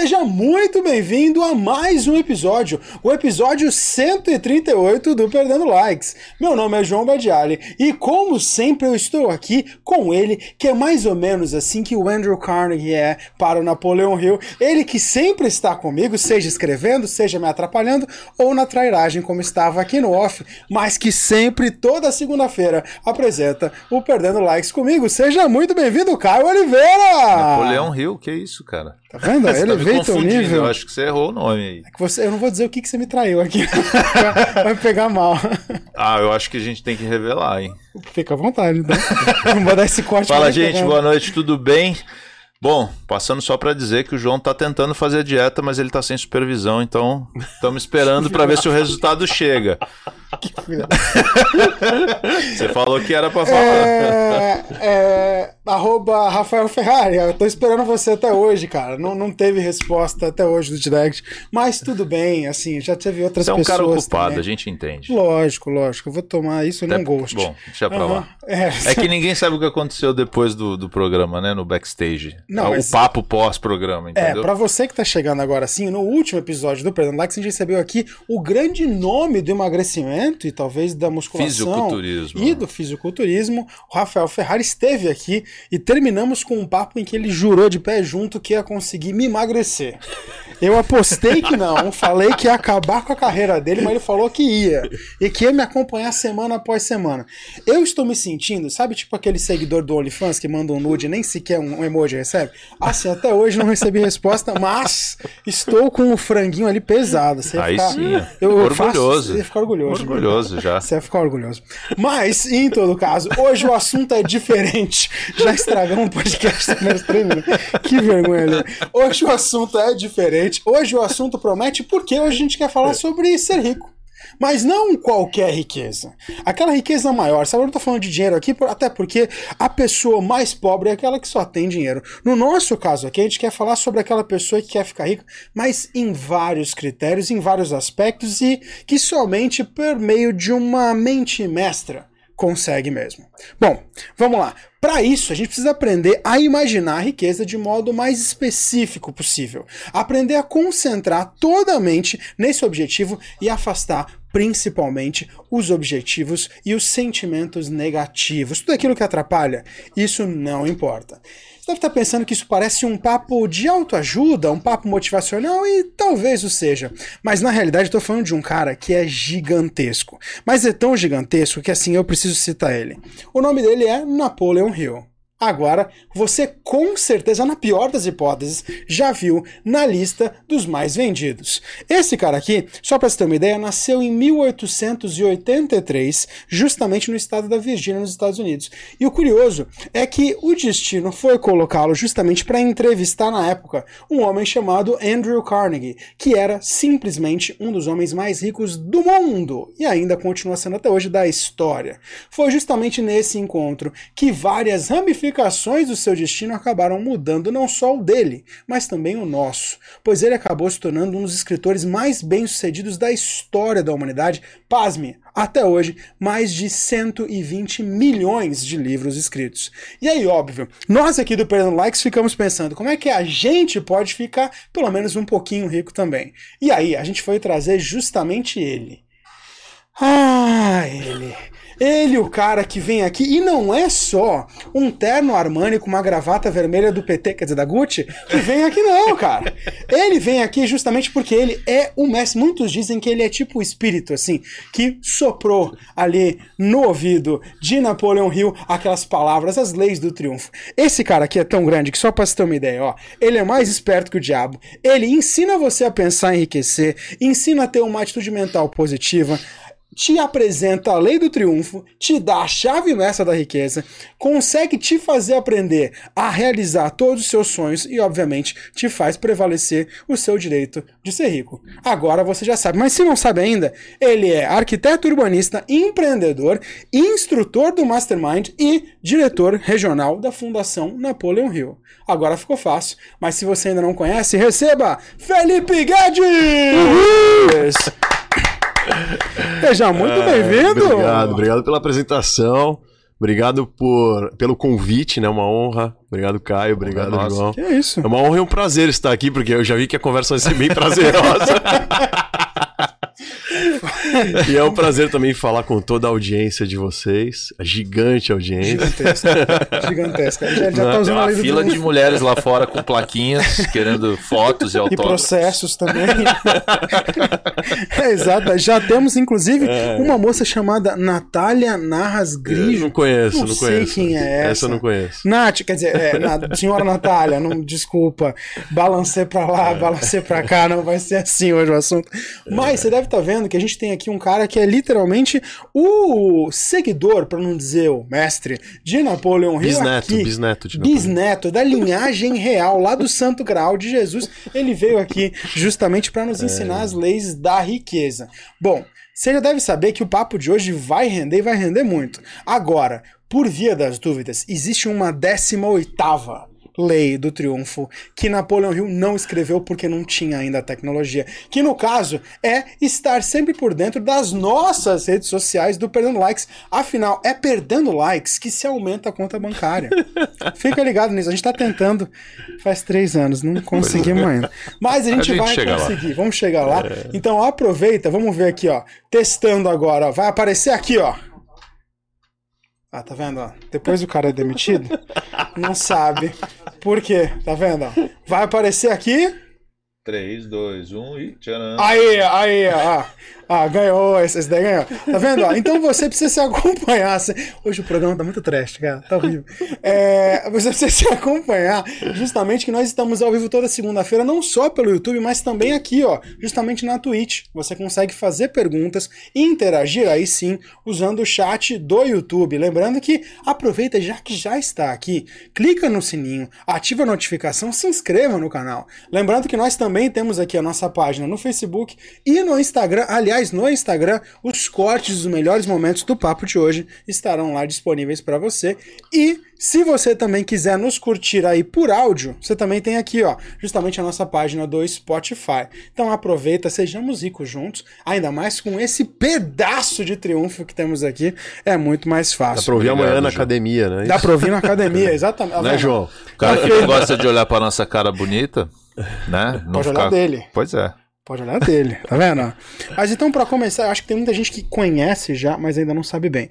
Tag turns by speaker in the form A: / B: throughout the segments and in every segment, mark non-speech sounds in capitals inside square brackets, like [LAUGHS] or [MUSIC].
A: Seja muito bem-vindo a mais um episódio, o episódio 138 do Perdendo Likes. Meu nome é João Badiali e, como sempre, eu estou aqui com ele, que é mais ou menos assim que o Andrew Carnegie é para o Napoleão Hill. Ele que sempre está comigo, seja escrevendo, seja me atrapalhando ou na trairagem, como estava aqui no off, mas que sempre, toda segunda-feira, apresenta o Perdendo Likes comigo. Seja muito bem-vindo, Caio Oliveira!
B: Napoleão Hill, que isso, cara?
A: Tá vendo? [LAUGHS] Ele
B: tá me confundindo,
A: nível.
B: Eu acho que você errou o nome aí.
A: É você, eu não vou dizer o que, que você me traiu aqui. [LAUGHS] Vai pegar mal.
B: Ah, eu acho que a gente tem que revelar, hein?
A: Fica à vontade, então. Não vou dar esse corte.
B: Fala, gente, boa noite, tudo bem? Bom, passando só pra dizer que o João tá tentando fazer a dieta, mas ele tá sem supervisão, então estamos esperando pra ver se o resultado chega. [LAUGHS] Você falou que era pra falar.
A: É, é, arroba Rafael Ferrari, eu tô esperando você até hoje, cara. Não, não teve resposta até hoje do direct, mas tudo bem, assim, já teve outras
B: Você é um
A: pessoas.
B: cara ocupado,
A: também.
B: a gente entende.
A: Lógico, lógico, eu vou tomar isso num
B: Até-
A: gosto.
B: Bom, deixa pra
A: Aham,
B: lá.
A: É,
B: É que [LAUGHS] ninguém sabe o que aconteceu depois do, do programa, né? No backstage.
A: Não,
B: É
A: mas-
B: O papo pós-programa,
A: É,
B: entendeu?
A: pra você que tá chegando agora assim, no último episódio do Perdão Likes, a gente recebeu aqui o grande nome do emagrecimento e talvez da musculação
B: Fisiculturismo.
A: e do fisiculturismo. O Rafael Ferrari esteve aqui e terminamos com um papo em que ele jurou de pé junto que ia conseguir me emagrecer. Eu apostei que não, falei que ia acabar com a carreira dele, mas ele falou que ia. E que ia me acompanhar semana após semana. Eu estou me sentindo, sabe, tipo aquele seguidor do OnlyFans que manda um nude e nem sequer um emoji recebe? Assim, até hoje não recebi resposta, mas estou com o franguinho ali pesado. Você
B: Aí
A: ficar-
B: sim.
A: Eu
B: orgulhoso.
A: Faço, você ia ficar orgulhoso.
B: Orgulhoso já.
A: Você ia ficar orgulhoso. Mas, em todo caso, hoje o assunto é diferente. Já estragamos um podcast minutos. Que vergonha, Leo. Hoje o assunto é diferente. Hoje o assunto promete porque hoje a gente quer falar sobre ser rico. Mas não qualquer riqueza. Aquela riqueza maior. Sabe, eu não tô falando de dinheiro aqui, até porque a pessoa mais pobre é aquela que só tem dinheiro. No nosso caso aqui, a gente quer falar sobre aquela pessoa que quer ficar rica, mas em vários critérios, em vários aspectos, e que somente por meio de uma mente mestra consegue mesmo. Bom, vamos lá. Para isso, a gente precisa aprender a imaginar a riqueza de modo mais específico possível. Aprender a concentrar toda a mente nesse objetivo e afastar principalmente os objetivos e os sentimentos negativos. Tudo aquilo que atrapalha, isso não importa. Deve estar pensando que isso parece um papo de autoajuda, um papo motivacional, e talvez o seja. Mas na realidade eu falando de um cara que é gigantesco. Mas é tão gigantesco que assim eu preciso citar ele. O nome dele é Napoleon Hill. Agora, você com certeza, na pior das hipóteses, já viu na lista dos mais vendidos. Esse cara aqui, só para você ter uma ideia, nasceu em 1883, justamente no estado da Virgínia, nos Estados Unidos. E o curioso é que o destino foi colocá-lo justamente para entrevistar na época um homem chamado Andrew Carnegie, que era simplesmente um dos homens mais ricos do mundo e ainda continua sendo até hoje da história. Foi justamente nesse encontro que várias ramificações do seu destino acabaram mudando não só o dele, mas também o nosso, pois ele acabou se tornando um dos escritores mais bem-sucedidos da história da humanidade. Pasme, até hoje, mais de 120 milhões de livros escritos. E aí, óbvio, nós aqui do Perdendo Likes ficamos pensando como é que a gente pode ficar pelo menos um pouquinho rico também. E aí, a gente foi trazer justamente ele. Ah, ele. Ele, o cara que vem aqui, e não é só um terno Armani com uma gravata vermelha do PT, quer dizer, da Gucci, que vem aqui não, cara. Ele vem aqui justamente porque ele é o mestre. Muitos dizem que ele é tipo o espírito, assim, que soprou ali no ouvido de Napoleão Hill aquelas palavras, as leis do triunfo. Esse cara aqui é tão grande que só pra você ter uma ideia, ó, ele é mais esperto que o diabo. Ele ensina você a pensar enriquecer, ensina a ter uma atitude mental positiva, te apresenta a lei do triunfo, te dá a chave mestra da riqueza, consegue te fazer aprender a realizar todos os seus sonhos e, obviamente, te faz prevalecer o seu direito de ser rico. Agora você já sabe, mas se não sabe ainda, ele é arquiteto urbanista, empreendedor, instrutor do Mastermind e diretor regional da Fundação Napoleon Hill. Agora ficou fácil, mas se você ainda não conhece, receba Felipe Guedes! Seja muito bem-vindo!
C: Obrigado, obrigado pela apresentação. Obrigado por, pelo convite, né? Uma honra. Obrigado, Caio. Obrigado,
B: nossa.
C: João.
A: Que é isso?
C: É uma honra e um prazer estar aqui, porque eu já vi que a conversa vai ser bem [LAUGHS] prazerosa. E é um prazer também falar com toda a audiência de vocês, a gigante audiência.
A: Gigantesca. Gigantesca. Já, já tá
B: Tem
A: a
B: uma fila de mulheres lá fora com plaquinhas, querendo fotos e
A: E
B: autógrafos.
A: processos também. [LAUGHS] é, exato. Já temos, inclusive, uma moça chamada Natália Narras
C: Eu
A: Grigio.
C: não conheço,
A: Não
C: não,
A: sei
C: conheço.
A: quem é essa.
C: Essa eu não conheço.
A: Nath, quer dizer, é, na- senhora Natália, não, desculpa, balancei pra lá, balancei pra cá, não vai ser assim hoje o assunto. Mas você deve estar vendo que a gente tem aqui um cara que é literalmente o seguidor, pra não dizer o mestre, de Napoleão Hill
C: Bisneto,
A: aqui.
C: bisneto de Napoleão.
A: Bisneto da linhagem real lá do Santo Graal de Jesus. Ele veio aqui justamente para
C: É.
A: nos ensinar as leis da riqueza. Bom, você já deve saber que o papo de hoje vai render e vai render muito. Agora, por via das dúvidas, existe uma 18ª lei do triunfo que Napoleão Hill não escreveu porque não tinha ainda a tecnologia, que no caso é estar sempre por dentro das nossas redes sociais do Perdendo Likes. Afinal, é perdendo likes que se aumenta a conta bancária. [LAUGHS] Fica ligado nisso, a gente tá tentando faz três anos, não conseguimos ainda. Mas a gente,
B: A gente
A: vai
B: chega lá.
A: conseguir, vamos chegar lá. Então aproveita, vamos ver aqui, ó, testando agora, ó. vai aparecer aqui, ó. Ah, tá vendo? ó? Depois o cara é demitido, não sabe por quê, tá vendo? Vai aparecer aqui.
B: 3, 2, 1 e tcharam.
A: Aí, aí, ó. Ah, ganhou, esse, daí ganhou. Tá vendo? ó? Então você precisa se acompanhar. Hoje o programa tá muito trash, cara. Tá horrível. É, você precisa se acompanhar, justamente que nós estamos ao vivo toda segunda-feira, não só pelo YouTube, mas também aqui, ó, justamente na Twitch. Você consegue fazer perguntas e interagir aí sim, usando o chat do YouTube. Lembrando que aproveita, já que já está aqui, clica no sininho, ativa a notificação, se inscreva no canal. Lembrando que nós também temos aqui a nossa página no Facebook e no Instagram. Aliás, no Instagram, os cortes dos melhores momentos do papo de hoje estarão lá disponíveis para você. E se você também quiser nos curtir aí por áudio, você também tem aqui, ó, justamente a nossa página do Spotify. Então aproveita, sejamos ricos juntos, ainda mais com esse pedaço de triunfo que temos aqui, é muito mais
C: Dá
A: fácil.
C: pra ouvir amanhã na
B: João.
C: academia, né?
A: Dá pra ouvir na academia, exatamente. Tá
C: Né? João?
B: O cara que não gosta de olhar pra nossa cara bonita, né? Não
A: Pode olhar dele.
B: Pois é.
A: Pode olhar dele, tá vendo? Mas então, pra começar, acho que tem muita gente que conhece já, mas ainda não sabe bem.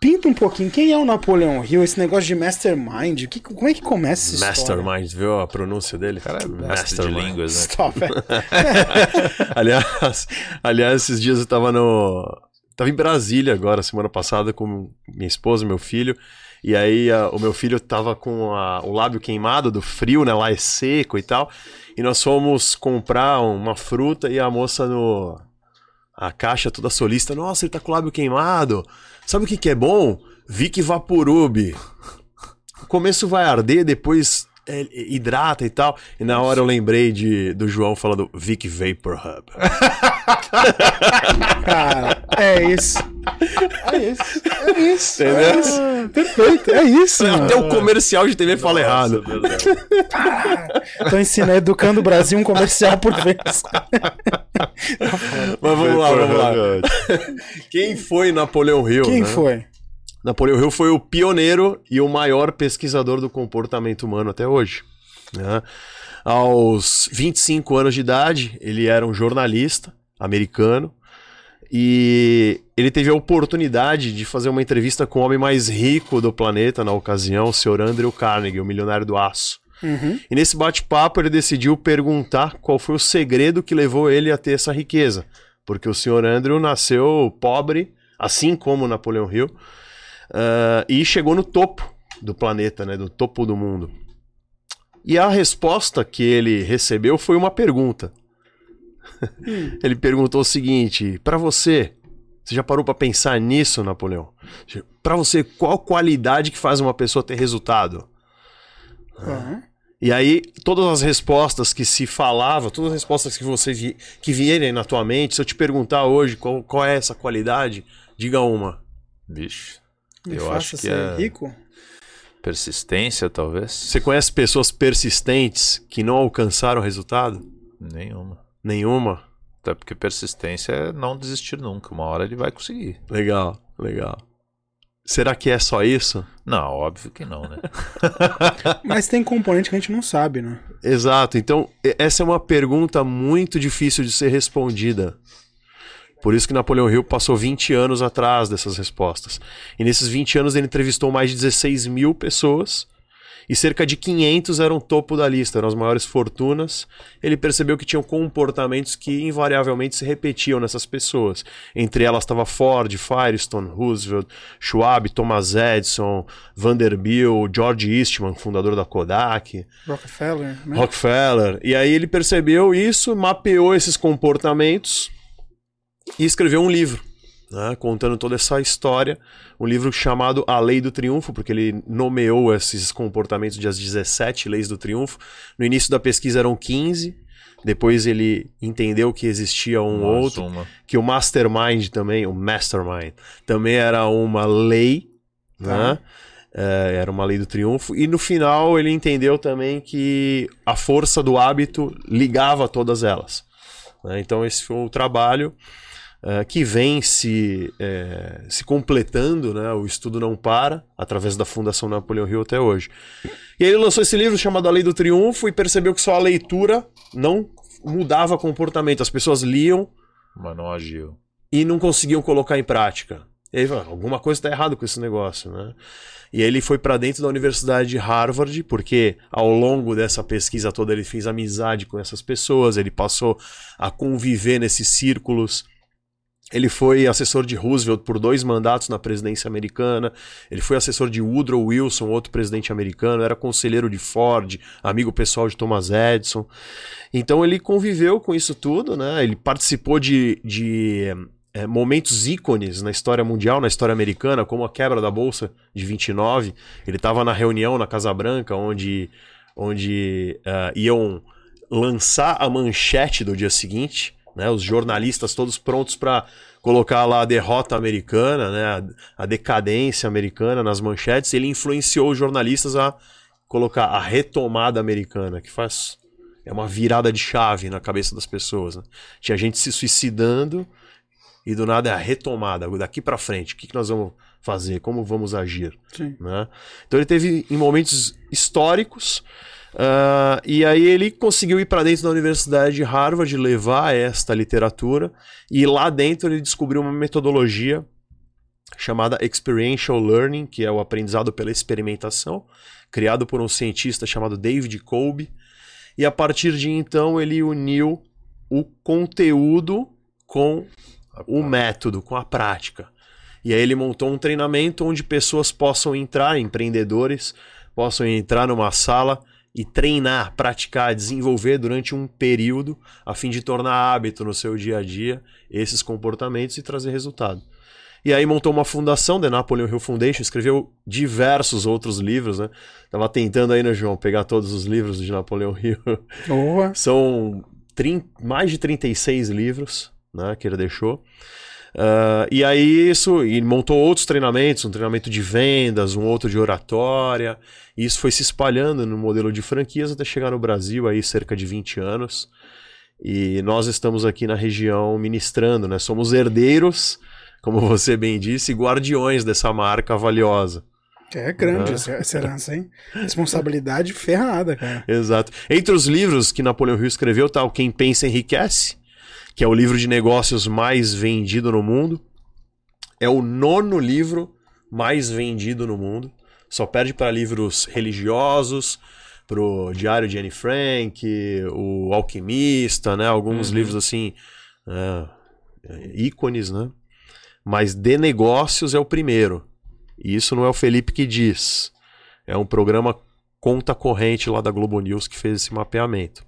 A: Pinta um pouquinho, quem é o Napoleão Hill, esse negócio de Mastermind? Que, como é que começa essa história?
C: Mastermind, viu a pronúncia dele?
B: Cara, é mestre de línguas, né?
A: Stop. é. [LAUGHS] [LAUGHS]
C: aliás, aliás, esses dias eu tava no. Tava em Brasília agora, semana passada, com minha esposa e meu filho. E aí a- o meu filho tava com a- o lábio queimado do frio, né? Lá é seco e tal. E nós fomos comprar uma fruta e a moça no. A caixa toda solista. Nossa, ele tá com o lábio queimado. Sabe o que, que é bom? Vic Vaporub. O começo vai arder, depois é, hidrata e tal. E na hora eu lembrei de, do João falando Vic Vapor Hub. [LAUGHS]
A: Cara, é isso. É isso. É isso.
C: Entendeu?
A: É isso. Perfeito, é isso, mano.
C: Até o comercial de TV fala errado.
A: Tô ensinando, educando o Brasil um comercial por vez.
C: Mas vamos lá, vamos lá. Quem foi Napoleão Hill?
A: Quem
C: né?
A: foi?
C: Napoleão Hill foi o pioneiro e o maior pesquisador do comportamento humano até hoje. né? Aos 25 anos de idade, ele era um jornalista americano e ele teve a oportunidade de fazer uma entrevista com o homem mais rico do planeta na ocasião, o Sr. Andrew Carnegie, o milionário do aço.
A: Uhum.
C: E nesse bate-papo ele decidiu perguntar qual foi o segredo que levou ele a ter essa riqueza. Porque o Sr. Andrew nasceu pobre, assim como Napoleão Hill, ah, e chegou no topo do planeta, né, do topo do mundo. E a resposta que ele recebeu foi uma pergunta. [LAUGHS] ele perguntou o seguinte: para você, você já parou para pensar nisso, Napoleão? Para você, qual qualidade que faz uma pessoa ter resultado?
A: Uhum.
C: E aí, todas as respostas que se falava, todas as respostas que você vi, que vierem na tua mente, se eu te perguntar hoje qual, qual é essa qualidade, diga uma.
B: Bicho.
A: Me
B: Eu
A: faça
B: acho que
A: ser
B: é
A: rico?
B: persistência, talvez.
C: Você conhece pessoas persistentes que não alcançaram resultado?
B: Nenhuma.
C: Nenhuma.
B: Até porque persistência é não desistir nunca. Uma hora ele vai conseguir.
C: Legal, legal. será que é só isso?
B: Não, óbvio que não, né? [LAUGHS]
A: Mas tem componente que a gente não sabe, né?
C: Exato. Então, essa é uma pergunta muito difícil de ser respondida. Por isso que Napoleão Hill passou 20 anos atrás dessas respostas. E nesses 20 anos ele entrevistou mais de 16 mil pessoas e cerca de 500 eram topo da lista, eram as maiores fortunas. Ele percebeu que tinham comportamentos que invariavelmente se repetiam nessas pessoas. Entre elas estava Ford, Firestone, Roosevelt, Schwab, Thomas Edison, Vanderbilt, George Eastman, fundador da Kodak.
A: Rockefeller, né?
C: Rockefeller. E aí ele percebeu isso, mapeou esses comportamentos e escreveu um livro, né, contando toda essa história. Um livro chamado A Lei do Triunfo, porque ele nomeou esses comportamentos de as 17 leis do triunfo. No início da pesquisa eram 15. Depois ele entendeu que existia um outro,
B: uma.
C: que o mastermind também, o mastermind, também era uma lei, né? É, era uma lei do triunfo. E no final ele entendeu também que a força do hábito ligava todas elas. né? Então esse foi o trabalho é, que vem se, é, se completando, né? o estudo não para, através da Fundação Napoleão Hill até hoje. E aí ele lançou esse livro chamado A Lei do Triunfo e percebeu que só a leitura não mudava comportamento. As pessoas liam
B: Mas não agiu.
C: e não conseguiam colocar em prática. E aí, falou, alguma coisa está errado com esse negócio, né? E aí ele foi para dentro da Universidade de Harvard, porque ao longo dessa pesquisa toda ele fez amizade com essas pessoas, ele passou a conviver nesses círculos. Ele foi assessor de Roosevelt por dois mandatos na presidência americana. Ele foi assessor de Woodrow Wilson, outro presidente americano. Era conselheiro de Ford, amigo pessoal de Thomas Edison. Então ele conviveu com isso tudo, né? Ele participou de, de é, momentos ícones na história mundial, na história americana, como a quebra da bolsa de 29. Ele estava na reunião na Casa Branca, onde, onde eh, iam lançar a manchete do dia seguinte, né? Os jornalistas todos prontos para colocar lá a derrota americana, né? A, a decadência americana nas manchetes. Ele influenciou os jornalistas a colocar a retomada americana, que faz é uma virada de chave na cabeça das pessoas. né? Tinha gente se suicidando e do nada é a retomada, daqui para frente, o que, que nós vamos fazer, como vamos agir. Né? Então ele teve em momentos históricos ah, e aí ele conseguiu ir para dentro da Universidade de Harvard levar esta literatura e lá dentro ele descobriu uma metodologia chamada Experiential Learning, que é o aprendizado pela experimentação, criado por um cientista chamado David Kolbe. E a partir de então ele uniu o conteúdo com o método, com a prática. E aí ele montou um treinamento onde pessoas possam entrar, empreendedores, possam entrar numa sala e treinar, praticar, desenvolver durante um período, a fim de tornar hábito no seu dia a dia esses comportamentos e trazer resultado. E aí montou uma fundação, The Napoleon Hill Foundation, escreveu diversos outros livros, né? Tava tentando aí, né, João, pegar todos os livros de Napoleão Hill.
A: Boa.
C: São mais de 36 livros né, que ele deixou. Ah, e aí isso, e montou outros treinamentos, um treinamento de vendas, um outro de oratória. E isso foi se espalhando no modelo de franquias até chegar no Brasil aí cerca de 20 anos. E nós estamos aqui na região ministrando, né? Somos herdeiros, como você bem disse, guardiões dessa marca valiosa.
A: É grande
C: Ah.
A: essa, herança, hein? Responsabilidade ferrada, cara.
C: Exato. Entre os livros que Napoleão Hill escreveu tá o Quem Pensa Enriquece, que é o livro de negócios mais vendido no mundo. É o nono livro mais vendido no mundo. Só perde para livros religiosos, pro Diário de Anne Frank, o Alquimista, né? Alguns
B: Uhum.
C: livros assim, é, é, ícones, né? Mas de negócios é o primeiro. E isso não é o Felipe que diz. É um programa conta corrente lá da Globo News que fez esse mapeamento.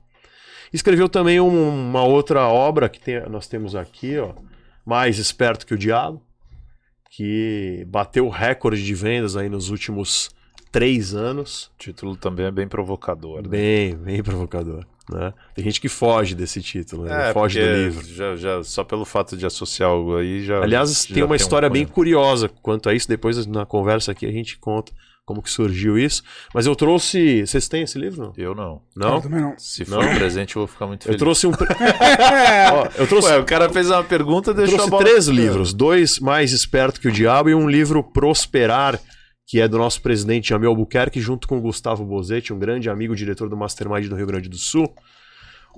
C: Escreveu também um- uma outra obra que tem- nós temos aqui, ó, Mais Esperto que o Diabo, que bateu o recorde de vendas aí nos últimos três anos.
B: O título também é bem provocador. né?
C: Bem, bem provocador. Né? Tem gente que foge desse título, né?
B: É,
C: foge do livro.
B: Já, já, só pelo fato de associar algo aí já.
C: Aliás,
B: já
C: tem uma
B: um
C: história bem
B: cunho.
C: curiosa quanto a isso. Depois, na conversa aqui, a gente conta como que surgiu isso. Mas eu trouxe. Vocês têm esse livro?
B: Eu não.
C: Não?
A: Eu também não.
B: Se for um presente, eu vou ficar muito
C: Eu
B: feliz.
C: trouxe um. [LAUGHS] Ó, eu trouxe,
B: Ué, o cara fez uma pergunta, deixou
C: trouxe
B: a bola...
C: três livros: dois mais esperto que o diabo e um livro Prosperar, que é do nosso presidente Jamil Albuquerque, junto com o Gustavo Bozetti, um grande amigo, diretor do Mastermind do Rio Grande do Sul.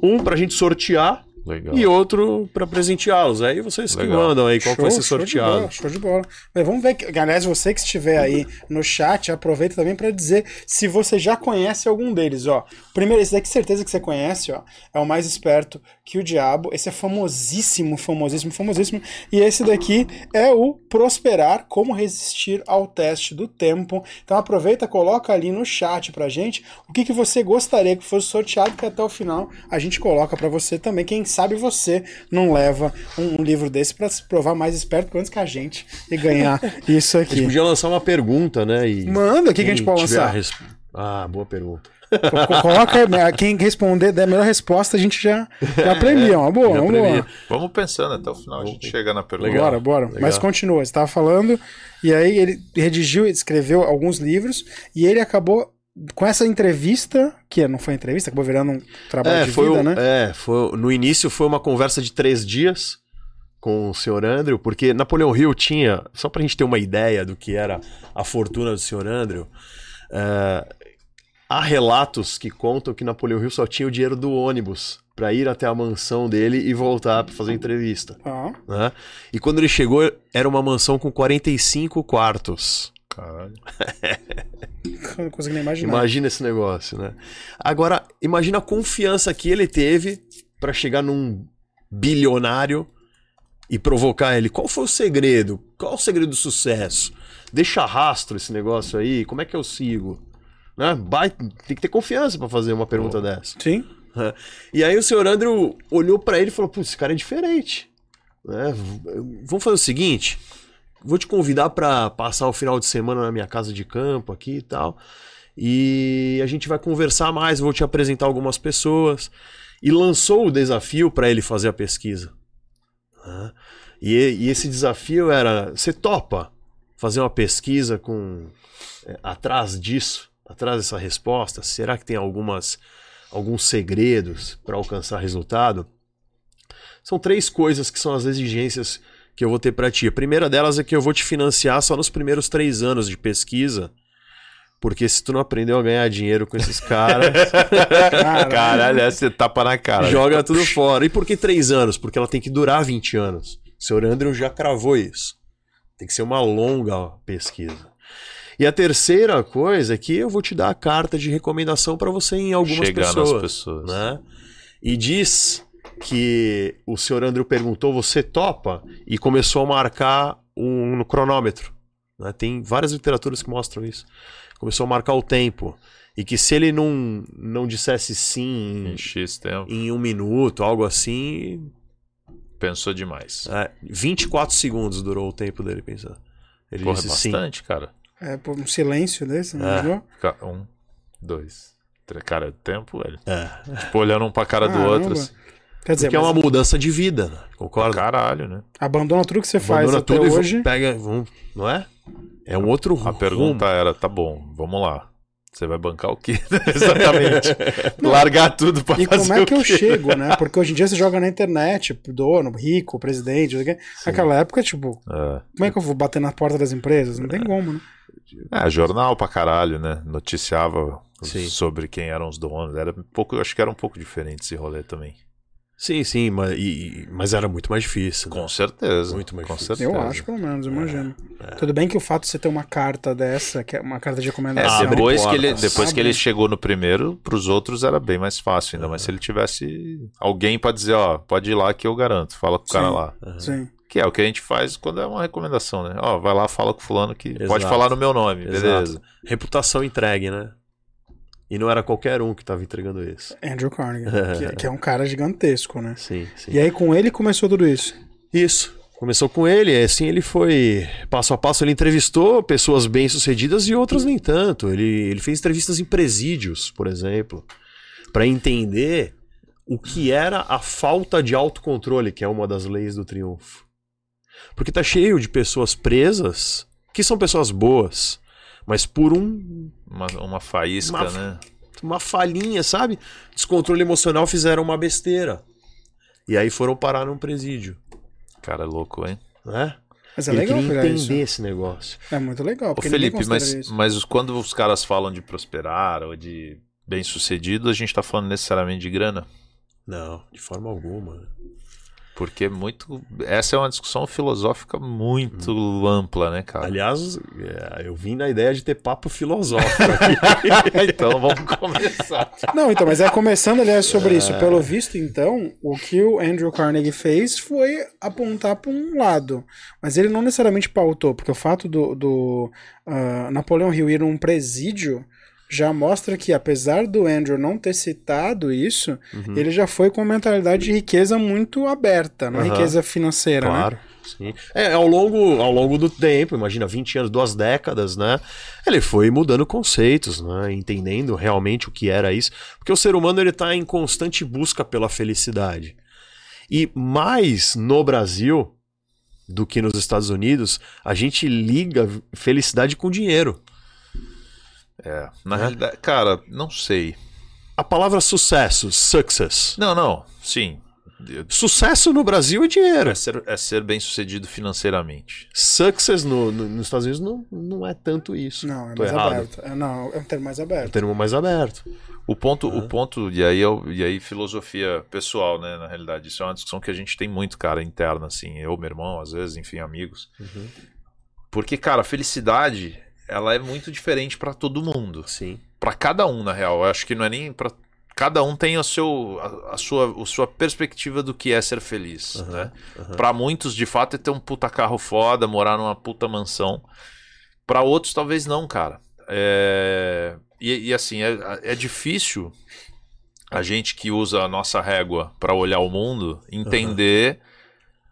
C: Um pra gente sortear
B: Legal.
C: e outro pra presenteá-los. Aí vocês que
B: Legal.
C: mandam aí qual que vai ser
A: show de
C: sorteado.
A: bola, show de bola. Mas vamos ver, que, aliás, você que estiver aí no chat, aproveita também para dizer se você já conhece algum deles, ó. Primeiro, esse daqui certeza que você conhece, ó, é o mais esperto que o diabo. Esse é famosíssimo, famosíssimo, famosíssimo. E esse daqui é o Prosperar, como resistir ao teste do tempo. Então aproveita, coloca ali no chat pra gente o que, que você gostaria que fosse sorteado, que até o final a gente coloca pra você também. Quem sabe você não leva um, um livro desse pra se provar mais esperto antes que a gente e ganhar [LAUGHS] isso
C: A gente
A: aqui.
C: podia lançar uma pergunta, né? E
A: Manda, o que, que a gente pode lançar?
C: res- Ah, boa pergunta.
A: Co- Coloca, né, quem responder, der a melhor resposta, a gente já, já premia. [LAUGHS] Uma boa,
C: Já
A: uma
C: premia.
A: boa.
B: Vamos pensando até o final, a gente chega na pergunta.
C: Legal.
A: Bora, bora.
C: Legal.
A: Mas continua, você estava falando, e aí ele redigiu e escreveu alguns livros, e ele acabou com essa entrevista, que não foi entrevista, acabou virando um trabalho
C: É,
A: de
C: foi,
A: vida,
C: o-
A: né?
C: é, foi no início foi uma conversa de três dias com o senhor Andrew, porque Napoleão Hill tinha, só pra gente ter uma ideia do que era a fortuna do senhor Andrew, é, há relatos que contam que Napoleão Hill só tinha o dinheiro do ônibus pra ir até a mansão dele e voltar pra fazer entrevista. Né? E quando ele chegou, era uma mansão com 45 quartos.
B: Caralho. [LAUGHS]
A: não consigo nem imaginar.
C: Imagina esse negócio, né? Agora, imagina a confiança que ele teve pra chegar num bilionário e provocar ele. Qual foi o segredo? Qual o segredo do sucesso? Deixa rastro esse negócio aí. Como é que eu sigo? Né? Vai- tem que ter confiança pra fazer uma pergunta dessa.
A: Sim.
C: E aí o senhor Andrew olhou pra ele e falou: Putz, esse cara é diferente. né? Vamos fazer o seguinte: vou te convidar pra passar o final de semana na minha casa de campo aqui e tal. E a gente vai conversar mais, vou te apresentar algumas pessoas. E lançou o desafio pra ele fazer a pesquisa. né? E, e esse desafio era: você topa fazer uma pesquisa com é, atrás disso, atrás dessa resposta? Será que tem algumas alguns segredos para alcançar resultado? São três coisas que são as exigências que eu vou ter para ti. A primeira delas é que eu vou te financiar só nos primeiros três anos de pesquisa. Porque se tu não aprendeu a ganhar dinheiro com esses caras, [LAUGHS]
B: Caralho, essa é tapa na cara.
C: joga tudo fora. E por que três anos? Porque ela tem que durar 20 anos. O senhor Andrew já cravou isso. Tem que ser uma longa pesquisa. E a terceira coisa é que eu vou te dar a carta de recomendação para você em algumas
B: Chegar
C: pessoas.
B: nas pessoas.
C: né? E diz que o senhor Andrew perguntou: você topa? E começou a marcar um, no cronômetro. né? Tem várias literaturas que mostram isso. Começou a marcar o tempo. E que se ele não, não dissesse sim
B: Em X tempo.
C: em um minuto, algo assim,
B: Pensou demais.
C: é, 24 segundos durou o tempo dele pensar. Ele
B: Porra, é
C: disse sim.
B: bastante, cara.
A: É, pô, um silêncio desse,
C: É.
A: né?
B: Ca- Um, dois, três. Cara, é tempo, velho.
C: É.
B: Tipo, olhando um pra cara do outro. assim.
A: Quer dizer,
C: Porque é uma mudança de vida, né? concorda?
B: Caralho, né?
A: abandona tudo que você faz
C: Abandona
A: até
C: tudo e
A: hoje.
C: pega, vamos, não é? É um outro
B: A
C: rumo.
B: pergunta era, tá bom, vamos lá. Você vai bancar o quê? [LAUGHS] Exatamente. [LAUGHS] Largar tudo pra
A: E
B: fazer
A: como é
B: o
A: que eu
B: quê?
A: chego, né? [LAUGHS] Porque hoje em dia você joga na internet, dono, rico, presidente, não sei o quê. naquela época, tipo,
B: É.
A: como é que eu vou bater na porta das empresas? Não tem como, né?
B: É, jornal pra caralho, né? Noticiava
C: Sim.
B: sobre quem eram os donos. Era um pouco, acho que era um pouco diferente esse rolê também.
C: Sim, sim, mas, e- mas era muito mais difícil. né?
B: Com certeza.
C: Muito mais
B: com
C: difícil.
B: certeza.
A: Eu acho, pelo menos, imagino. Tudo bem que o fato de você ter uma carta dessa, que é uma carta de
B: É,
A: recomendação.
C: Abre
B: depois que ele, depois que ele chegou no primeiro, pros outros era bem mais fácil ainda. Mas se ele tivesse alguém pra dizer, ó, pode ir lá que eu garanto, fala com o cara
A: Sim.
B: lá.
A: Sim.
B: Que é o que a gente faz quando é uma recomendação, né? Ó, vai lá, fala com fulano que
C: Exato.
B: pode falar no meu nome,
C: Exato.
B: beleza.
C: Reputação entregue, né? E não era qualquer um que tava entregando isso.
A: Andrew Carnegie, [LAUGHS] que, que é um cara gigantesco, né?
C: Sim, sim.
A: E aí com ele começou tudo isso.
C: Isso. Começou com ele, e assim ele foi passo a passo. Ele entrevistou pessoas bem-sucedidas e outras nem tanto. Ele, ele fez entrevistas em presídios, por exemplo, para entender o que era a falta de autocontrole, que é uma das leis do triunfo. Porque tá cheio de pessoas presas que são pessoas boas, Mas por um,
B: Uma, uma faísca,
C: Uma-
B: né?
C: uma falhinha, sabe? Descontrole emocional fizeram uma besteira. E aí foram parar num presídio,
B: Cara, é louco, hein?
C: né?
A: Mas é
C: Ele
A: legal pegar
C: entender
A: isso.
C: esse negócio.
A: É muito legal.
B: Ô, Felipe, mas,
A: isso.
B: mas quando os caras falam de prosperar ou de bem sucedido, a gente tá falando necessariamente de grana.
C: Não, de forma alguma.
B: Porque é muito. Essa é uma discussão filosófica muito ampla, né, cara?
C: Aliás, é, eu vim na ideia de ter papo filosófico aqui. [LAUGHS]
B: então vamos começar.
A: Não, então, mas é começando, aliás, sobre isso. Pelo visto, então, o que o Andrew Carnegie fez foi apontar para um lado. Mas ele não necessariamente pautou, porque o fato do, do ah, Napoleão Hill ir num presídio já mostra que, apesar do Andrew não ter citado isso,
C: Uhum.
A: ele já foi com uma mentalidade de riqueza muito aberta, não
C: Aham.
A: riqueza financeira, né?
C: Claro, sim. É, ao longo, ao longo do tempo, imagina, 20 anos, duas décadas, né? Ele foi mudando conceitos, né? Entendendo realmente o que era isso. Porque o ser humano, ele tá em constante busca pela felicidade. E mais no Brasil do que nos Estados Unidos, a gente liga felicidade com dinheiro.
B: É, na realidade, cara, não sei.
C: A palavra sucesso, success.
B: Não, não, sim.
C: Sucesso no Brasil é dinheiro.
B: É ser, é ser bem sucedido financeiramente.
C: Success no- no- nos Estados Unidos não, não é tanto isso.
A: Não, é
C: Tô
A: mais
C: errado.
A: aberto. É, não, é um termo mais
C: É um
A: aberto.
C: termo mais aberto.
B: O ponto, o ponto e, aí eu, e aí filosofia pessoal, né, na realidade. Isso é uma discussão que a gente tem muito, cara, interna, assim. Eu, meu irmão, às vezes, enfim, amigos. Porque, cara, a felicidade, ela é muito diferente pra todo mundo.
C: Sim.
B: Pra cada um, na real. Eu acho que não é nem pra... Cada um tem o seu, a, a sua, a sua perspectiva do que é ser feliz,
C: Aham,
B: né?
C: aham.
B: Pra muitos, de fato, é ter um puta carro foda, morar numa puta mansão. Pra outros, talvez não, cara. É... E, e, assim, é, é difícil a gente que usa a nossa régua pra olhar o mundo entender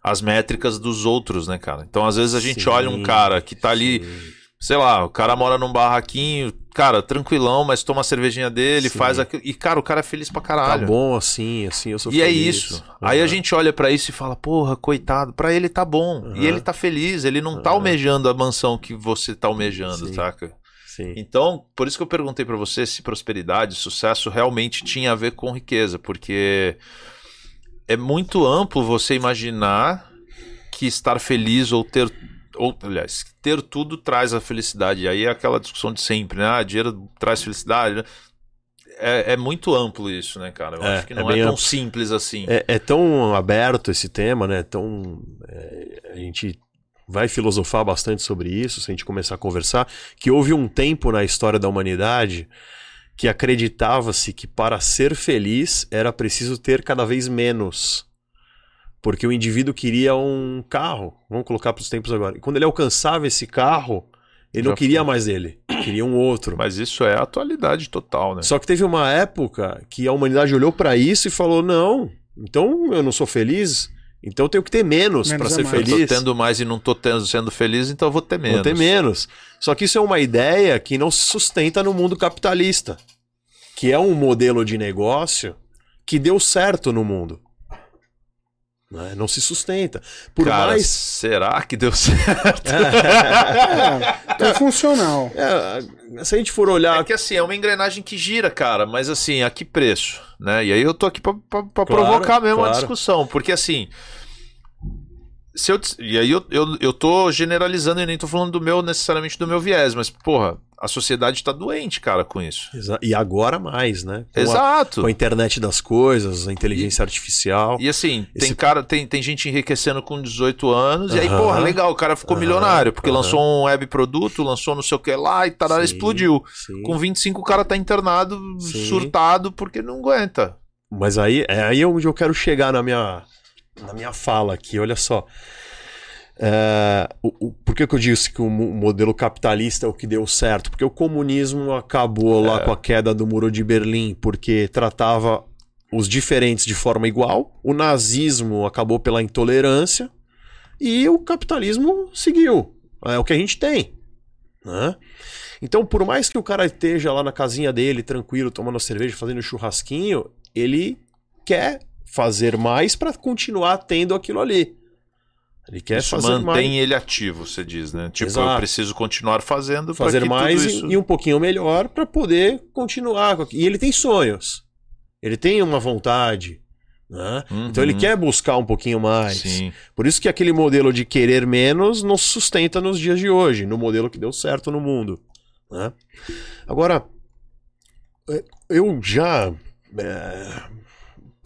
B: as métricas dos outros, né, cara? Então, às vezes, a gente
C: Sim,
B: olha um cara que tá ali,
C: sim.
B: Sei lá, o cara mora num barraquinho, cara, tranquilão, mas toma a cervejinha dele,
C: Sim.
B: faz aquilo. E, cara, o cara é feliz pra
C: Tá
B: caralho.
C: bom assim, assim, eu sou
B: E é
C: feliz.
B: isso. Aí a gente olha pra isso e fala, porra, coitado, pra ele tá bom.
C: Aham.
B: E ele tá feliz, ele não tá
C: Aham.
B: almejando a mansão que você tá almejando,
C: Sim.
B: saca?
C: Sim.
B: Então, por isso que eu perguntei pra você se prosperidade, sucesso realmente tinha a ver com riqueza, porque é muito amplo você imaginar que estar feliz ou ter ou aliás, ter tudo traz a felicidade. E aí é aquela discussão de sempre, né? Ah, dinheiro traz felicidade. né? É, é muito amplo isso, né, cara? Eu
C: É,
B: acho que
C: é
B: não é,
C: bem
B: tão
C: amplo.
B: simples assim.
C: É, é tão aberto esse tema, né? Tão, é, a gente vai filosofar bastante sobre isso, se a gente começar a conversar, que houve um tempo na história da humanidade que acreditava-se que para ser feliz era preciso ter cada vez menos. Porque o indivíduo queria um carro, vamos colocar para os tempos agora. E quando ele alcançava esse carro, ele não
B: Já
C: queria
B: foi.
C: mais ele, queria um outro.
B: Mas isso é a atualidade total, né?
C: Só que teve uma época que a humanidade olhou pra isso e falou: não, então eu não sou feliz, então eu tenho que ter menos
A: Menos
C: pra
A: é
C: ser
A: mais.
B: Eu tô
C: feliz.
B: tendo mais e não tô tendo, sendo feliz, então eu vou ter menos.
C: Vou ter menos. Só que isso é uma ideia que não se sustenta no mundo capitalista, que é um modelo de negócio que deu certo no mundo. Né? Não se sustenta. Por
B: Cara,
C: mais.
B: será que deu certo?
A: É, é funcional.
C: É, se a gente for olhar.
B: É que assim, é uma engrenagem que gira, cara, mas assim, a que preço? Né? E aí eu tô aqui pra
C: Claro,
B: provocar mesmo a
C: claro.
B: discussão, porque assim. Se eu, e aí eu, eu, eu tô generalizando e nem tô falando do meu, necessariamente do meu viés, mas, porra, a sociedade tá doente, cara, com isso.
C: Exa- E agora mais, né? Com a-
B: Exato.
C: com a internet das coisas, a inteligência artificial.
B: E assim,
C: Esse-
B: tem cara, tem, tem gente enriquecendo com 18 anos, e aí, porra, legal, o cara ficou
C: Aham,
B: milionário, porque
C: aham.
B: lançou um web produto, lançou não sei o que lá e tarará,
C: Sim,
B: explodiu.
C: sim.
B: Com 25 o cara tá internado,
C: Sim.
B: surtado, porque não aguenta.
C: Mas aí é aí onde eu quero chegar na minha, na minha fala aqui, olha só. É, o, o- por que, que eu disse que o mo- modelo capitalista é o que deu certo? Porque o comunismo acabou lá com a queda do muro de Berlim, porque tratava os diferentes de forma igual, o nazismo acabou pela intolerância e o capitalismo seguiu. É o que a gente tem. Né? Então, por mais que o cara esteja lá na casinha dele, tranquilo, tomando cerveja, fazendo churrasquinho, ele quer fazer mais para continuar tendo aquilo ali. Ele quer
B: Isso
C: fazer
B: mantém
C: mais.
B: ele ativo, você diz, né? Tipo, eu
C: Exato.
B: preciso continuar fazendo, preciso continuar fazendo
C: fazer mais e-
B: isso...
C: e, um pouquinho melhor para poder continuar. E ele tem sonhos. Ele tem uma vontade. né? Então ele
B: Uhum.
C: quer buscar um pouquinho mais.
B: Sim.
C: Por isso que aquele modelo de querer menos nos sustenta nos dias de hoje, no modelo que deu certo no mundo. né? Agora, é, eu já é,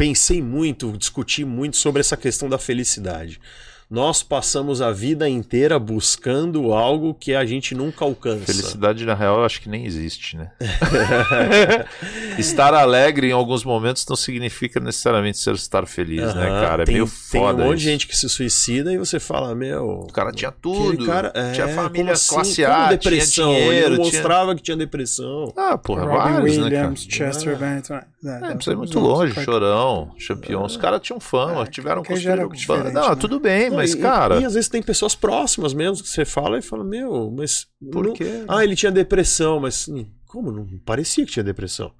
C: pensei muito, discuti muito sobre essa questão da felicidade. Nós passamos a vida inteira buscando algo que a gente nunca alcança.
B: Felicidade, na real, eu acho que nem existe, né? [LAUGHS] estar alegre em alguns momentos não significa necessariamente ser estar feliz, né, cara? É
C: tem,
B: meio
C: tem
B: foda
C: um monte de gente que se suicida e você fala, meu.
B: O cara tinha tudo,
C: cara, é,
B: tinha família
C: assim?
B: classe A,
C: depressão.
B: tinha dinheiro,
C: ele não
B: tinha...
C: mostrava que tinha depressão.
B: Ah, porra,
A: Robin
B: vários,
A: Williams,
B: né, cara?
A: Chester
C: É.
A: Bennington. É,
B: É,
A: tá,
B: não precisa ir muito longe. Chorão, Champion. Os caras tinham fama,
A: É,
B: tiveram
A: diferente,
B: Não,
A: né?
B: tudo bem,
C: Não,
B: mas,
C: e-
B: cara,
C: E, às vezes tem pessoas próximas mesmo que você fala e fala, meu, mas.
B: por
C: não-
B: quê?
C: Ah, ele tinha depressão, mas como? Não parecia que tinha depressão.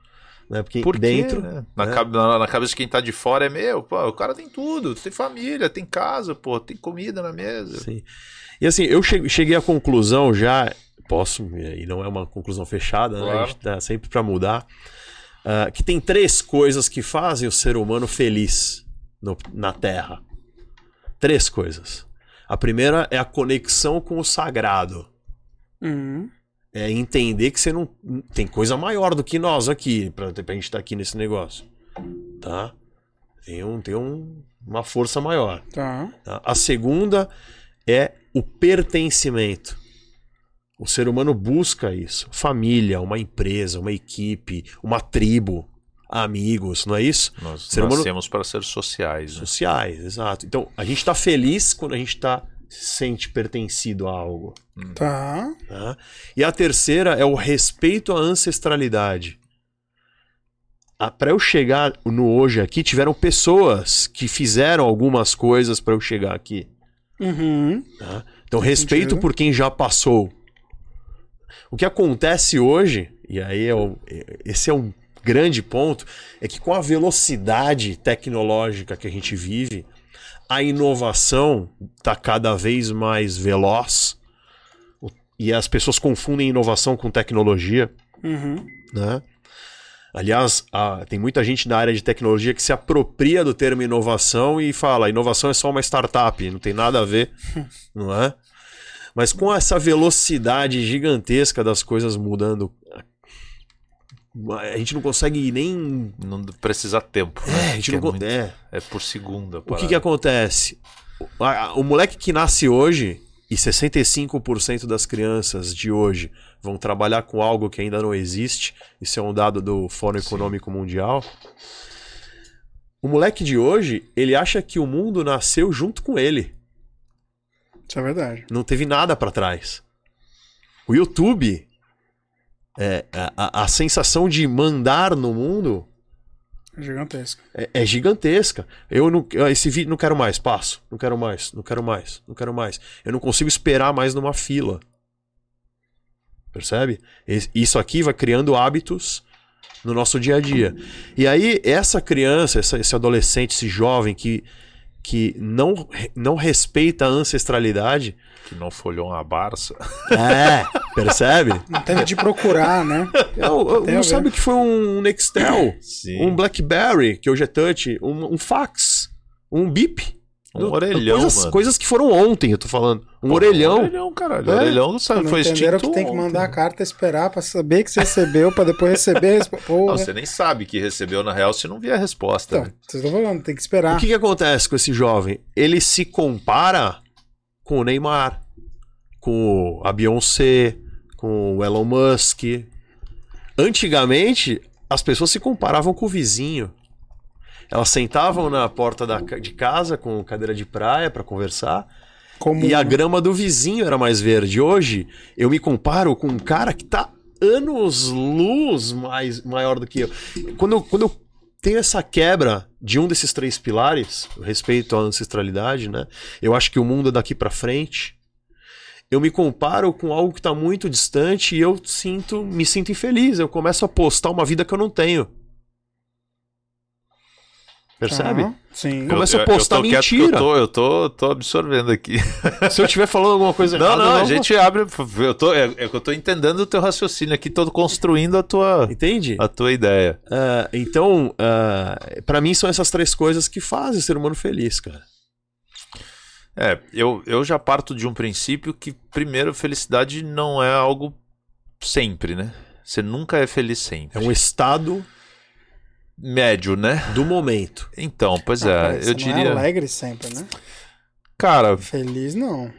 C: Né? Porque
B: Por quê,
C: dentro.
B: né? Na,
C: né?
B: na- na cabeça de quem tá de fora é meu, pô, o cara tem tudo, tem família, tem casa, pô, tem comida na mesa.
C: Sim. E assim, eu che- cheguei à conclusão já, posso, e não é uma conclusão fechada, né?
B: Claro.
C: a gente tá sempre para mudar, ah, que tem três coisas que fazem o ser humano feliz no- na Terra. Três coisas. A primeira é a conexão com o sagrado.
A: Uhum.
C: É entender que você não. Tem coisa maior do que nós aqui, pra, pra gente estar aqui nesse negócio. Tá? Tem, um, tem um, uma força maior.
A: Tá.
C: Tá? A segunda é o pertencimento. O ser humano busca isso. Família, uma empresa, uma equipe, uma tribo, amigos, não é isso?
B: Nós
C: Ser humano-
B: nascemos para ser sociais, né?
C: Sociais, exato. Então, a gente está feliz quando a gente tá, se sente pertencido a algo.
A: Tá.
C: tá? E a terceira é o respeito à ancestralidade. Para eu chegar no hoje aqui, tiveram pessoas que fizeram algumas coisas para eu chegar aqui.
A: Uhum.
C: Tá? Então,
A: Faz
C: respeito
A: sentido.
C: por quem já passou. O que acontece hoje, e aí é o- esse é um grande ponto, é que com a velocidade tecnológica que a gente vive, a inovação está cada vez mais veloz e as pessoas confundem inovação com tecnologia
A: Uhum.
C: né? Aliás, a- tem muita gente na área de tecnologia que se apropria do termo inovação e fala: inovação é só uma startup, não tem nada a ver, [LAUGHS] não é? Mas com essa velocidade gigantesca das coisas mudando, a gente não consegue nem.
B: Não precisa tempo.
C: É,
B: né?
C: a gente
B: Que
C: não
B: é, muito-
C: é.
B: é por segunda. a
C: O que, que acontece? O, a- o moleque que nasce hoje, e 65% das crianças de hoje vão trabalhar com algo que ainda não existe, isso é um dado do Fórum
B: Sim.
C: Econômico Mundial. O moleque de hoje, ele acha que o mundo nasceu junto com ele.
A: Isso é verdade.
C: Não teve nada pra trás. O YouTube, é, a, a- sensação de mandar no mundo
A: É gigantesco.
C: é, é gigantesca. Eu não, eu- esse vídeo não quero mais, passo. Não quero mais, não quero mais, não quero mais. Eu não consigo esperar mais numa fila. Percebe? Isso aqui vai criando hábitos no nosso dia a dia. E aí, essa criança, essa- esse adolescente, esse jovem que, que não, não respeita a ancestralidade,
B: Que não folhou uma Barça. [LAUGHS]
C: é, percebe?
A: Não teve de procurar, né?
C: Eu, eu
A: Tem a
C: não sabe o que foi um Nextel,
B: Sim.
C: um Blackberry, que hoje é touch, um, um fax, um bip.
B: Um orelhão,
C: coisas,
B: mano.
C: coisas que foram ontem, eu tô falando. Um
B: Pô,
C: orelhão.
B: Um orelhão, caralho.
C: É?
B: Orelhão sabe,
A: Não
B: foi extinto
A: que tem que
B: ontem.
A: mandar a carta esperar pra saber que você recebeu, pra depois receber a resposta. [LAUGHS]
B: Não, você nem sabe que recebeu na real se não vier a resposta.
A: Então,
B: né?
A: vocês estão falando, tem que esperar.
C: O que, que acontece com esse jovem? Ele se compara com o Neymar, com a Beyoncé, com o Elon Musk. Antigamente, as pessoas se comparavam com o vizinho. Elas sentavam na porta da de casa com cadeira de praia para conversar e a grama do vizinho era mais verde. Hoje, eu me comparo com um cara que tá anos luz mais maior do que eu. Quando, eu- quando eu tenho essa quebra de um desses três pilares, respeito à ancestralidade, né? Eu acho que o mundo é daqui para frente. Eu me comparo com algo que está muito distante e eu sinto, me sinto infeliz. Eu começo a postar uma vida que eu não tenho. Percebe?
A: Sim.
C: Eu- Começa a postar
B: eu que
C: mentira.
B: Eu tô, eu tô, tô absorvendo aqui. [LAUGHS]
C: Se eu estiver falando alguma coisa
B: Não,
C: errada,
B: não, a
C: eu
B: gente abre. Eu tô, é, é que eu tô entendendo o teu raciocínio aqui, tô construindo a tua,
C: Entende?
B: a tua ideia.
C: Ah, então, ah, pra mim são essas três coisas que fazem o ser humano feliz, cara.
B: É, eu, eu já parto de um princípio que, primeiro, felicidade não é algo sempre, né? Você nunca é feliz sempre.
C: É um estado
B: médio, né?
C: do momento.
B: Então, pois é, eu
A: você Não é
B: diria.
A: alegre sempre, né?
B: Cara,
A: Feliz não.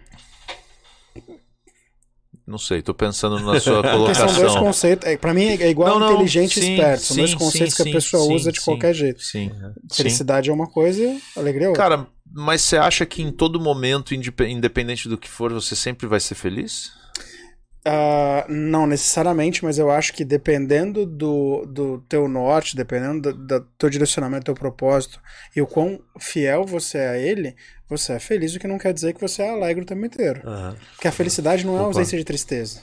B: não sei, tô pensando na sua [LAUGHS]
A: Porque são dois
B: colocação.
A: conceitos. É, pra mim é igual
B: Não, não,
A: inteligente e
B: sim,
A: esperto. São dois
B: sim,
A: conceitos
B: sim,
A: que a pessoa
B: sim,
A: usa de
B: sim.
A: qualquer jeito.
B: Sim. sim.
A: Felicidade é uma coisa e alegria é outra.
B: Cara, mas você acha que em todo momento, indep- independente do que for, você sempre vai ser feliz?
A: Ah, não necessariamente, mas eu acho que dependendo do, do teu norte, dependendo do, do teu direcionamento, do teu propósito e o quão fiel você é a ele, você é feliz, o que não quer dizer que você é alegre o tempo inteiro.
C: Aham.
A: Porque a felicidade não é a
C: Opa.
A: ausência de tristeza.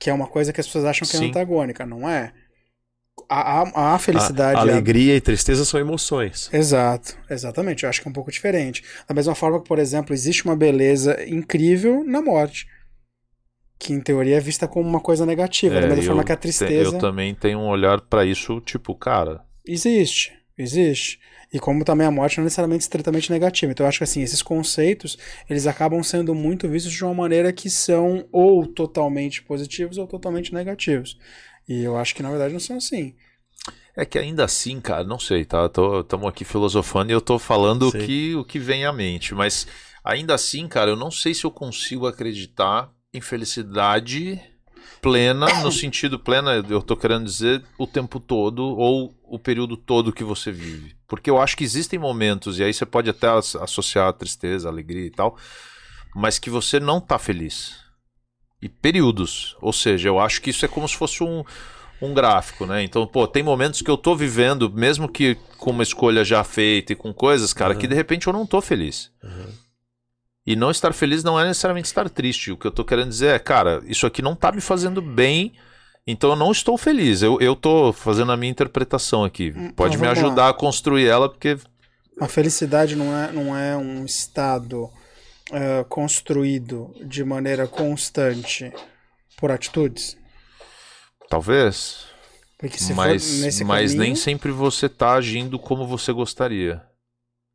A: Que é uma coisa que as pessoas acham que é
B: Sim.
A: antagônica, não é? A, a, a felicidade.
C: A-
A: é a-
C: alegria e tristeza são emoções.
A: Exato, exatamente. Eu acho que é um pouco diferente. Da mesma forma que, por exemplo, existe uma beleza incrível na morte. Que em teoria é vista como uma coisa negativa. da
B: É,
A: mesma
B: eu
A: forma que a
B: te-
A: tristeza
B: Eu também tenho um olhar pra isso, tipo, cara,
A: existe. Existe. E como também a morte não é necessariamente estritamente negativa. Então eu acho que assim, esses conceitos, eles acabam sendo muito vistos de uma maneira que são ou totalmente positivos ou totalmente negativos. E eu acho que na verdade não são assim.
B: É que ainda assim, cara, não sei, tá? Estamos aqui filosofando e eu tô falando o que, o que vem à mente. Mas ainda assim, cara, eu não sei se eu consigo acreditar em felicidade plena, no [COUGHS] sentido plena, eu tô querendo dizer o tempo todo ou o período todo que você vive. Porque eu acho que existem momentos, e aí você pode até as- associar a tristeza, a alegria e tal, mas que você não tá feliz. E períodos. Ou seja, eu acho que isso é como se fosse um, um gráfico, né? Então, pô, tem momentos que eu tô vivendo, mesmo que com uma escolha já feita e com coisas, cara,
C: Uhum.
B: que de repente eu não tô feliz. E não estar feliz não é necessariamente estar triste. O que eu tô querendo dizer é, cara, isso aqui não tá me fazendo bem, então eu não estou feliz. Eu, eu tô fazendo a minha interpretação aqui.
A: Hum,
B: Pode
A: então
B: me
A: vamos lá.
B: ajudar a construir ela, porque.
A: A felicidade não é, não é um estado eh, construído de maneira constante por atitudes.
B: Talvez. Mas, mas
A: caminho...
B: nem sempre você tá agindo como você gostaria.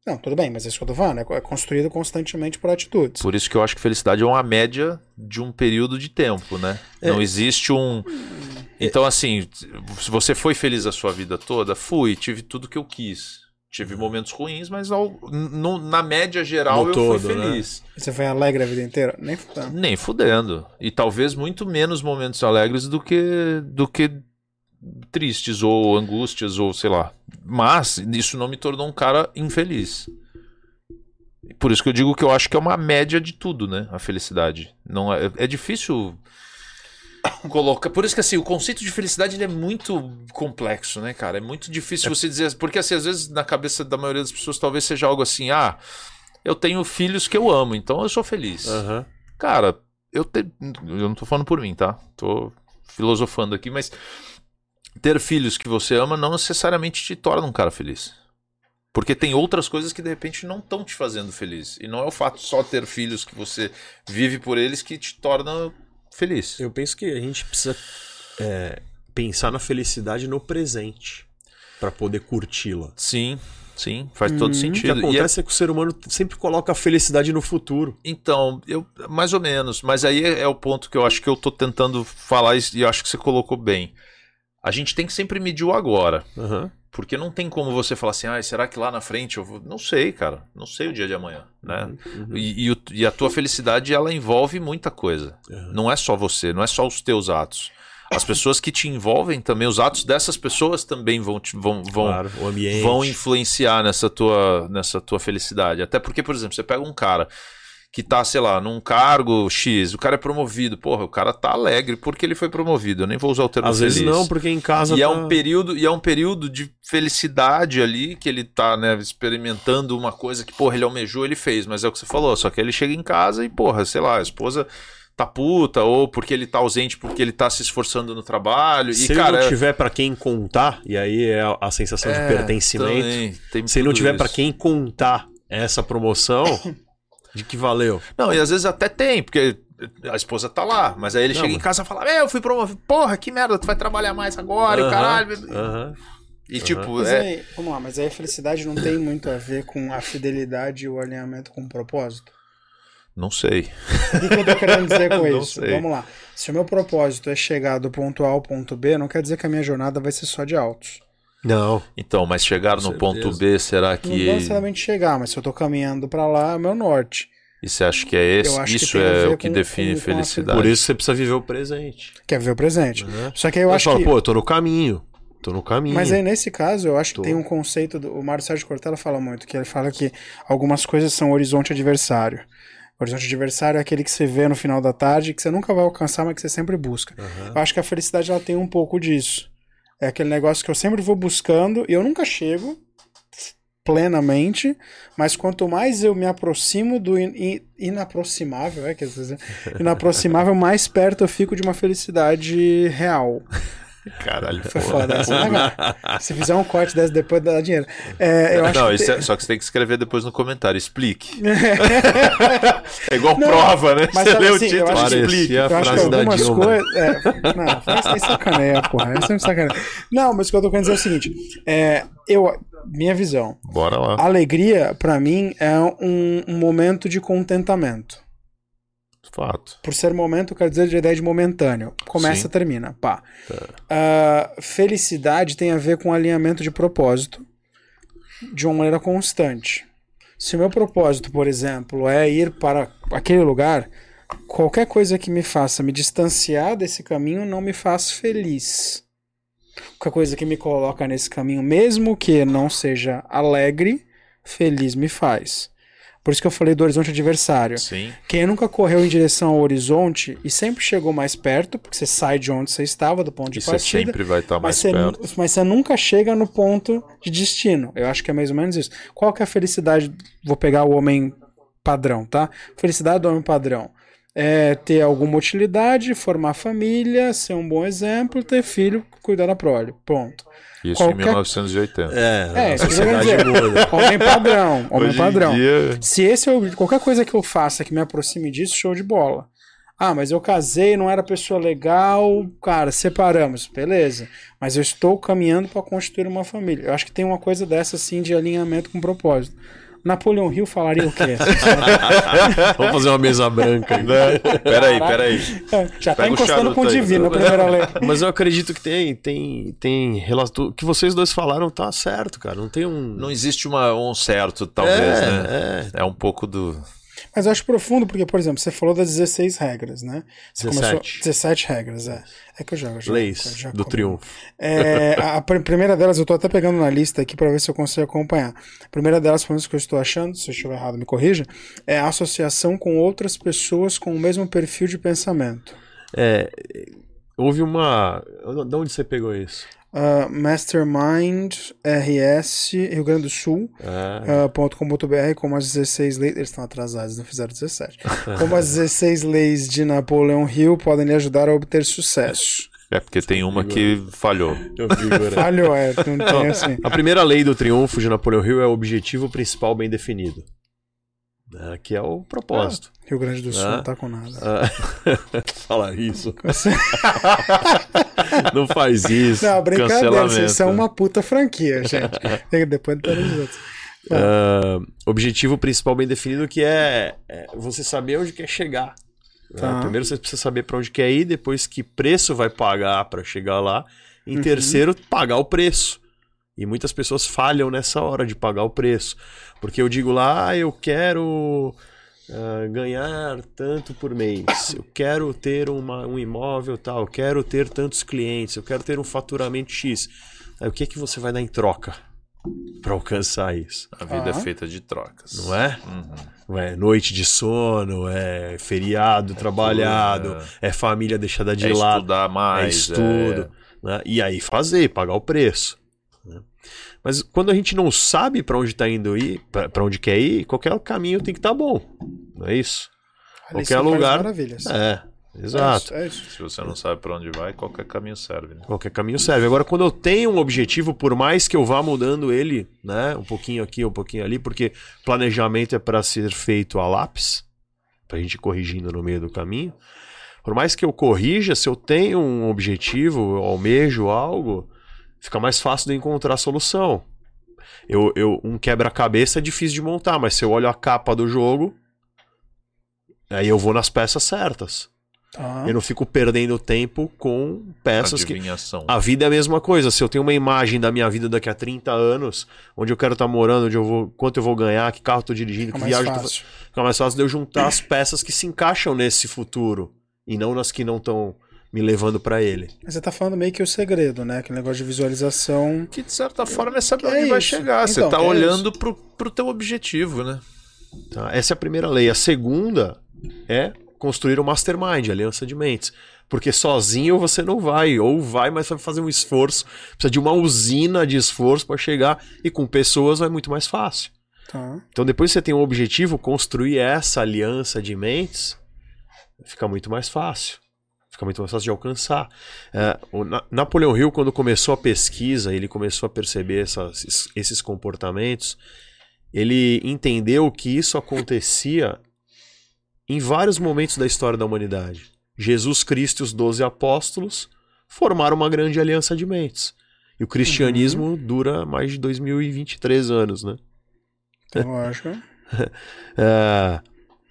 A: Não, tudo bem, mas é isso que eu tô falando. É construído constantemente por atitudes.
B: Por isso que eu acho que felicidade é uma média de um período de tempo, né?
C: É.
B: Não existe um. Então, assim, se você foi feliz a sua vida toda, fui, tive tudo que eu quis. Tive momentos ruins, mas ao- no- na média geral
C: No
B: eu
C: todo,
B: fui
C: né?
B: feliz.
A: Você foi alegre a vida inteira? Nem fudendo.
B: Nem fudendo. E talvez muito menos momentos alegres do que do que tristes ou angústias ou sei lá. Mas isso não me tornou um cara infeliz. Por isso que eu digo que eu acho que é uma média de tudo, né? A felicidade. Não é, é difícil colocar. Por isso que assim, o conceito de felicidade ele é muito complexo, né, cara? É muito difícil você dizer, porque assim, às vezes na cabeça da maioria das pessoas talvez seja algo assim, ah, eu tenho filhos que eu amo, então eu sou feliz.
C: Aham.
B: Cara, eu, te... eu não tô falando por mim, tá? Tô filosofando aqui, mas ter filhos que você ama não necessariamente te torna um cara feliz. Porque tem outras coisas que de repente não estão te fazendo feliz. E não é o fato só ter filhos que você vive por eles que te torna feliz.
C: Eu penso que a gente precisa é, pensar na felicidade no presente para poder curti-la.
B: Sim, sim, faz todo
C: O que
B: sentido. E é-
C: acontece é que o ser humano sempre coloca a felicidade no futuro.
B: Então, eu mais ou menos, mas aí é, é o ponto que eu acho que eu tô tentando falar e eu acho que você colocou bem. A gente tem que sempre medir o agora.
C: Aham.
B: Porque não tem como você falar assim, ah, será que lá na frente eu vou. Não sei, cara. Não sei o dia de amanhã, né?
C: Uhum.
B: E, e o- e a tua felicidade, ela envolve muita coisa.
C: Uhum.
B: Não é só você, não é só os teus atos. As pessoas que te envolvem também, os atos dessas pessoas também vão, te- vão, vão,
C: Claro,
B: vão influenciar nessa tua, nessa tua felicidade. Até porque, por exemplo, você pega um cara que tá, sei lá, num cargo X, o cara é promovido. Porra, o cara tá alegre porque ele foi promovido. Eu nem vou usar o termo
C: Às vezes
B: feliz.
C: não, porque em casa
B: E é
C: tá-
B: um período, e é um período de felicidade ali que ele tá, né, experimentando uma coisa que, porra, ele almejou, ele fez, mas é o que você falou, só que ele chega em casa e, porra, sei lá, a esposa tá puta, ou porque ele tá ausente porque ele tá se esforçando no trabalho.
C: Se
B: e,
C: ele
B: cara,
C: não tiver pra quem contar, e aí é a- sensação de
B: é,
C: pertencimento.
B: também,
C: Se ele não tiver pra quem contar essa promoção, [COUGHS] de que valeu?
B: Não, e às vezes até tem, porque a esposa tá lá, mas aí ele
C: Não,
B: chega em casa e fala: Meu, eu fui promovido, porra, que merda, tu vai trabalhar mais agora, e caralho. E tipo,
A: Mas
B: é,
A: aí, vamos lá, mas aí a felicidade não tem muito a ver com a fidelidade e o alinhamento com o propósito?
B: não sei.
A: O que, eu tô querendo dizer com [LAUGHS]
B: Não
A: isso?
B: sei.
A: Vamos lá. Se o meu propósito é chegar do ponto A ao ponto B, não quer dizer que a minha jornada vai ser só de altos.
C: Não.
B: Então, mas chegar no
C: Com
B: ponto. B, será que.
A: não necessariamente chegar, mas se eu tô caminhando pra lá, é o meu norte.
B: E você acha que é esse?
A: Eu acho que
B: isso é o que
A: com-
B: define
A: com- com
B: felicidade.
C: Por isso você precisa viver o presente.
A: Quer ver o presente.
C: Né?
A: Só que aí eu
C: Eu
A: acho
C: falo,
A: que.
C: pô, eu tô no caminho. Tô no caminho.
A: Mas aí nesse caso, eu acho que
C: Tô.
A: tem um conceito, do, o Mário Sérgio Cortella fala muito, que ele fala que algumas coisas são horizonte adversário. O horizonte adversário é aquele que você vê no final da tarde, que você nunca vai alcançar, mas que você sempre busca.
C: Aham.
A: Eu acho que a felicidade ela tem um pouco disso. É aquele negócio que eu sempre vou buscando e eu nunca chego plenamente, mas quanto mais eu me aproximo do in- in- inaproximável, é, quer dizer, inaproximável, [LAUGHS] mais perto eu fico de uma felicidade real.
B: Caralho,
A: Foi foda essa, cara? [LAUGHS] Se fizer um corte dessa depois dá dinheiro. É, eu acho
B: Não,
A: que te-
B: é- só que você tem que escrever depois no comentário. Explique. [LAUGHS] é igual
A: Não,
B: prova, né?
A: mas
B: você
A: sabe
B: lê
A: assim,
B: o
A: eu
B: título
A: acho
B: e
A: que-
B: explique.
A: Eu acho que
C: frase
A: algumas coisas. É, não, sem sacaneia, porra. É sacaneia. Não, mas o que eu tô querendo dizer é o seguinte: é, eu, minha visão.
B: Bora lá.
A: Alegria, pra mim, é um, um momento de contentamento.
B: Fato.
A: Por ser momento, eu quero dizer de ideia de momentâneo. Começa,
B: Sim.
A: termina. Pá. Ah, felicidade tem a ver com alinhamento de propósito de uma maneira constante. Se o meu propósito, por exemplo, é ir para aquele lugar, qualquer coisa que me faça me distanciar desse caminho não me faz feliz. Qualquer coisa que me coloca nesse caminho, mesmo que não seja alegre, feliz me faz. Por isso que eu falei do horizonte adversário.
B: Sim.
A: Quem nunca correu em direção ao horizonte e sempre chegou mais perto, porque você sai de onde você estava, do ponto de
B: E você
A: partida,
B: sempre vai estar mais
A: mas você,
B: perto.
A: mas você nunca chega no ponto de destino. Eu acho que é mais ou menos isso. Qual que é a felicidade? Vou pegar o homem padrão, tá? Felicidade do homem padrão. É ter alguma utilidade, formar família, ser um bom exemplo, ter filho, cuidar da prole. Ponto.
B: Isso em
A: qualquer-
B: 1980.
C: É,
A: É,
C: a
A: isso que eu quero
C: sociedade muda.
A: Homem padrão, [LAUGHS] homem
B: Hoje em
A: padrão.
B: dia-
A: Se esse é o, qualquer coisa que eu faça que me aproxime disso, show de bola. Ah, mas eu casei, não era pessoa legal, cara, separamos, beleza. Mas eu estou caminhando para constituir uma família. Eu acho que tem uma coisa dessa assim de alinhamento com propósito. Napoleão Hill falaria o quê? [LAUGHS]
C: Vamos fazer uma mesa branca. aí.
B: Peraí, peraí.
A: Já tá
B: Pega o
A: encostando com o divino, a primeira lei. [LAUGHS]
C: Mas eu acredito que tem, tem, tem relação. O que vocês dois falaram tá certo, cara. Não tem um.
B: Não existe uma, um certo, talvez,
C: é,
B: né?
C: é.
B: É um pouco do.
A: Mas eu acho profundo, porque, por exemplo, você falou das 16 regras, né? Você
C: 17.
A: 17 regras, é. É que eu já. eu já
C: Leis
A: já
C: do
A: comi.
C: triunfo.
A: É, a, a pr- primeira delas, eu tô até pegando na lista aqui para ver se eu consigo acompanhar. A primeira delas, pelo menos que eu estou achando, se eu estiver errado, me corrija, é a associação com outras pessoas com o mesmo perfil de pensamento.
C: É, houve uma. De onde você pegou isso?
A: Ah, Mastermind RS Rio Grande do Sul. Ah, ponto .com.br como as 16 leis. Eles estão atrasados, não fizeram 17. Como as 16 leis de Napoleão Hill podem lhe ajudar a obter sucesso.
B: É porque tem uma que falhou.
A: Falhou, é, não tem assim.
C: A primeira lei do triunfo de Napoleão Hill é o objetivo principal bem definido. né, que é o propósito.
A: Rio Grande do Sul
C: Ah.
A: não tá com nada.
C: Ah, [LAUGHS] Fala isso. [LAUGHS] Não faz isso.
A: Não, brincadeira, vocês são uma puta franquia, gente. [LAUGHS] Depois tá nos outros.
C: Ah, objetivo principal bem definido que é, é você saber onde quer chegar. né?
A: Tá.
C: Primeiro você precisa saber para onde quer ir, depois que preço vai pagar para chegar lá. Em
A: Uhum.
C: terceiro, pagar o preço. E muitas pessoas falham nessa hora de pagar o preço. Porque eu digo lá, ah, eu quero ah, ganhar tanto por mês, eu quero ter uma- um imóvel tal, eu quero ter tantos clientes, eu quero ter um faturamento X. Aí, o que é que você vai dar em troca para alcançar isso?
B: A vida
A: Ah.
B: é feita de trocas.
C: Não é?
B: Uhum.
C: Não é noite de sono, é feriado trabalhado, é, família deixada de
B: é
C: lado,
B: estudar mais.
C: é estudo. né? E aí fazer, pagar o preço. né? Mas quando a gente não sabe para onde está indo ir, para onde quer ir, qualquer caminho tem que estar bão. Não é isso?
A: A
C: Qualquer lugar.
A: Maravilhas.
C: É. Exato.
A: É isso.
B: Se você não sabe pra onde vai, qualquer caminho serve. Né?
C: Qualquer caminho serve. Agora, quando eu tenho um objetivo, por mais que eu vá mudando ele, né, um pouquinho aqui, um pouquinho ali, porque planejamento é para ser feito a lápis, pra gente ir corrigindo no meio do caminho. Por mais que eu corrija, se eu tenho um objetivo, eu almejo algo, fica mais fácil de eu encontrar a solução. Eu, eu, um quebra-cabeça é difícil de montar, mas se eu olho a capa do jogo, aí eu vou nas peças certas.
A: Tá.
C: Eu não fico perdendo tempo com peças que.
B: Adivinhação.
C: A vida é a mesma coisa. Se eu tenho uma imagem da minha vida daqui a 30 anos, onde eu quero estar morando, onde eu vou, quanto eu vou ganhar, que carro eu tô dirigindo,
A: Fica
C: que viagem eu tô
A: fácil.
C: Fica mais fácil de eu juntar as peças que se encaixam nesse futuro e não nas que não estão me levando para ele.
A: Mas Você tá falando meio que o segredo, né? Aquele negócio de visualização.
B: Que de certa forma é saber
A: Que é
B: onde vai
A: isso.
B: chegar. Você
A: Então,
B: tá
A: que é
B: olhando pro, pro teu objetivo, né?
C: Tá? Essa é a primeira lei. A segunda é construir o mastermind, a aliança de mentes. Porque sozinho você não vai, ou vai, mas vai fazer um esforço. Precisa de uma usina de esforço para chegar, e com pessoas vai muito mais fácil.
A: Tá.
C: Então, depois que você tem um objetivo, construir essa aliança de mentes fica muito mais fácil. Fica muito mais fácil de alcançar. É, o Na- Napoleão Hill, quando começou a pesquisa, ele começou a perceber essas- esses- comportamentos, ele entendeu que isso acontecia em vários momentos da história da humanidade. Jesus Cristo e os doze apóstolos formaram uma grande aliança de mentes. E o cristianismo dura mais de 2023 anos, né?
A: Então, lógico. [LAUGHS]
C: É,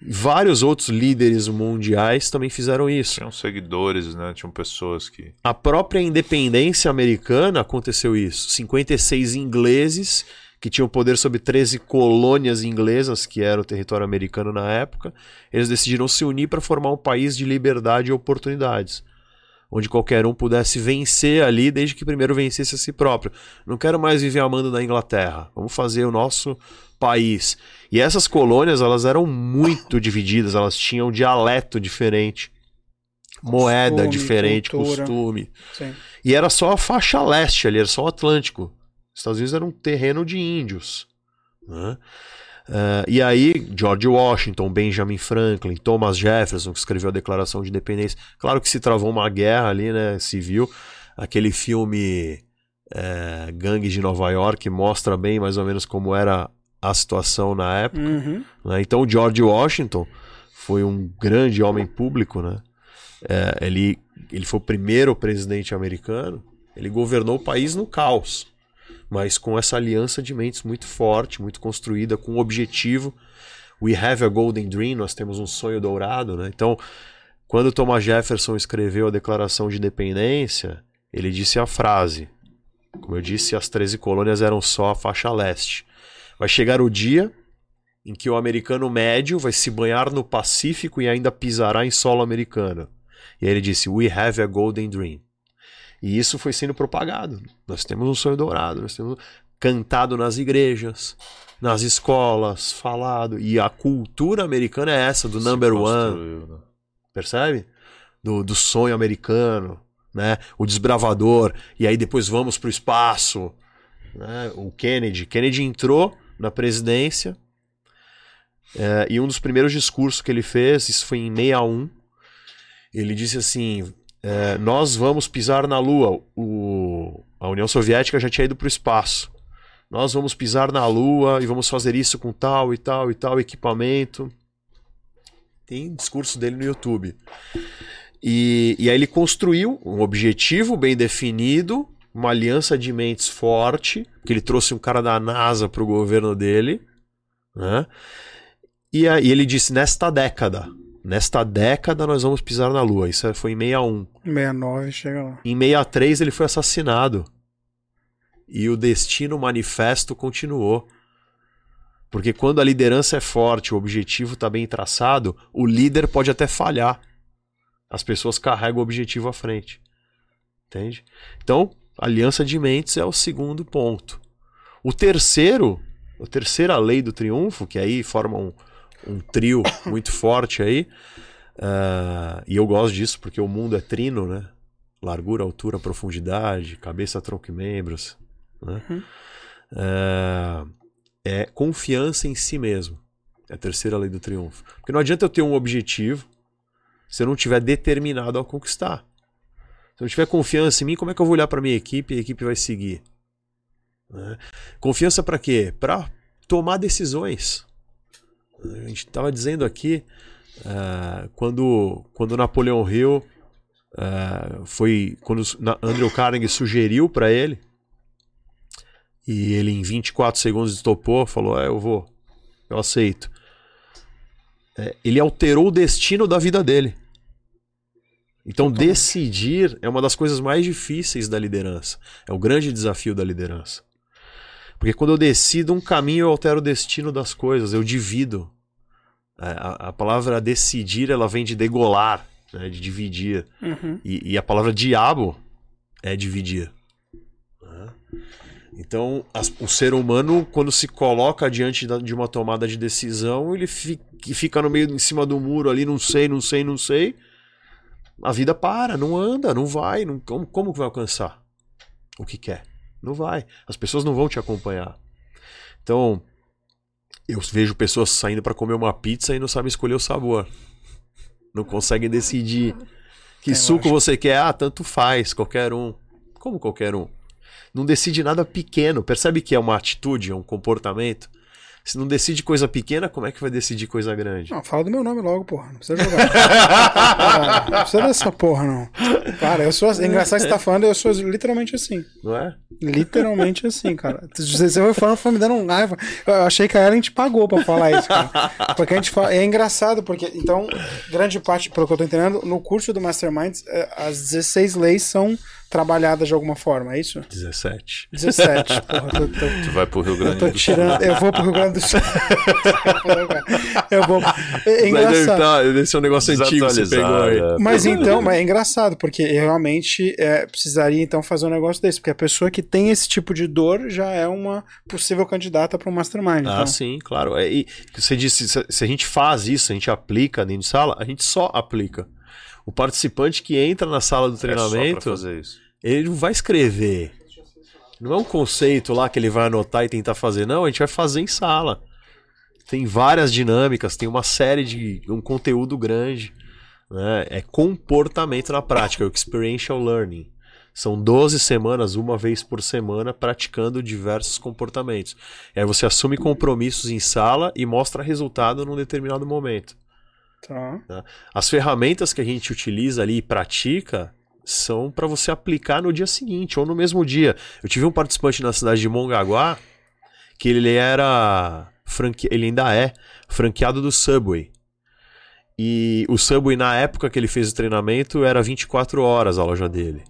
C: vários outros líderes mundiais também fizeram isso.
B: Tinham seguidores, né? Tinham pessoas que.
C: A própria independência americana aconteceu isso. 56 ingleses que tinham poder sobre 13 colônias inglesas, que era o território americano na época, eles decidiram se unir para formar um país de liberdade e oportunidades. Onde qualquer um pudesse vencer ali, desde que primeiro vencesse a si próprio. Não quero mais viver amando da Inglaterra. Vamos fazer o nosso país. E essas colônias, elas eram muito divididas, elas tinham dialeto diferente, moeda
A: Costume,
C: diferente,
A: cultura.
C: costume.
A: Sim.
C: E era só a faixa leste ali, era só o Atlântico. Os Estados Unidos era um terreno de índios. né? Eh, e aí, George Washington, Benjamin Franklin, Thomas Jefferson, que escreveu a Declaração de Independência. Claro que se travou uma guerra ali, né, civil. Aquele filme eh, Gangue de Nova York mostra bem mais ou menos como era a situação na época.
A: Uhum.
C: né? Então, o George Washington foi um grande homem público, né? É, ele, ele foi o primeiro presidente americano. Ele governou o país no caos, mas com essa aliança de mentes muito forte, muito construída, com um objetivo. We have a golden dream, nós temos um sonho dourado, né? Então, quando Thomas Jefferson escreveu a Declaração de Independência, ele disse a frase: como eu disse, as 13 colônias eram só a faixa leste. Vai chegar o dia em que o americano médio vai se banhar no Pacífico e ainda pisará em solo americano. E aí ele disse: We have a golden dream. E isso foi sendo propagado. Nós temos um sonho dourado, nós temos cantado nas igrejas, nas escolas, falado. E a cultura americana é essa, do number one,
B: né?
C: percebe? Do, do sonho americano, né? O desbravador. E aí depois vamos pro espaço. Né? O Kennedy. Kennedy entrou na presidência é, e um dos primeiros discursos que ele fez, isso foi em 61, ele disse assim: é, Nós vamos pisar na Lua. O, a União Soviética já tinha ido para o espaço. Nós vamos pisar na Lua e vamos fazer isso com tal e tal e tal equipamento. Tem discurso dele no YouTube. E, e aí ele construiu um objetivo bem definido, uma aliança de mentes forte, que ele trouxe um cara da NASA para o governo dele, né? E aí ele disse, nesta década, nesta década nós vamos pisar na Lua. Isso foi em 61.
A: 69, chega lá.
C: Em 63 ele foi assassinado. E o destino manifesto continuou. Porque quando a liderança é forte, o objetivo está bem traçado, o líder pode até falhar. As pessoas carregam o objetivo à frente. Entende? Então, aliança de mentes é o segundo ponto. O terceiro, a terceira lei do triunfo, que aí forma um, um trio muito forte aí, ah, e eu gosto disso porque o mundo é trino, né? Largura, altura, profundidade, cabeça, tronco e membros. Né?
A: Uhum.
C: Ah, é confiança em si mesmo. É a terceira lei do triunfo. Porque não adianta eu ter um objetivo, se eu não tiver determinado a conquistar. Se eu não tiver confiança em mim, como é que eu vou olhar para minha equipe e a equipe vai seguir? Né? Confiança para quê? Para tomar decisões. A gente estava dizendo aqui, uh, quando, quando Napoleão Hill uh, foi. Quando Andrew Carnegie sugeriu para ele, e ele em 24 segundos topou, falou: é, Eu vou, eu aceito. É, ele alterou o destino da vida dele. Então, decidir é uma das coisas mais difíceis da liderança. É o grande desafio da liderança. Porque quando eu decido um caminho, eu altero o destino das coisas, eu divido. É, a, a palavra decidir, ela vem de degolar, né, de dividir.
A: Uhum.
C: E, e, a palavra diabo é dividir. Né? Então, as, o ser humano, quando se coloca diante da, de uma tomada de decisão, ele fica, fica no meio, em cima do muro ali, não sei, não sei, não sei. A vida para, não anda, não vai. Não, como, como que vai alcançar o que quer? Não vai. As pessoas não vão te acompanhar. Então, eu vejo pessoas saindo para comer uma pizza e não sabem escolher o sabor. Não conseguem decidir que é, suco você quer. Ah, tanto faz, qualquer um. Como qualquer um? Não decide nada pequeno. Percebe que é uma atitude, é um comportamento. Se não decide coisa pequena, como é que vai decidir coisa grande?
A: Não, fala do meu nome logo, porra. Não precisa jogar. ah, [LAUGHS] não precisa dessa porra, não. Cara, eu sou. É engraçado que você tá falando, eu sou literalmente assim.
C: Não é?
A: Literalmente assim, cara. Você foi falando, foi me dando um raiva. Eu achei que a Ellen te pagou pra falar isso, cara. Porque a gente fala. É engraçado, porque. Então, grande parte, pelo que eu tô entendendo, no curso do Mastermind, é, as 16 leis são trabalhadas de alguma forma, é isso?
C: 17.
A: 17. [LAUGHS] Porra, tô, tô,
B: tu vai pro Rio Grande
A: eu do Sul. Eu vou pro Rio Grande do Sul. [LAUGHS] eu vou. É engraçado.
C: Tá, esse é um negócio antigo que você pegou aí.
A: É. Mas então, mas é engraçado, porque realmente é, precisaria então fazer um negócio desse, porque a pessoa que tem esse tipo de dor já é uma possível candidata para um mastermind.
C: Ah,
A: então.
C: sim, claro. É, e você disse, se a gente faz isso, a gente aplica dentro de sala, a gente só aplica. O participante que entra na sala do treinamento,
B: é
C: ele não vai escrever. Não é um conceito lá que ele vai anotar e tentar fazer, não, a gente vai fazer em sala. Tem várias dinâmicas, tem uma série de um conteúdo grande. Né? É comportamento na prática, é o experiential learning. São 12 semanas, uma vez por semana, praticando diversos comportamentos. E aí você assume compromissos em sala e mostra resultado num determinado momento.
A: Tá.
C: Né? As ferramentas que a gente utiliza ali e pratica são para você aplicar no dia seguinte ou no mesmo dia. Eu tive um participante na cidade de Mongaguá que ele era franque... ele ainda é franqueado do Subway. E o Subway na época que ele fez o treinamento era 24 horas a loja dele.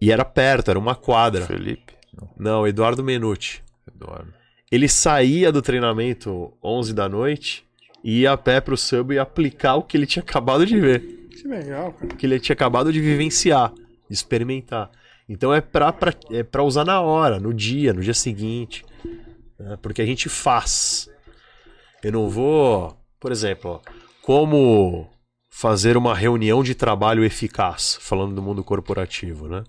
C: E era perto, era uma quadra.
B: Felipe?
C: Não, Não Eduardo Menucci.
B: Eduardo.
C: Ele saía do treinamento 11 da noite e ia a pé pro sub e aplicar o que ele tinha acabado de ver.
A: Que legal, cara.
C: Que ele tinha acabado de vivenciar, de experimentar. Então é pra, pra, é pra usar na hora, no dia, no dia seguinte. Né? Porque a gente faz. Eu não vou. Por exemplo, ó, como fazer uma reunião de trabalho eficaz, falando do mundo corporativo, né?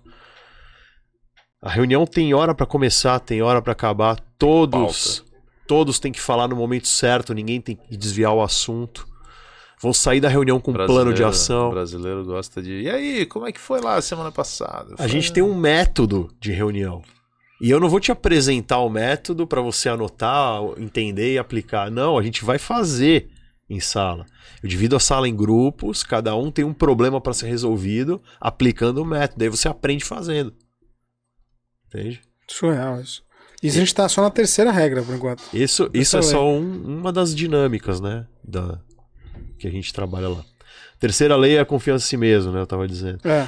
C: A reunião tem hora para começar, tem hora para acabar, todos Pauta todos têm que falar no momento certo, ninguém tem que desviar o assunto. Vão sair da reunião com um plano de ação.
B: O brasileiro gosta de. E aí, como é que foi lá semana passada?
C: Foi... A gente tem um método de reunião. E eu não vou te apresentar o método para você anotar, entender e aplicar. Não, a gente vai fazer em sala. Eu divido a sala em grupos, cada um tem um problema para ser resolvido, aplicando o método. Aí você aprende fazendo. Entende?
A: Surreal isso. Isso a gente tá só na terceira regra, por enquanto.
C: Isso, isso é só um, uma das dinâmicas, né? Da, que a gente trabalha lá. Terceira lei é a confiança em si mesmo, né? Eu tava dizendo.
A: É.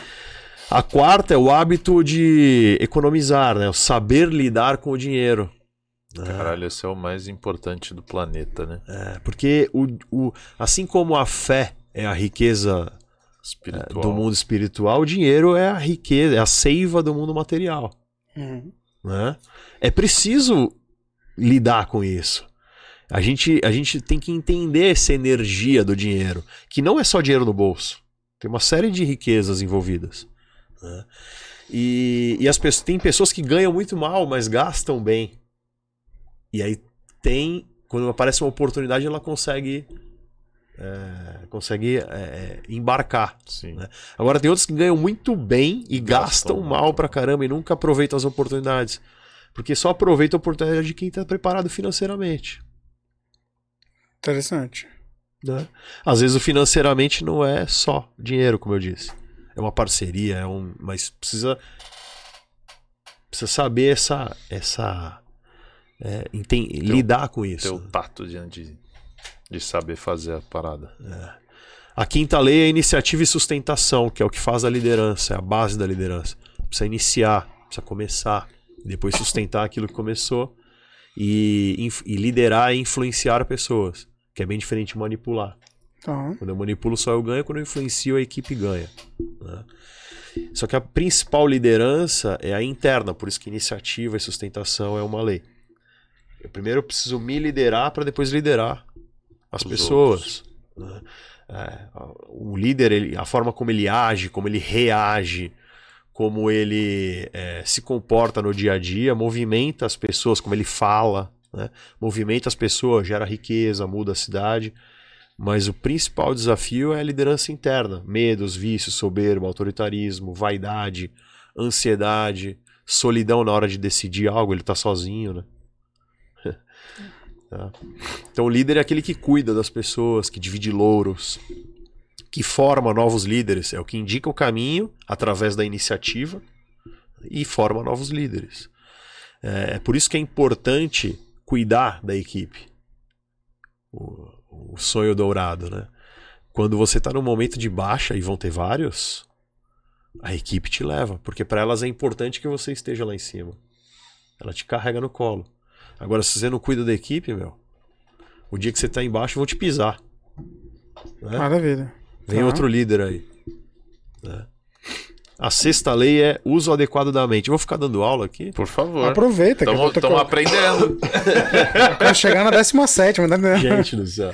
C: A quarta é o hábito de economizar, né? O saber lidar com o dinheiro.
B: Né? Caralho, esse é o mais importante do planeta, né?
C: É, porque o, o, assim como a fé é a riqueza é, do mundo espiritual, o dinheiro é a riqueza, é a seiva do mundo material.
A: Uhum.
C: Né? É preciso lidar com isso. A gente, a gente tem que entender essa energia do dinheiro, que não é só dinheiro no bolso. Tem uma série de riquezas envolvidas. Né? E, e as pessoas, tem pessoas que ganham muito mal, mas gastam bem. E aí tem, quando aparece uma oportunidade, ela consegue é, consegue é, embarcar.
B: Sim.
C: Né? Agora tem outros que ganham muito bem e gastam,
B: Gastam
C: mal
B: muito.
C: pra caramba e nunca aproveitam as oportunidades. Porque só aproveita a oportunidade de quem tá preparado financeiramente.
A: Interessante.
C: né? Às vezes o financeiramente não é só dinheiro, como eu disse. É uma parceria, é um, mas precisa precisa saber essa essa é, enten- lidar com
B: Ter
C: isso.
B: o tato de, de, de saber fazer a parada.
C: A quinta lei é iniciativa e sustentação, que é o que faz a liderança, é a base da liderança. Precisa iniciar, precisa começar, e depois sustentar aquilo que começou e, e liderar e influenciar pessoas, que é bem diferente de manipular.
A: Tá.
C: Quando eu manipulo, só eu ganho. Quando eu influencio, a equipe ganha. né? Só que a principal liderança é a interna, por isso que iniciativa e sustentação é uma lei. Eu primeiro preciso me liderar para depois liderar as
B: Os
C: pessoas. né? É, o líder, ele- a forma como ele age, como ele reage, como ele é, se comporta no dia a dia, movimenta as pessoas, como ele fala, né? movimenta as pessoas, gera riqueza, muda a cidade. Mas o principal desafio é a liderança interna: medos, vícios, soberba, autoritarismo, vaidade, ansiedade, solidão na hora de decidir algo, ele está sozinho, né? [LAUGHS] Tá? Então o líder é aquele que cuida das pessoas, que divide louros, que forma novos líderes, é o que indica o caminho através da iniciativa e forma novos líderes. É, é por isso que é importante cuidar da equipe. O, o sonho dourado, né? Quando você está num momento de baixa e vão ter vários, a equipe te leva, porque para elas é importante que você esteja lá em cima. Ela te carrega no colo. Agora, se você não cuida da equipe, meu, o dia que você tá embaixo, vão te pisar. Né?
A: Maravilha.
C: Vem
A: Tá.
C: outro líder aí. né? A sexta lei é uso adequado da mente. Eu vou ficar dando aula aqui.
B: Por favor.
A: Aproveita, que eu tô,
B: Estamos aprendendo.
A: quero chegar na 17, tá entendendo?
C: Gente do céu.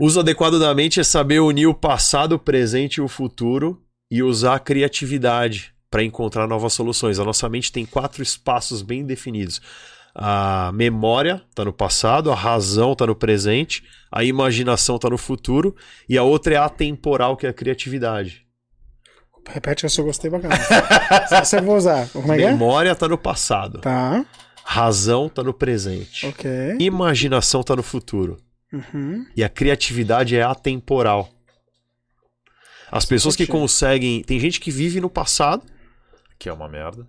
C: Uso adequado da mente é saber unir o passado, o presente e o futuro e usar a criatividade para encontrar novas soluções. A nossa mente tem quatro espaços bem definidos. A memória está no passado, a razão está no presente, a imaginação está no futuro e a outra é a atemporal, que é a criatividade.
A: Repete que eu só gostei bacana. [LAUGHS] Essa eu vou usar. Como é que é?
C: Memória está no passado,
A: Tá,
C: razão está no presente,
A: ok.
C: imaginação está no futuro.
A: Uhum.
C: E a criatividade é atemporal. As pessoas que conseguem. Tem gente que vive no passado,
B: que é uma merda.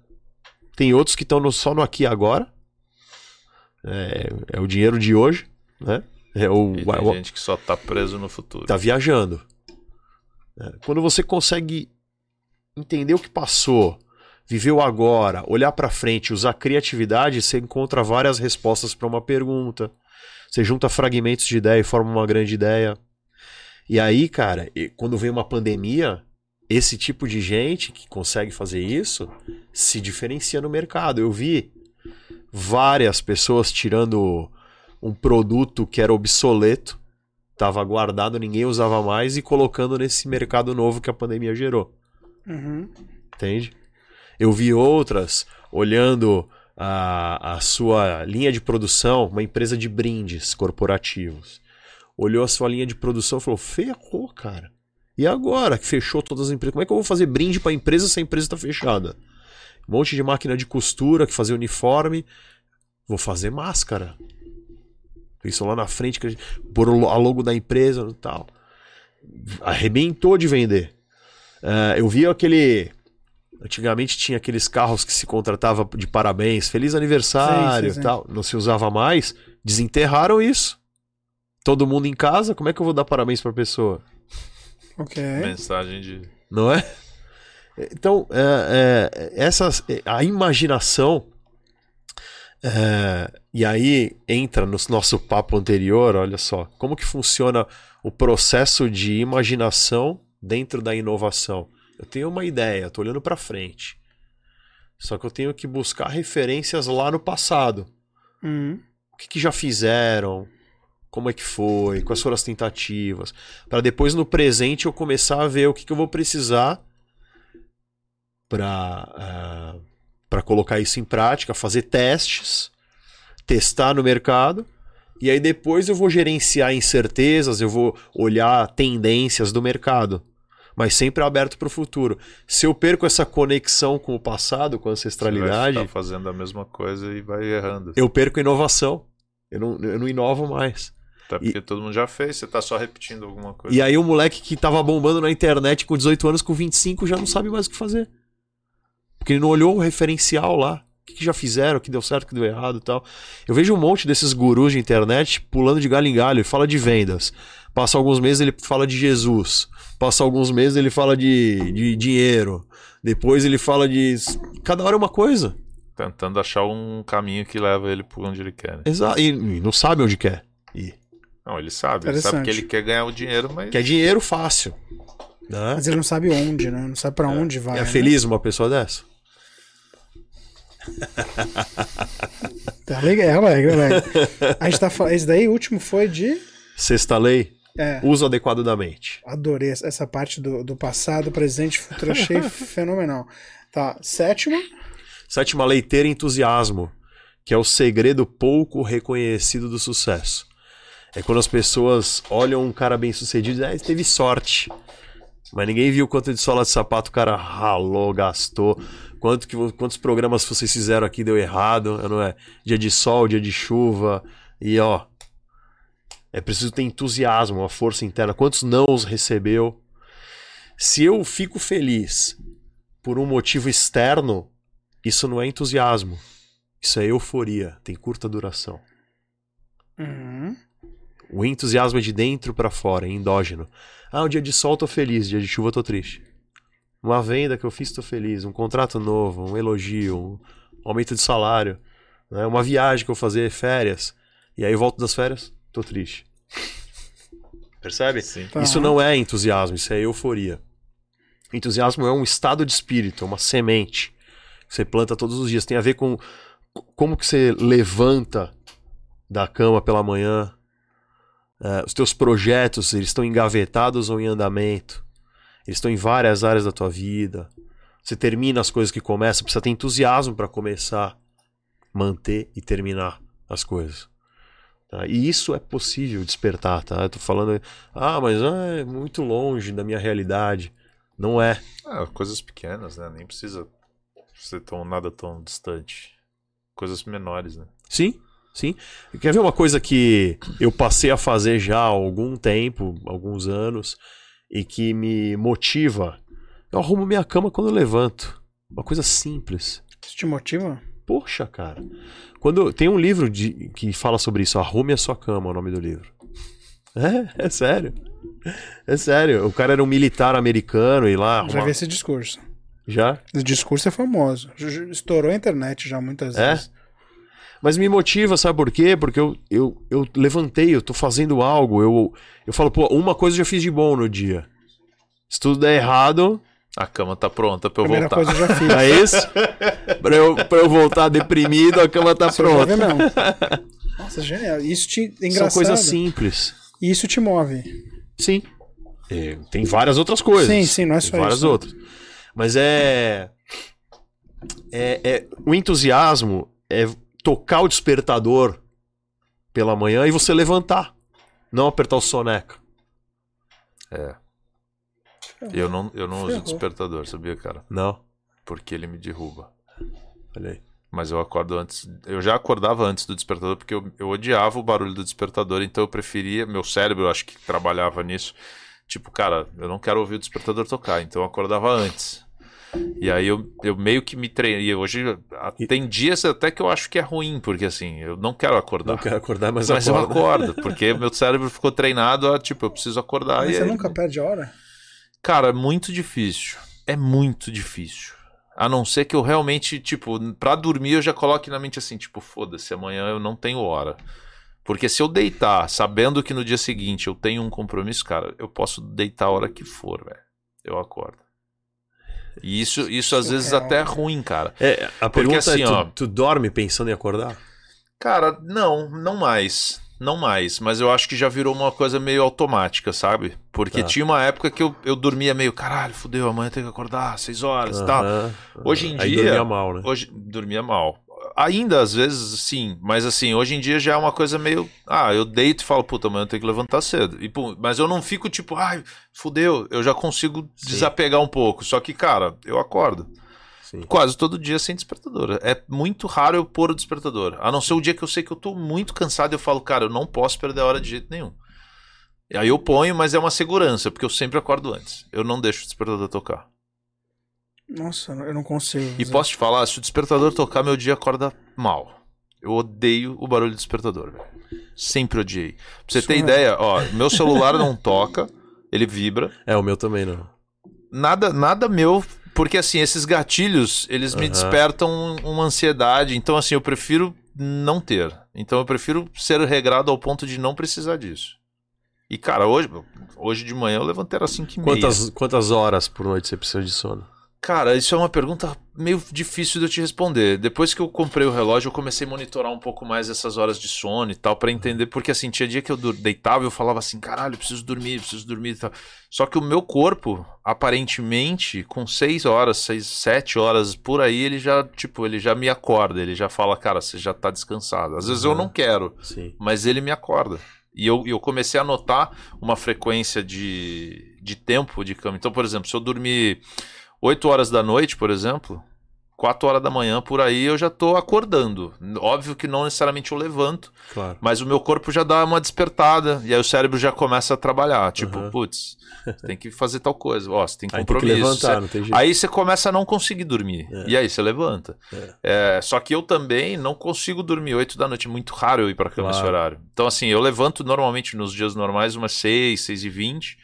C: tem outros que estão só no aqui e agora. É, é o dinheiro de hoje, né? É o,
B: E tem
C: o-
B: gente que só tá preso no futuro.
C: tá viajando. É, Quando você consegue entender o que passou, viver o agora, olhar pra frente, usar criatividade, você encontra várias respostas para uma pergunta. Você junta fragmentos de ideia e forma uma grande ideia. E aí, cara, quando vem uma pandemia, esse tipo de gente que consegue fazer isso se diferencia no mercado. Eu vi várias pessoas tirando um produto que era obsoleto, estava guardado, ninguém usava mais e colocando nesse mercado novo que a pandemia gerou.
A: Uhum.
C: Entende? Eu vi outras olhando a, a sua linha de produção, uma empresa de brindes corporativos. Olhou a sua linha de produção e falou: ferrou, cara. E agora que fechou todas as empresas? Como é que eu vou fazer brinde para a empresa se a empresa está fechada? Um monte de máquina de costura que fazia uniforme. Vou fazer máscara. Isso lá na frente, que a logo da empresa e tal. Arrebentou de vender. É, eu vi aquele. Antigamente tinha aqueles carros que se contratava de parabéns, feliz aniversário
A: Sim, sim,
C: e
A: sim.
C: tal. Não se usava mais. Desenterraram isso. Todo mundo em casa, como é que eu vou dar parabéns pra pessoa?
A: Ok.
B: Mensagem de.
C: Não é? Então, é, é, essas, a imaginação. é, e aí entra no nosso papo anterior, olha só, como que funciona o processo de imaginação dentro da inovação. Eu tenho uma ideia, estou olhando para frente. Só que eu tenho que buscar referências lá no passado.
A: Uhum.
C: O que, que já fizeram? Como é que foi? Quais foram as tentativas? Para depois no presente eu começar a ver o que, que eu vou precisar para para colocar isso em prática, fazer testes, testar no mercado E aí depois eu vou gerenciar incertezas, eu vou olhar tendências do mercado. Mas sempre aberto para o futuro. Se eu perco essa conexão com o passado, com a ancestralidade.
B: Você vai fazendo a mesma coisa e vai errando.
C: Eu perco inovação. Eu não, eu não inovo mais.
B: Até porque e... todo mundo já fez, você tá só repetindo alguma coisa.
C: E aí o moleque que tava bombando na internet com 18 anos, com 25, já não sabe mais o que fazer. Porque ele não olhou o referencial lá. O que, que já fizeram, o que deu certo, o que deu errado e tal. Eu vejo um monte desses gurus de internet pulando de galho em galho. Ele fala de vendas. Passa alguns meses ele fala de Jesus. Passa alguns meses ele fala de, de dinheiro. Depois ele fala de. Cada hora é uma coisa.
B: Tentando achar um caminho que leva ele por onde ele quer. Né?
C: Exato. E, e não sabe onde quer ir.
B: Não, ele sabe. Ele sabe que ele quer ganhar o dinheiro, mas.
C: Quer dinheiro fácil. Né?
A: Mas ele não sabe onde, né? Não sabe para é. onde vai.
C: É
A: né?
C: feliz uma pessoa dessa?
A: tá legal, é, é. A gente tá falando. Esse daí, o último foi de.
C: Sexta lei. É. Uso adequado da mente.
A: Adorei essa parte do, do passado, presente e futuro. Achei [LAUGHS] fenomenal. Tá, sétima.
C: Sétima lei, ter entusiasmo, que é o segredo pouco reconhecido do sucesso. É quando as pessoas olham um cara bem sucedido e dizem, ah, teve sorte. Mas ninguém viu quanto de sola de sapato o cara ralou, gastou. Quanto que, quantos programas vocês fizeram aqui deu errado, não é? Dia de sol, dia de chuva. E ó, é preciso ter entusiasmo, uma força interna. Quantos nãos recebeu? Se eu fico feliz por um motivo externo, isso não é entusiasmo. Isso é euforia, tem curta duração.
A: Uhum.
C: O entusiasmo é de dentro para fora, é endógeno. Ah, um dia de sol tô feliz, dia de chuva tô triste. Uma venda que eu fiz tô feliz, um contrato novo, um elogio, um aumento de salário, né? uma viagem que eu fazer, férias. E aí eu volto das férias, tô triste. Percebe?
B: Tá.
C: Isso não é entusiasmo, isso é euforia. Entusiasmo é um estado de espírito, é uma semente que você planta todos os dias. Tem a ver com como que você levanta da cama pela manhã, Uh, os teus projetos, eles estão engavetados ou em andamento? Eles estão em várias áreas da tua vida. Você termina as coisas que começa, precisa ter entusiasmo para começar, manter e terminar as coisas. Tá? E isso é possível despertar, tá? Eu tô falando, ah, mas ah, é muito longe da minha realidade. Não é.
B: Ah, coisas pequenas, né? Nem precisa ser tão, nada tão distante. Coisas menores, né?
C: Sim, Sim. Quer ver uma coisa que eu passei a fazer já há algum tempo, alguns anos, e que me motiva? Eu arrumo minha cama quando eu levanto. Uma coisa simples.
A: Isso te motiva?
C: Poxa, cara. Quando tem um livro de, que fala sobre isso, Arrume a sua cama, é o nome do livro. É, é sério. É sério. O cara era um militar americano e lá.
A: Já vi esse discurso.
C: Já?
A: Esse discurso é famoso. Estourou a internet já muitas
C: é?
A: vezes.
C: Mas me motiva, sabe por quê? Porque eu, eu, eu levantei, eu tô fazendo algo. Eu, eu falo, pô, uma coisa eu já fiz de bom no dia. Se tudo der errado.
B: A cama tá pronta pra eu
A: Primeira
B: voltar.
A: coisa eu já fiz.
C: É isso? pra, eu, pra eu voltar deprimido, a cama tá
A: Isso
C: pronta.
A: mesmo. [LAUGHS] Nossa, genial. Isso te. Engraçado.
C: São coisas simples.
A: E isso te move.
C: Sim. É, tem várias outras coisas.
A: Sim, sim, não é
C: Tem
A: só
C: várias
A: isso. né?
C: outras. Mas é, é, é. O entusiasmo é tocar o despertador pela manhã e você levantar. Não apertar o soneca.
B: É. Eu não, eu não uso despertador, sabia, cara?
C: Não.
B: Porque ele me derruba.
C: Olha aí.
B: Mas eu acordo antes. Eu já acordava antes do despertador porque eu, eu odiava o barulho do despertador, então eu preferia. Meu cérebro, eu acho que trabalhava nisso. Tipo, cara, eu não quero ouvir o despertador tocar, então eu acordava antes. E aí eu, eu meio que me treinei. Hoje a- tem dias até que eu acho que é ruim, porque assim, eu não quero acordar.
C: Não quero acordar, mas,
B: Mas eu
C: acorda.
B: acordo, [LAUGHS] porque meu cérebro ficou treinado a, tipo, eu preciso acordar.
A: Mas
B: e
A: você
B: aí-
A: nunca perde a hora?
B: Cara, é muito difícil. É muito difícil. A não ser que eu realmente, tipo, pra dormir eu já coloque na mente assim, tipo, foda-se, amanhã eu não tenho hora. Porque se eu deitar sabendo que no dia seguinte eu tenho um compromisso, cara, eu posso deitar a hora que for, velho. Eu acordo. E isso, isso às vezes
A: Surreal.
B: até é ruim, cara.
C: É, a
B: Porque
C: pergunta
B: assim,
C: é: tu,
B: ó.
C: tu dorme pensando em acordar?
B: Cara, não, não mais. Não mais, mas eu acho que já virou uma coisa meio automática, sabe? Porque
C: Tá.
B: tinha uma época que eu, eu dormia meio, caralho, fudeu, amanhã tem que acordar, seis horas e tal. Hoje em
C: Aí
B: dia-
C: dormia mal, né?
B: Hoje dormia mal. Ainda, às vezes, sim. Mas assim, hoje em dia já é uma coisa meio. Ah, eu deito e falo, puta, amanhã eu tenho que levantar cedo. E, pum, mas eu não fico tipo, ai, fudeu. Eu já consigo
C: Sim.
B: desapegar um pouco. Só que, cara, eu acordo.
C: Sim.
B: Quase todo dia sem despertador. É muito raro eu pôr o despertador. A não ser o dia que eu sei que eu tô muito cansado e eu falo, cara, eu não posso perder a hora de jeito nenhum. E aí eu ponho, mas é uma segurança, porque eu sempre acordo antes. Eu não deixo o despertador tocar.
A: Nossa, eu não consigo.
B: E
A: fazer.
B: posso te falar, se o despertador tocar, meu dia acorda mal. Eu odeio o barulho do despertador, velho. Sempre odiei. Pra você ter
A: Isso é-
B: ideia, ó, meu celular não toca, ele vibra.
C: É, o meu também não.
B: Nada, nada meu, porque assim, esses gatilhos, eles me
C: Aham.
B: despertam uma ansiedade. Então, assim, eu prefiro não ter. Então, eu prefiro ser regrado ao ponto de não precisar disso. E, cara, hoje, hoje de manhã eu levantei às 5 e meia.
C: Quantas, quantas horas por noite você precisa de sono?
B: Cara, isso é uma pergunta meio difícil de eu te responder. Depois que eu comprei o relógio, eu comecei a monitorar um pouco mais essas horas de sono e tal, pra entender, porque assim, tinha dia que eu deitava e eu falava assim, caralho, preciso dormir, preciso dormir e tal. Só que o meu corpo, aparentemente, com seis horas, seis, sete horas por aí, ele já, tipo, ele já me acorda, ele já fala, cara, você já tá descansado. Às vezes eu
C: Uhum.
B: não quero,
C: Sim.
B: mas ele me acorda. E eu, eu comecei a notar uma frequência de, de tempo de cama. Então, por exemplo, se eu dormir 8 horas da noite, por exemplo, 4 horas da manhã por aí eu já tô acordando. Óbvio que não necessariamente eu levanto,
C: Claro.
B: mas o meu corpo já dá uma despertada e aí o cérebro já começa a trabalhar. Tipo,
C: Uhum.
B: putz, tem que fazer tal coisa. Ó, você tem [LAUGHS]
C: Aí tem que
B: compromisso.
C: levantar,
B: Você-
C: não tem jeito.
B: Aí você começa a não conseguir dormir.
C: É.
B: E aí você levanta.
C: É.
B: É, só que eu também não consigo dormir 8 da noite. É muito raro eu ir pra cama
C: Claro.
B: esse horário. Então, assim, eu levanto normalmente nos dias normais umas 6, 6 e 20.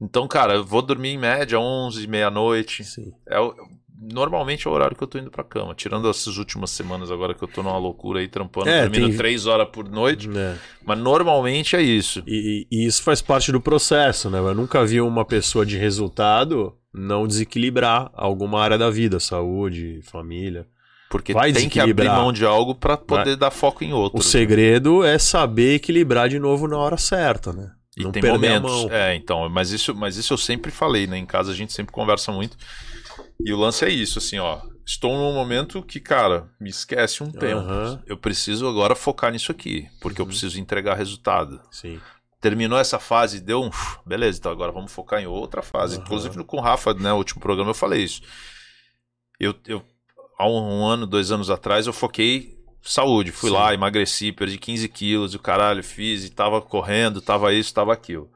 B: Então, cara, eu vou dormir em média 11, meia-noite. É o- normalmente é o horário que eu tô indo pra cama. Tirando essas últimas semanas agora que eu tô numa loucura aí, trampando,
C: É,
B: dormindo
C: tem-
B: 3 horas por noite.
C: É.
B: Mas normalmente é isso.
C: E, e isso faz parte do processo, né? Eu nunca vi uma pessoa de resultado não desequilibrar alguma área da vida, saúde, família.
B: Porque
C: Vai
B: tem que abrir mão de algo pra poder dar foco em outro.
C: O segredo é saber equilibrar de novo na hora certa, né?
B: E
C: não
B: tem momentos. É, então, mas isso, mas isso eu sempre falei, né? Em casa a gente sempre conversa muito. E o lance é isso, assim, ó. Estou num momento que, cara, me esquece um tempo.
C: Aham.
B: Eu preciso agora focar nisso aqui, porque eu preciso entregar resultado.
C: Sim.
B: Terminou essa fase, deu um. Beleza, então agora vamos focar em outra fase.
C: Aham.
B: Inclusive com o Rafa, né? O último programa eu falei isso. Eu, eu há um, um ano, dois anos atrás, eu foquei saúde. Fui
C: Sim.
B: lá, emagreci, perdi 15 quilos, o caralho, fiz, e tava correndo, tava isso, tava aquilo.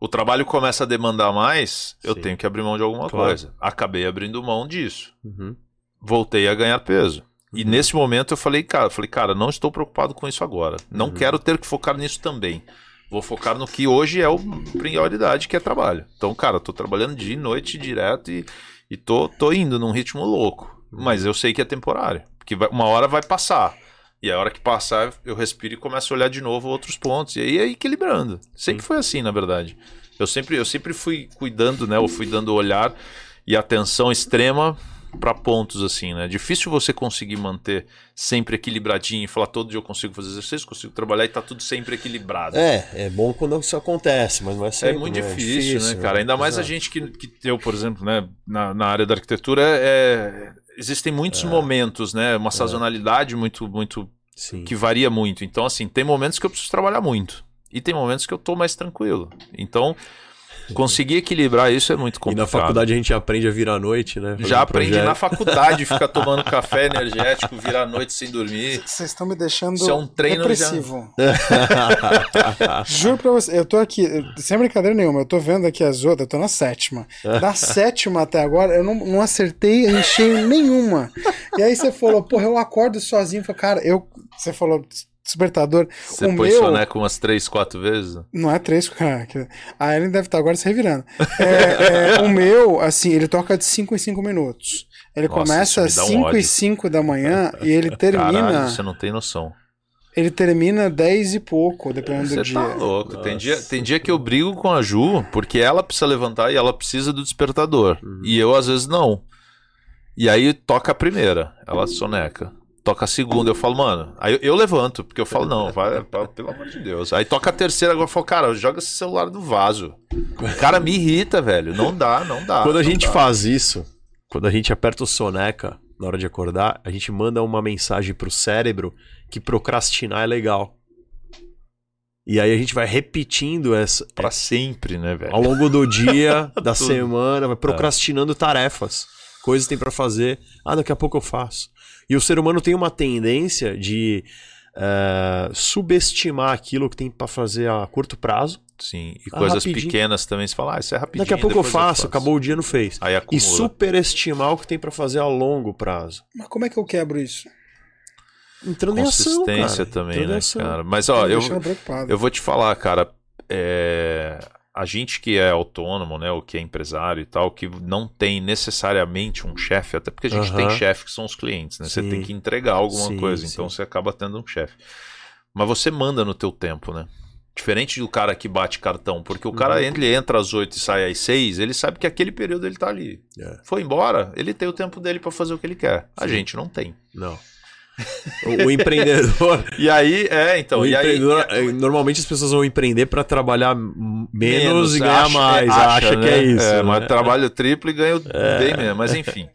B: O trabalho começa a demandar mais, eu
C: Sim.
B: tenho que abrir mão de alguma
C: Claro.
B: coisa. Acabei abrindo mão disso.
C: Uhum.
B: Voltei a ganhar peso. E
C: Uhum.
B: nesse momento eu falei, cara, eu falei, cara, não estou preocupado com isso agora. Não
C: Uhum.
B: quero ter que focar nisso também. Vou focar no que hoje é o prioridade, que é trabalho. Então, cara, tô trabalhando dia e noite direto e, e tô, tô indo num ritmo louco.
C: Uhum.
B: Mas eu sei que é temporário. Porque vai- uma hora vai passar. E a hora que passar, eu respiro e começo a olhar de novo outros pontos. E aí é equilibrando. Sempre foi assim, na verdade. Eu sempre, eu sempre fui cuidando, né? Eu fui dando olhar e atenção extrema para pontos assim, né? Difícil você conseguir manter sempre equilibradinho e falar todo dia eu consigo fazer exercício, consigo trabalhar e tá tudo sempre equilibrado.
C: É, é bom quando isso acontece, mas não é
B: É
C: sempre.
B: muito
C: né?
B: difícil, né, cara? Ainda mais a
C: Exato.
B: gente que, que eu, por exemplo, né, na, na área da arquitetura, é, existem muitos momentos, né? Uma sazonalidade muito, muito
C: Sim.
B: que varia muito. Então, assim, tem momentos que eu preciso trabalhar muito. E tem momentos que eu tô mais tranquilo. Então, conseguir equilibrar isso é muito
C: E
B: complicado.
C: na faculdade a gente aprende a virar à noite, né? Fazer
B: Já
C: um
B: aprendi
C: projeto.
B: na faculdade, ficar [LAUGHS] tomando café energético, virar a noite sem dormir.
A: Vocês estão me deixando
B: Isso é um treino
A: depressivo. [LAUGHS] Juro pra você, eu tô aqui, sem brincadeira nenhuma, eu tô vendo aqui as outras, eu tô na sétima. Da [LAUGHS] sétima até agora, eu não, não acertei em cheio nenhuma. E aí você falou, porra, eu acordo sozinho. Eu falei, cara, eu. Você falou, despertador.
B: Você
A: o
B: pôs
A: meu.
B: soneca umas três, quatro vezes?
A: Não é três, cara. [LAUGHS] que- A Ellen deve estar agora se revirando. É, é, o meu, assim, ele toca de 5 em 5 minutos. Ele
B: Nossa,
A: começa às
B: isso me dá um
A: 5 e
B: ódio.
A: 5 da manhã e ele [LAUGHS] termina.
B: Caralho, você não tem noção.
A: Ele termina 10 e pouco, dependendo do
B: Você
A: dia.
B: tá louco. Tem dia, tem dia que eu brigo com a Ju, porque ela precisa levantar e ela precisa do despertador.
C: Uhum.
B: E eu, às vezes, não. E aí toca a primeira, ela soneca. Toca a segunda, eu falo, mano. Aí eu, eu levanto, porque eu falo, não, vai, pelo amor de Deus. Aí toca a terceira, agora eu falo, cara, joga esse celular no vaso. Cara, me irrita, velho. Não dá, não dá.
C: Quando a gente
B: dá.
C: faz isso, quando a gente aperta o soneca, na hora de acordar, a gente manda uma mensagem pro cérebro que procrastinar é legal. E aí a gente vai repetindo essa
B: Pra sempre, né, velho?
C: ao longo do dia, [LAUGHS] da semana, vai procrastinando tarefas, coisas que tem pra fazer. Ah, daqui a pouco eu faço. E o ser humano tem uma tendência de eh, subestimar aquilo que tem pra fazer a curto prazo.
B: Sim. E
C: Ah,
B: coisas
C: rapidinho.
B: pequenas também, você fala, ah, isso é rapidinho.
C: Daqui a pouco eu
B: depois
C: faço, acabou o dia não fez.
B: Aí
C: E
B: acumula.
C: superestimar o que tem pra fazer a longo prazo.
A: Mas como é que eu quebro isso?
C: Entrando em ação,
B: Consistência
C: cara.
B: também,
C: Entrando em
B: né,
C: ação.
B: cara? Mas, ó,
A: me
B: eu,
A: deixando preocupado.
B: eu vou te falar, cara, é, a gente que é autônomo, né, ou que é empresário e tal, que não tem necessariamente um chefe, até porque a gente
C: Aham.
B: tem chefe que são os clientes, né? Você
C: Sim.
B: tem que entregar alguma
C: Sim,
B: coisa,
C: sim.
B: então você acaba tendo um chefe. Mas você manda no teu tempo, né? Diferente do cara que bate cartão, porque o cara
C: Uhum.
B: ele entra às 8 e sai às 6, ele sabe que aquele período ele tá ali.
C: É.
B: Foi embora, ele tem o tempo dele pra fazer o que ele quer. A gente não tem.
C: Não. O, o empreendedor. [LAUGHS]
B: E aí, é, então,
C: o
B: e aí,
C: empreendedor eh, normalmente as pessoas vão empreender pra trabalhar m- menos, e ganhar
B: acha-
C: mais.
B: é,
C: acha, que é isso.
B: É,
C: né?
B: mas trabalho triplo e ganho bem menos. Mas enfim.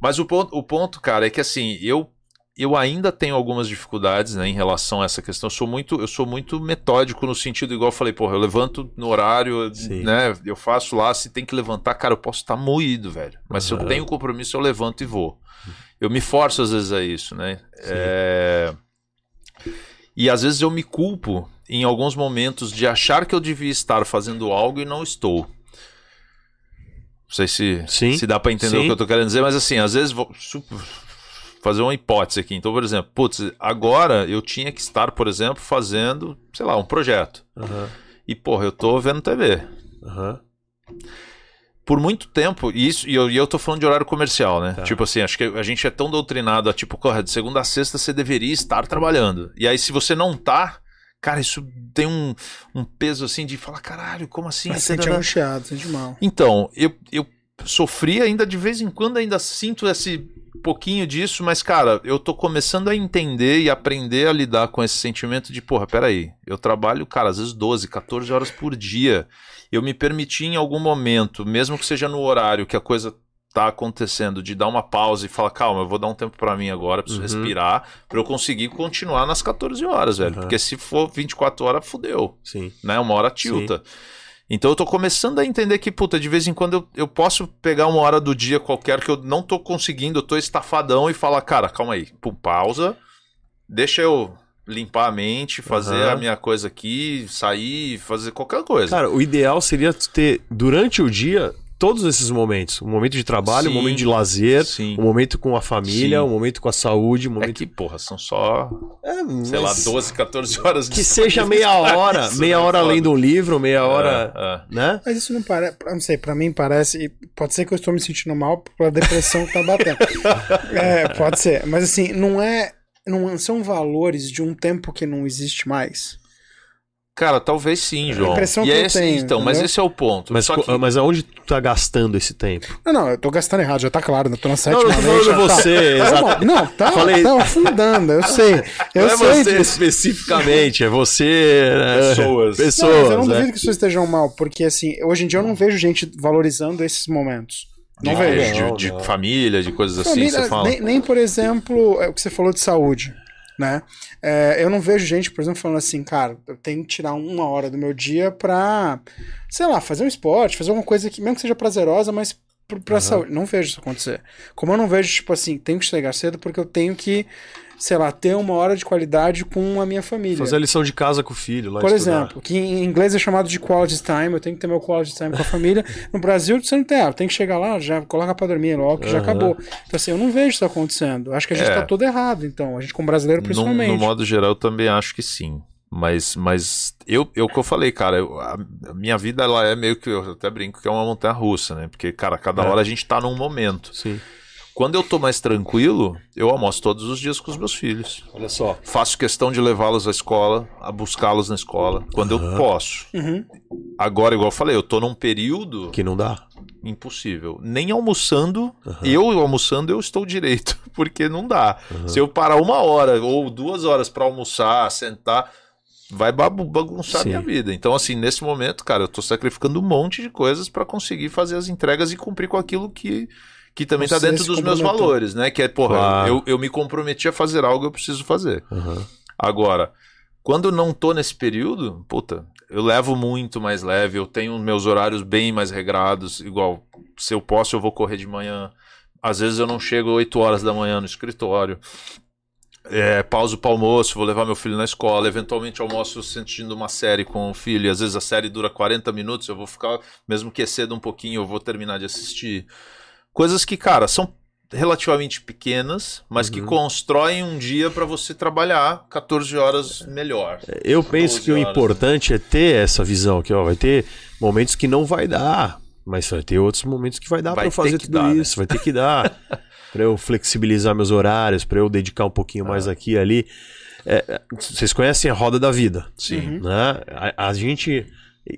B: Mas o ponto, o ponto, cara, é que assim, eu, eu ainda tenho algumas dificuldades né, em relação a essa questão. Eu sou muito, eu sou muito metódico no sentido, igual eu falei, porra, eu levanto no horário,
C: Sim.
B: né? Eu faço lá, se tem que levantar, cara, eu posso estar moído, velho. Mas se eu tenho compromisso, eu levanto e vou. Eu me forço às vezes a isso, né? É... E às vezes eu me culpo em alguns momentos de achar que eu devia estar fazendo algo e não estou. Não sei se,
C: Sim.
B: se dá pra entender
C: Sim.
B: o que eu tô querendo dizer, mas assim, às vezes vou fazer uma hipótese aqui. Então, por exemplo, putz, agora eu tinha que estar, por exemplo, fazendo, sei lá, um projeto.
C: Aham,
B: E, porra, eu tô vendo TV.
C: aham.
B: Por muito tempo, e isso, e eu, e eu tô falando de horário comercial, né?
C: Tá.
B: Tipo assim, acho que a gente é tão doutrinado a tipo, corra, de segunda a sexta você deveria estar trabalhando. E aí, se você não tá, cara, isso tem um, um peso assim de falar, caralho, como assim?
A: Mas
B: Você
A: sente
B: tá-
A: angustiado, sente mal.
B: Então, eu, eu sofri ainda de vez em quando, ainda sinto esse pouquinho disso, mas, cara, eu tô começando a entender e aprender a lidar com esse sentimento de, porra, peraí, eu trabalho, cara, às vezes 12, 14 horas por dia. Eu me permiti em algum momento, mesmo que seja no horário que a coisa tá acontecendo, de dar uma pausa e falar, calma, eu vou dar um tempo pra mim agora, preciso
C: Uhum.
B: respirar, pra eu conseguir continuar nas 14 horas, velho.
C: Uhum.
B: Porque se for 24 horas, fudeu
C: Sim.
B: né? Uma hora tilta. Então eu tô começando a entender que, puta, de vez em quando eu, eu posso pegar uma hora do dia qualquer que eu não tô conseguindo, eu tô estafadão e falar, cara, calma aí, pum, pausa, deixa eu limpar a mente, fazer
C: Aham.
B: a minha coisa aqui, sair, fazer qualquer coisa.
C: Cara, o ideal seria ter, durante o dia, todos esses momentos. Um momento de trabalho, um
B: Sim.
C: momento de lazer,
B: Sim.
C: um momento com a família,
B: Sim.
C: um momento com a saúde, um
B: É
C: momento...
B: que, porra, são só,
C: É,
B: sei lá,
C: mas
B: 12, 14 horas de
C: Que seja meia hora, [LAUGHS]
B: Isso,
C: meia
B: né?
C: hora lendo um livro, meia hora,
B: É, é.
C: né?
A: Mas isso não parece. Não sei, pra mim parece. e Pode ser que eu estou me sentindo mal pela depressão que tá batendo. [LAUGHS] é, pode ser. Mas assim, não é. Não são valores de um tempo que não existe mais.
B: Cara, talvez sim, João.
A: impressão
B: e
A: que
B: é
A: eu
B: esse-
A: tenho,
B: então, mas esse é o ponto.
C: Mas,
B: que-
C: mas aonde tu tá gastando esse tempo?
A: Não, não, eu tô gastando errado, já tá claro, eu tô na sétima
C: não tô
A: vez,
C: falando
A: tá.
C: você,
A: Calma,
C: exato.
A: Não, tá,
C: Falei-
A: tá afundando, eu sei. [LAUGHS] Eu
C: não é
A: sei
C: você
A: disso.
C: especificamente, é você. né? [LAUGHS]
B: Pessoas.
A: Não,
C: Pessoas.
A: mas eu não
C: né?
A: duvido que as pessoas estejam mal, porque assim, hoje em dia eu não vejo gente valorizando esses momentos. Não
B: de,
A: vejo.
B: de-
C: Não,
B: de
C: não.
B: família, de coisas assim,
A: Família,
B: você fala.
A: nem, nem, por exemplo, é o que você falou de saúde, né? É, eu não vejo gente, por exemplo, falando assim, cara, eu tenho que tirar uma hora do meu dia pra, sei lá, fazer um esporte, fazer alguma coisa que, mesmo que seja prazerosa, mas pra, pra saúde. Não vejo isso acontecer. Como eu não vejo, tipo assim, tenho que chegar cedo porque eu tenho que, sei lá, ter uma hora de qualidade com a minha família.
C: Fazer a lição de casa com o filho lá
A: Por
C: estudar.
A: exemplo, que em inglês é chamado de quality time, eu tenho que ter meu quality time com a família. [LAUGHS] No Brasil, você não tem, ah, tem que chegar lá, já coloca pra dormir logo, que já
C: Aham.
A: acabou. Então, assim, eu não vejo isso acontecendo. Acho que a gente
B: É.
A: tá todo errado, então. A gente, como brasileiro,
B: No,
A: principalmente.
B: no modo geral, eu também acho que sim. Mas, mas eu, eu que eu falei, cara, eu- a, a minha vida ela é meio que, eu até brinco que é uma montanha russa, né? Porque, cara, cada
C: É.
B: hora a gente tá num momento.
C: Sim.
B: Quando eu tô mais tranquilo, eu almoço todos os dias com os meus filhos.
C: Olha só.
B: Faço questão de levá-los à escola, a buscá-los na escola, quando eu posso.
A: Uhum.
B: Agora, igual eu falei, eu tô num período
C: Que não dá.
B: impossível. Nem almoçando, eu almoçando, eu estou direito, [LAUGHS] porque não dá. Se eu parar uma hora ou duas horas para almoçar, sentar, vai babu- bagunçar a
C: Sim.
B: minha vida. Então, assim, nesse momento, cara, eu tô sacrificando um monte de coisas para conseguir fazer as entregas e cumprir com aquilo que, que também tá
A: Você
B: dentro dos meus valores, né? Que é, porra,
C: Claro.
B: eu, eu me comprometi a fazer algo, eu preciso fazer.
C: Aham.
B: Agora, quando eu não tô nesse período, puta, eu levo muito mais leve, eu tenho meus horários bem mais regrados, igual, se eu posso, eu vou correr de manhã. Às vezes eu não chego 8 horas da manhã no escritório. É, pauso para almoço, vou levar meu filho na escola, eventualmente almoço assistindo uma série com o filho, e às vezes a série dura 40 minutos, eu vou ficar, mesmo que exceda um pouquinho, eu vou terminar de assistir. Coisas que, cara, são relativamente pequenas, mas que
C: Uhum.
B: constroem um dia para você trabalhar 14 horas melhor.
C: Eu penso
B: 12
C: que o
B: horas,
C: importante é ter essa visão, que ó, vai ter momentos que não vai dar, mas vai ter outros momentos que vai dar
B: Vai
C: pra eu fazer
B: que
C: tudo
B: dar, né?
C: isso, vai ter que dar. [LAUGHS] pra eu flexibilizar meus horários, pra eu dedicar um pouquinho mais
B: Ah.
C: aqui e ali. É, é, vocês conhecem a roda da vida,
B: Sim.
C: né? A, a gente.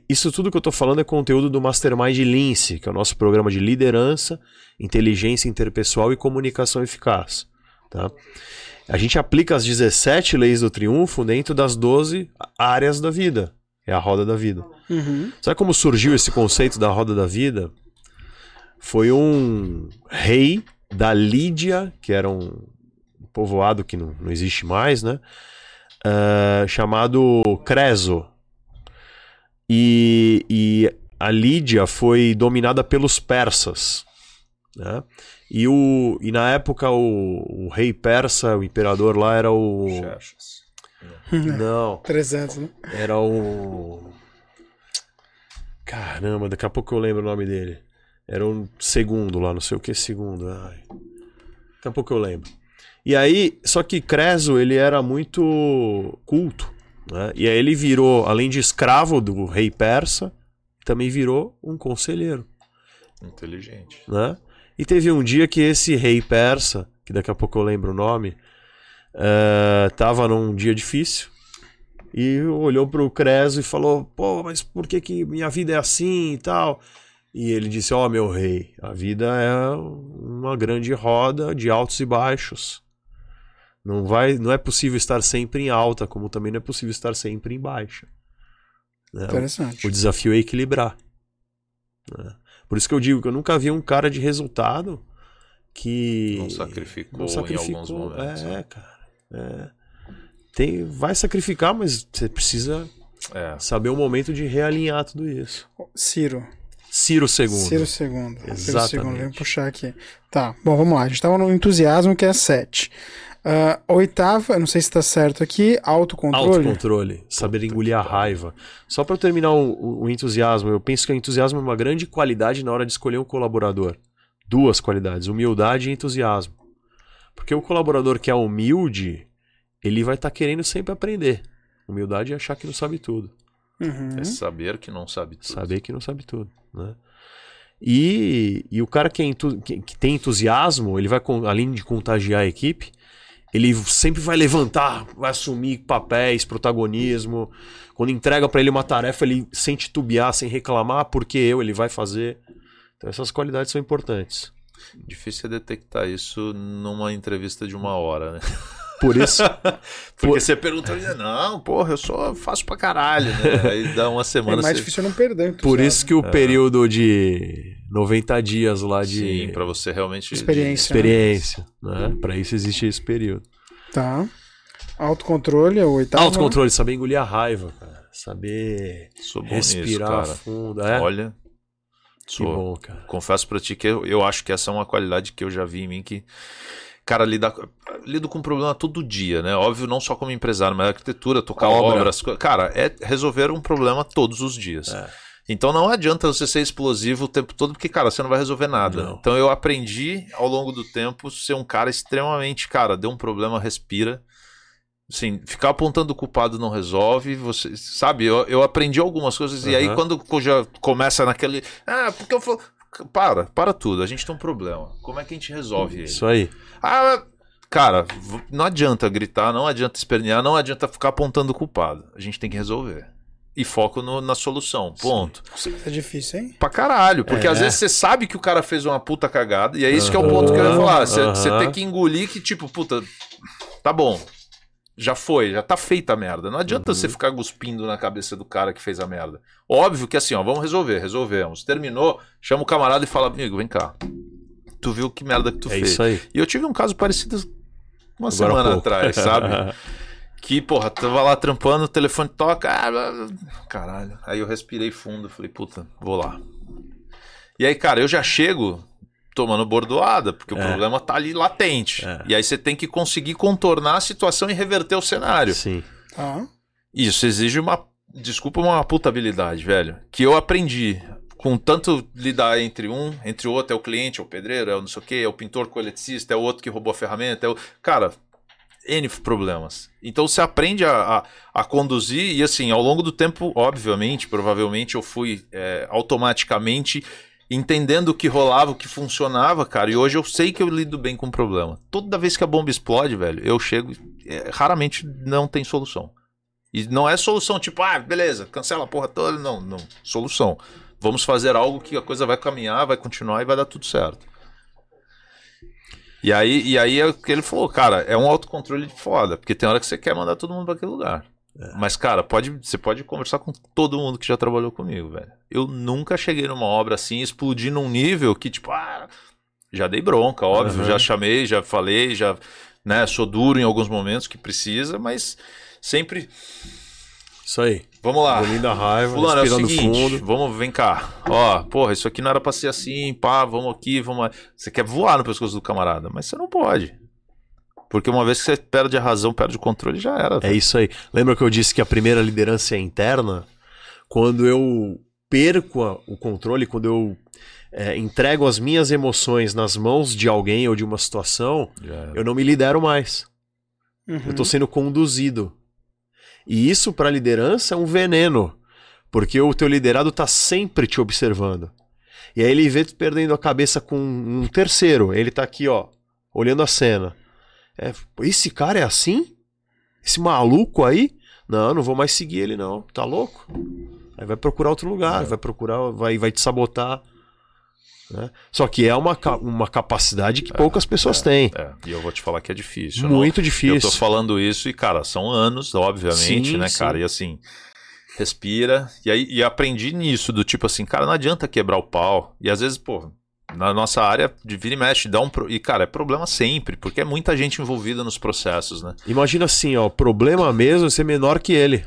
C: Isso tudo que eu tô falando é conteúdo do Mastermind Lince, que é o nosso programa de liderança, inteligência interpessoal e comunicação eficaz. Tá? A gente aplica as 17 leis do triunfo dentro das 12 áreas da vida. É a roda da vida.
A: Uhum.
C: Sabe como surgiu esse conceito da roda da vida? Foi um rei da Lídia, que era um povoado que não, não existe mais, né? Ah, chamado Creso. E, e a Lídia foi dominada pelos persas. Né? E, o, e na época o, o rei persa, o imperador lá era o.
B: Xerxes.
C: Não.
A: 300, né?
C: Era o. Caramba, daqui a pouco eu lembro o nome dele. Era um segundo lá, não sei o que segundo. Ai. Daqui a pouco eu lembro. E aí, só que Creso, ele era muito culto. Né? E aí ele virou, além de escravo do rei persa, também virou um conselheiro.
B: Inteligente.
C: Né? E teve um dia que esse rei persa, que daqui a pouco eu lembro o nome, eh, tava num dia difícil e olhou pro Creso e falou: Pô, mas por que, que minha vida é assim e tal? E ele disse: Ó, meu rei, a vida é uma grande roda de altos e baixos. Não, vai, não é possível estar sempre em alta, como também não é possível estar sempre em baixa. Né?
A: Interessante.
C: O desafio é equilibrar. né? Por isso que eu digo que eu nunca vi um cara de resultado que.
B: Não sacrificou,
C: não sacrificou.
B: em alguns momentos.
C: É,
B: né?
C: cara. é. Tem, vai sacrificar, mas você precisa
B: É.
C: saber o momento de realinhar tudo isso.
A: Ciro.
C: Ciro II.
A: Ciro segundo. Ciro
C: Exatamente.
A: segundo. Vem puxar aqui. Tá. Bom, vamos lá. A gente tava no entusiasmo, que é 7. Oitava, não sei se tá certo aqui, autocontrole.
C: Autocontrole, saber engolir a raiva. Só para terminar o, o- entusiasmo, eu penso que o entusiasmo é uma grande qualidade na hora de escolher um colaborador. Duas qualidades, humildade e entusiasmo. Porque o colaborador que é humilde, ele vai estar querendo sempre aprender. Humildade é achar que não sabe tudo.
A: Uhum.
B: É saber que não sabe tudo.
C: Saber que não sabe tudo, né? E, e o cara que, é entu- que- que tem entusiasmo, ele vai, além de contagiar a equipe, ele sempre vai levantar, vai assumir papéis, protagonismo. Quando entrega pra ele uma tarefa, ele sem titubear, sem reclamar, porque eu, ele vai fazer. Então essas qualidades são importantes.
B: Difícil é detectar isso numa entrevista de uma hora, né? [LAUGHS]
C: Por isso, [LAUGHS]
B: Porque você pergunta, não, porra, eu só faço pra caralho, né? [LAUGHS] Aí dá uma
A: É
B: semana
A: mais
B: você...
A: difícil eu não perder.
C: por
A: entusiasmo.
C: isso que o período de 90 dias lá de
B: Sim, pra você realmente...
A: Experiência. né?
C: experiência, né? Para isso existe esse período.
A: Tá. Autocontrole é o oitavo.
C: Autocontrole, saber engolir a raiva, cara. Saber
B: Sou bom
C: respirar
B: nisso, cara.
C: fundo. É?
B: Olha,
C: que
B: sou.
C: bom, cara.
B: Confesso pra ti que eu, eu acho que essa é uma qualidade que eu já vi em mim que... Cara, lidar, lido com problema todo dia, né? Óbvio, não só como empresário, mas arquitetura, tocar
C: Obra.
B: obras. Cara, é resolver um problema todos os dias.
C: É.
B: Então não adianta você ser explosivo o tempo todo, porque, cara, você não vai resolver nada.
C: Não.
B: Então eu aprendi ao longo do tempo ser um cara extremamente, cara, deu um problema, respira. Assim, ficar apontando o culpado não resolve. Você sabe, eu, eu aprendi algumas coisas, e aí quando já começa naquele. Ah, porque eu falo. Para, para tudo. A gente tem um problema. Como é que a gente resolve ele?
C: Isso aí.
B: Ah, cara, não adianta gritar, não adianta espernear, não adianta ficar apontando o culpado. A gente tem que resolver. E foco no- na solução. Ponto.
A: É difícil, hein?
B: Pra caralho. Porque
C: É.
B: às vezes você sabe que o cara fez uma puta cagada. E é isso que é o ponto que eu ia falar. Você tem que engolir que, tipo, puta, tá bom. Já foi, já tá feita a merda. Não adianta
C: Uhum.
B: você ficar cuspindo na cabeça do cara que fez a merda. Óbvio que assim, ó, vamos resolver, resolvemos. Terminou, chama o camarada e fala, amigo, vem cá. tu viu que merda que tu
C: É
B: fez.
C: isso aí.
B: E eu tive um caso parecido uma
C: Agora
B: semana atrás, sabe? [LAUGHS] Que, porra, tava lá trampando, o telefone toca. ah, Caralho. Aí eu respirei fundo, falei, puta, vou lá. E aí, cara, eu já chego tomando bordoada, porque o
C: É.
B: problema tá ali latente.
C: É.
B: E aí você tem que conseguir contornar a situação e reverter o cenário.
C: Sim.
A: Tá.
B: Isso exige uma, desculpa, uma puta habilidade, velho. Que eu aprendi com tanto lidar entre um, entre o outro, é o cliente, é o pedreiro, é o não sei o quê, é o pintor com o eletricista, é o outro que roubou a ferramenta, é o... Cara, N problemas. Então você aprende a, a, a conduzir e assim, ao longo do tempo, obviamente, provavelmente eu fui é, automaticamente entendendo o que rolava, o que funcionava, cara. E hoje eu sei que eu lido bem com o problema. Toda vez que a bomba explode, velho, eu chego. é, raramente não tem solução. E não é solução tipo, ah, beleza, cancela a porra toda. Não, não. Solução. Vamos fazer algo que a coisa vai caminhar, vai continuar e vai dar tudo certo. E aí, e aí é ele falou, cara, é um autocontrole de foda, porque tem hora que você quer mandar todo mundo para aquele lugar. Mas, cara, pode, você pode conversar com todo mundo que já trabalhou comigo, velho. Eu nunca cheguei numa obra assim, explodir num nível que, tipo, ah, já dei bronca, óbvio,
C: Uhum.
B: já chamei, já falei, já, né, sou duro em alguns momentos que precisa, mas sempre,
C: Isso aí.
B: vamos lá.
C: Engolindo a raiva,
B: Fulano, é o seguinte,
C: fundo.
B: vamos, vem cá. Ó, porra, isso aqui não era pra ser assim, pá, vamos aqui, vamos. Você quer voar no pescoço do camarada, mas você não pode. Porque uma vez que você perde a razão, perde o controle, já era.
C: É isso aí. Lembra que eu disse que a primeira liderança é interna? Quando eu perco a- o controle, quando eu é, entrego as minhas emoções nas mãos de alguém ou de uma situação, eu não me lidero mais.
A: Uhum.
C: Eu estou sendo conduzido. E isso para liderança é um veneno, porque o teu liderado está sempre te observando. E aí ele vê tu perdendo a cabeça com um terceiro. Ele tá aqui, ó, olhando a cena. É, esse cara é assim? Esse maluco aí? Não, não vou mais seguir ele não. Tá louco? Aí vai procurar outro lugar,
B: É.
C: vai procurar, vai, vai te sabotar. né? Só que é uma, uma capacidade que poucas pessoas têm.
B: É, e eu vou te falar que é difícil. eu não-
C: Muito
B: Eu
C: difícil.
B: tô falando isso e, cara, são anos, obviamente,
C: Sim,
B: né,
C: sim.
B: cara? E assim, respira. E aí e aprendi nisso, do tipo assim, cara, não adianta quebrar o pau. E às vezes, pô, na nossa área de vira e mexe, dá um. pro- E, cara, é problema sempre, porque é muita gente envolvida nos processos, né?
C: Imagina assim, ó, o problema mesmo é ser menor que ele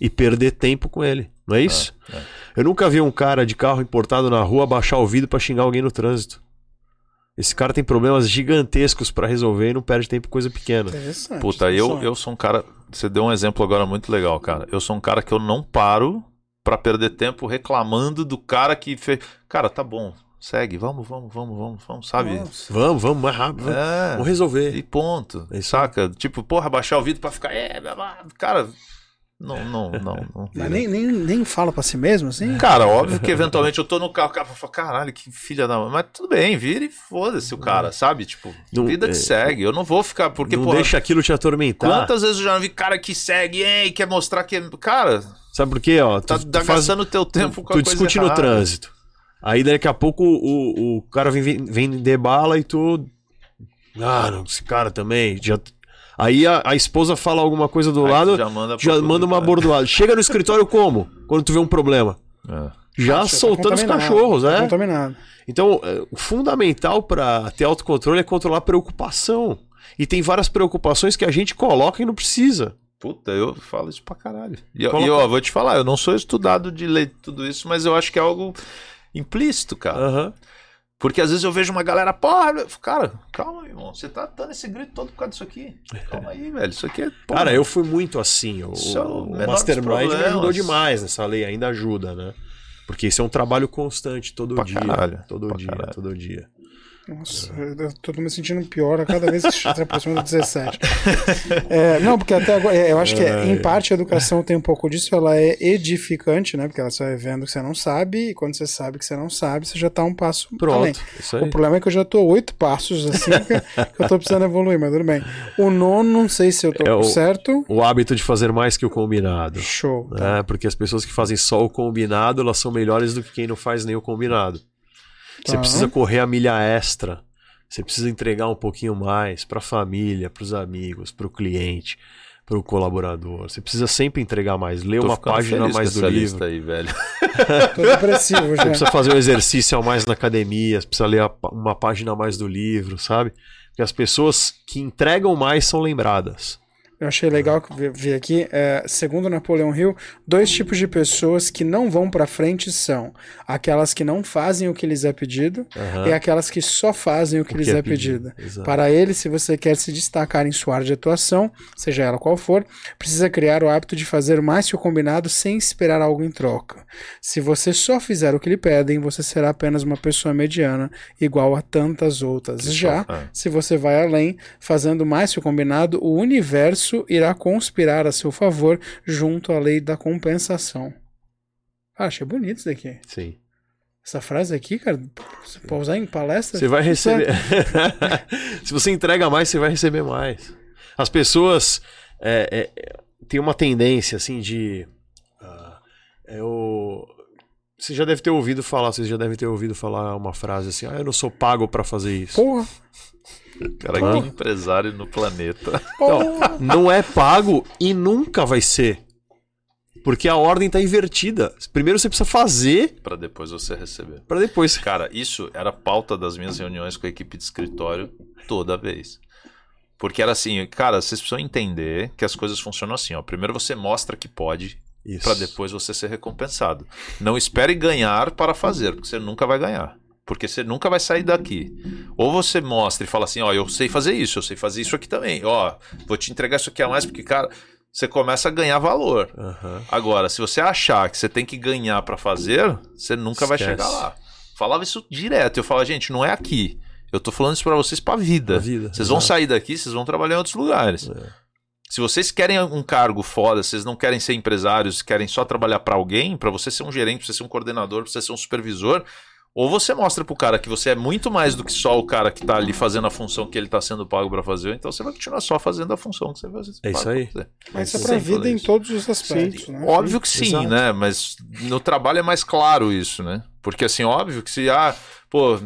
C: e perder tempo com ele, não é isso?
B: é.
C: Eu nunca vi um cara de carro importado na rua baixar o vidro pra xingar alguém no trânsito. Esse cara tem problemas gigantescos pra resolver e não perde tempo com coisa pequena.
A: Interessante.
B: Puta, eu,
A: interessante.
B: eu sou um cara. Você deu um exemplo agora muito legal, cara. Eu sou um cara que eu não paro pra perder tempo reclamando do cara que fez. Cara, tá bom, segue, vamos, vamos, vamos, vamos, vamos, sabe?
A: Nossa.
C: Vamos, vamos, mais rápido. Vamos,
B: É.
C: vamos resolver.
B: E ponto.
C: É isso
B: saca? Tipo, porra, baixar o vídeo pra ficar. É, cara. Não, não, não. não
A: Mas [LAUGHS] nem, nem, nem fala pra si mesmo, assim?
B: Cara, óbvio que eventualmente eu tô no carro, o cara fala, caralho, que filha da. Mas tudo bem, vira e foda-se o cara, sabe? Tipo,
C: Não-
B: vida
C: é-
B: que segue. Eu não vou ficar. Porque,
C: não
B: porra,
C: deixa aquilo te atormentar.
B: quantas vezes eu já não vi cara que segue, ei, quer mostrar que. Cara,
C: Sabe por quê? Ó,
B: tá,
C: tu,
B: tá
C: tu faz-
B: gastando teu tempo com a
C: tu
B: coisa
C: discute no
B: errada.
C: trânsito. Aí daqui a pouco o, o, cara vem, vem, de bala e tu. Ah, não, esse cara também. Já... Aí a, a esposa fala alguma coisa do
B: Aí
C: lado, já,
B: já manda, pra
C: manda uma bordoada. Chega no escritório como? Quando tu vê um problema.
B: É.
C: Já
A: Você tá
C: soltando os
A: contaminado,
C: cachorros,
A: tá
C: é?
A: Contaminado.
C: Então, é, o fundamental para ter autocontrole é controlar a preocupação. E tem várias preocupações que a gente coloca e não precisa.
B: Puta, eu falo isso pra caralho. E, eu-
C: Coloca-
B: e ó, vou te falar, eu não sou estudado de ler tudo isso, mas eu acho que é algo implícito, cara.
C: Aham.
B: Porque às vezes eu vejo uma galera, porra, cara, calma, meu irmão, você tá dando esse grito todo por causa disso aqui. Calma aí, velho, isso aqui é. porra,
C: Cara, eu fui muito assim. O,
B: é o
C: o Mastermind me ajudou demais nessa lei, ainda ajuda, né? Porque isso é um trabalho constante, todo
B: Pra
C: dia.
B: caralho,
C: todo dia,
B: caralho.
C: todo dia.
A: Nossa, eu tô me sentindo pior a cada vez que se aproxima do 17. É, não, porque até agora, é, eu acho que é, em parte a educação tem um pouco disso, ela é edificante, né? Porque ela vai vendo que você não sabe, e quando você sabe que você não sabe, você já tá um passo
C: Pronto,
A: além. O problema é que eu já tô oito passos assim, que eu tô precisando evoluir, mas tudo bem. O nono, não sei se eu tô
C: É o-
A: certo.
C: O hábito de fazer mais que o combinado.
A: Show.
C: né? Porque as pessoas que fazem só o combinado, elas são melhores do que quem não faz nem o combinado. Você
A: Tá.
C: precisa correr a milha extra. Você precisa entregar um pouquinho mais para a família, para os amigos, para o cliente, para o colaborador. Você precisa sempre entregar mais, ler
B: Tô
C: uma página
B: feliz
C: mais
B: com
C: do
B: essa
C: livro.
B: lista aí, velho. [LAUGHS]
A: Tô depressivo já.
C: Você precisa fazer um exercício a mais na academia, você precisa ler uma página a mais do livro, sabe? Porque as pessoas que entregam mais são lembradas.
A: Eu achei legal que vi- vi aqui, é, segundo Napoleão Hill, dois tipos de pessoas que não vão pra frente são aquelas que não fazem o que lhes é pedido
C: Aham.
A: e aquelas que só fazem o que
C: O
A: lhes
C: que
A: é
C: é pedido,
A: pedido. Para ele, se você quer se destacar em sua área de atuação, seja ela qual for, precisa criar o hábito de fazer mais que o combinado sem esperar algo em troca. Se você só fizer o que lhe pedem, você será apenas uma pessoa mediana, igual a tantas outras. Já,
B: é.
A: se você vai além, fazendo mais que o combinado, o universo irá conspirar a seu favor junto à lei da compensação. Ah, achei bonito isso daqui.
C: Sim.
A: Essa frase aqui, cara, você pode usar em palestra?
C: Você vai receber. [LAUGHS] Se você entrega mais, você vai receber mais. As pessoas é, é, é, têm uma tendência assim de. eu... Você já deve ter ouvido falar, vocês já devem ter ouvido falar uma frase assim: ah, eu não sou pago pra fazer isso.
A: Porra,
B: Cara,
C: Hã?
B: que empresário no planeta. [LAUGHS]
A: porra.
C: Não é pago e nunca vai ser. Porque a ordem tá invertida. Primeiro você precisa fazer
B: Pra depois você receber.
C: pra depois.
B: Cara, isso era pauta das minhas reuniões com a equipe de escritório toda vez. Porque era assim, cara, vocês precisam entender que as coisas funcionam assim, ó. Primeiro você mostra que pode. Pra depois você ser recompensado. Não espere ganhar para fazer, porque você nunca vai ganhar. Porque você nunca vai sair daqui. Ou você mostra e fala assim, ó, eu sei fazer isso, eu sei fazer isso aqui também. Ó, vou te entregar isso aqui a mais, porque, cara, você começa a ganhar valor.
C: Aham.
B: Agora, se você achar que você tem que ganhar pra fazer, você nunca vai
C: Esquece.
B: chegar lá. Falava isso direto. Eu falava, gente, não é aqui. Eu tô falando isso pra vocês pra vida.
C: Vida,
B: Vocês vão sair daqui, vocês vão trabalhar em outros lugares.
C: É.
B: Se vocês querem um cargo foda, vocês não querem ser empresários, querem só trabalhar pra alguém, pra você ser um gerente, pra você ser um coordenador, pra você ser um supervisor, ou você mostra pro cara que você é muito mais do que só o cara que tá ali fazendo a função que ele tá sendo pago pra fazer, então você vai continuar só fazendo a função que você vai fazer.
C: É isso aí.
A: Mas isso é
B: Sim,
A: pra vida em todos os aspectos, né?
B: Óbvio que sim,
C: Exato.
B: né? Mas no trabalho é mais claro isso, né? Porque assim, óbvio que se, ah, pô,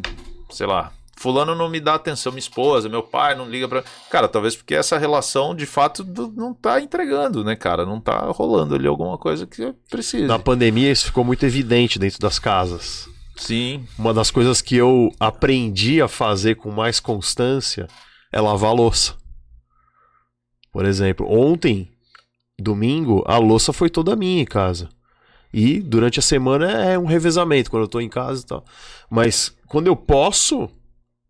B: sei lá, fulano não me dá atenção, minha esposa, meu pai não liga pra. Cara, talvez porque essa relação de fato não tá entregando, né, cara? Não tá rolando ali alguma coisa que precisa.
C: Na pandemia isso ficou muito evidente dentro das casas.
B: Sim,
C: Uma das coisas que eu aprendi a fazer com mais constância é lavar a louça. Por exemplo, ontem, domingo, a louça foi toda minha em casa. E durante a semana é um revezamento quando eu tô em casa e tal. Mas quando eu posso,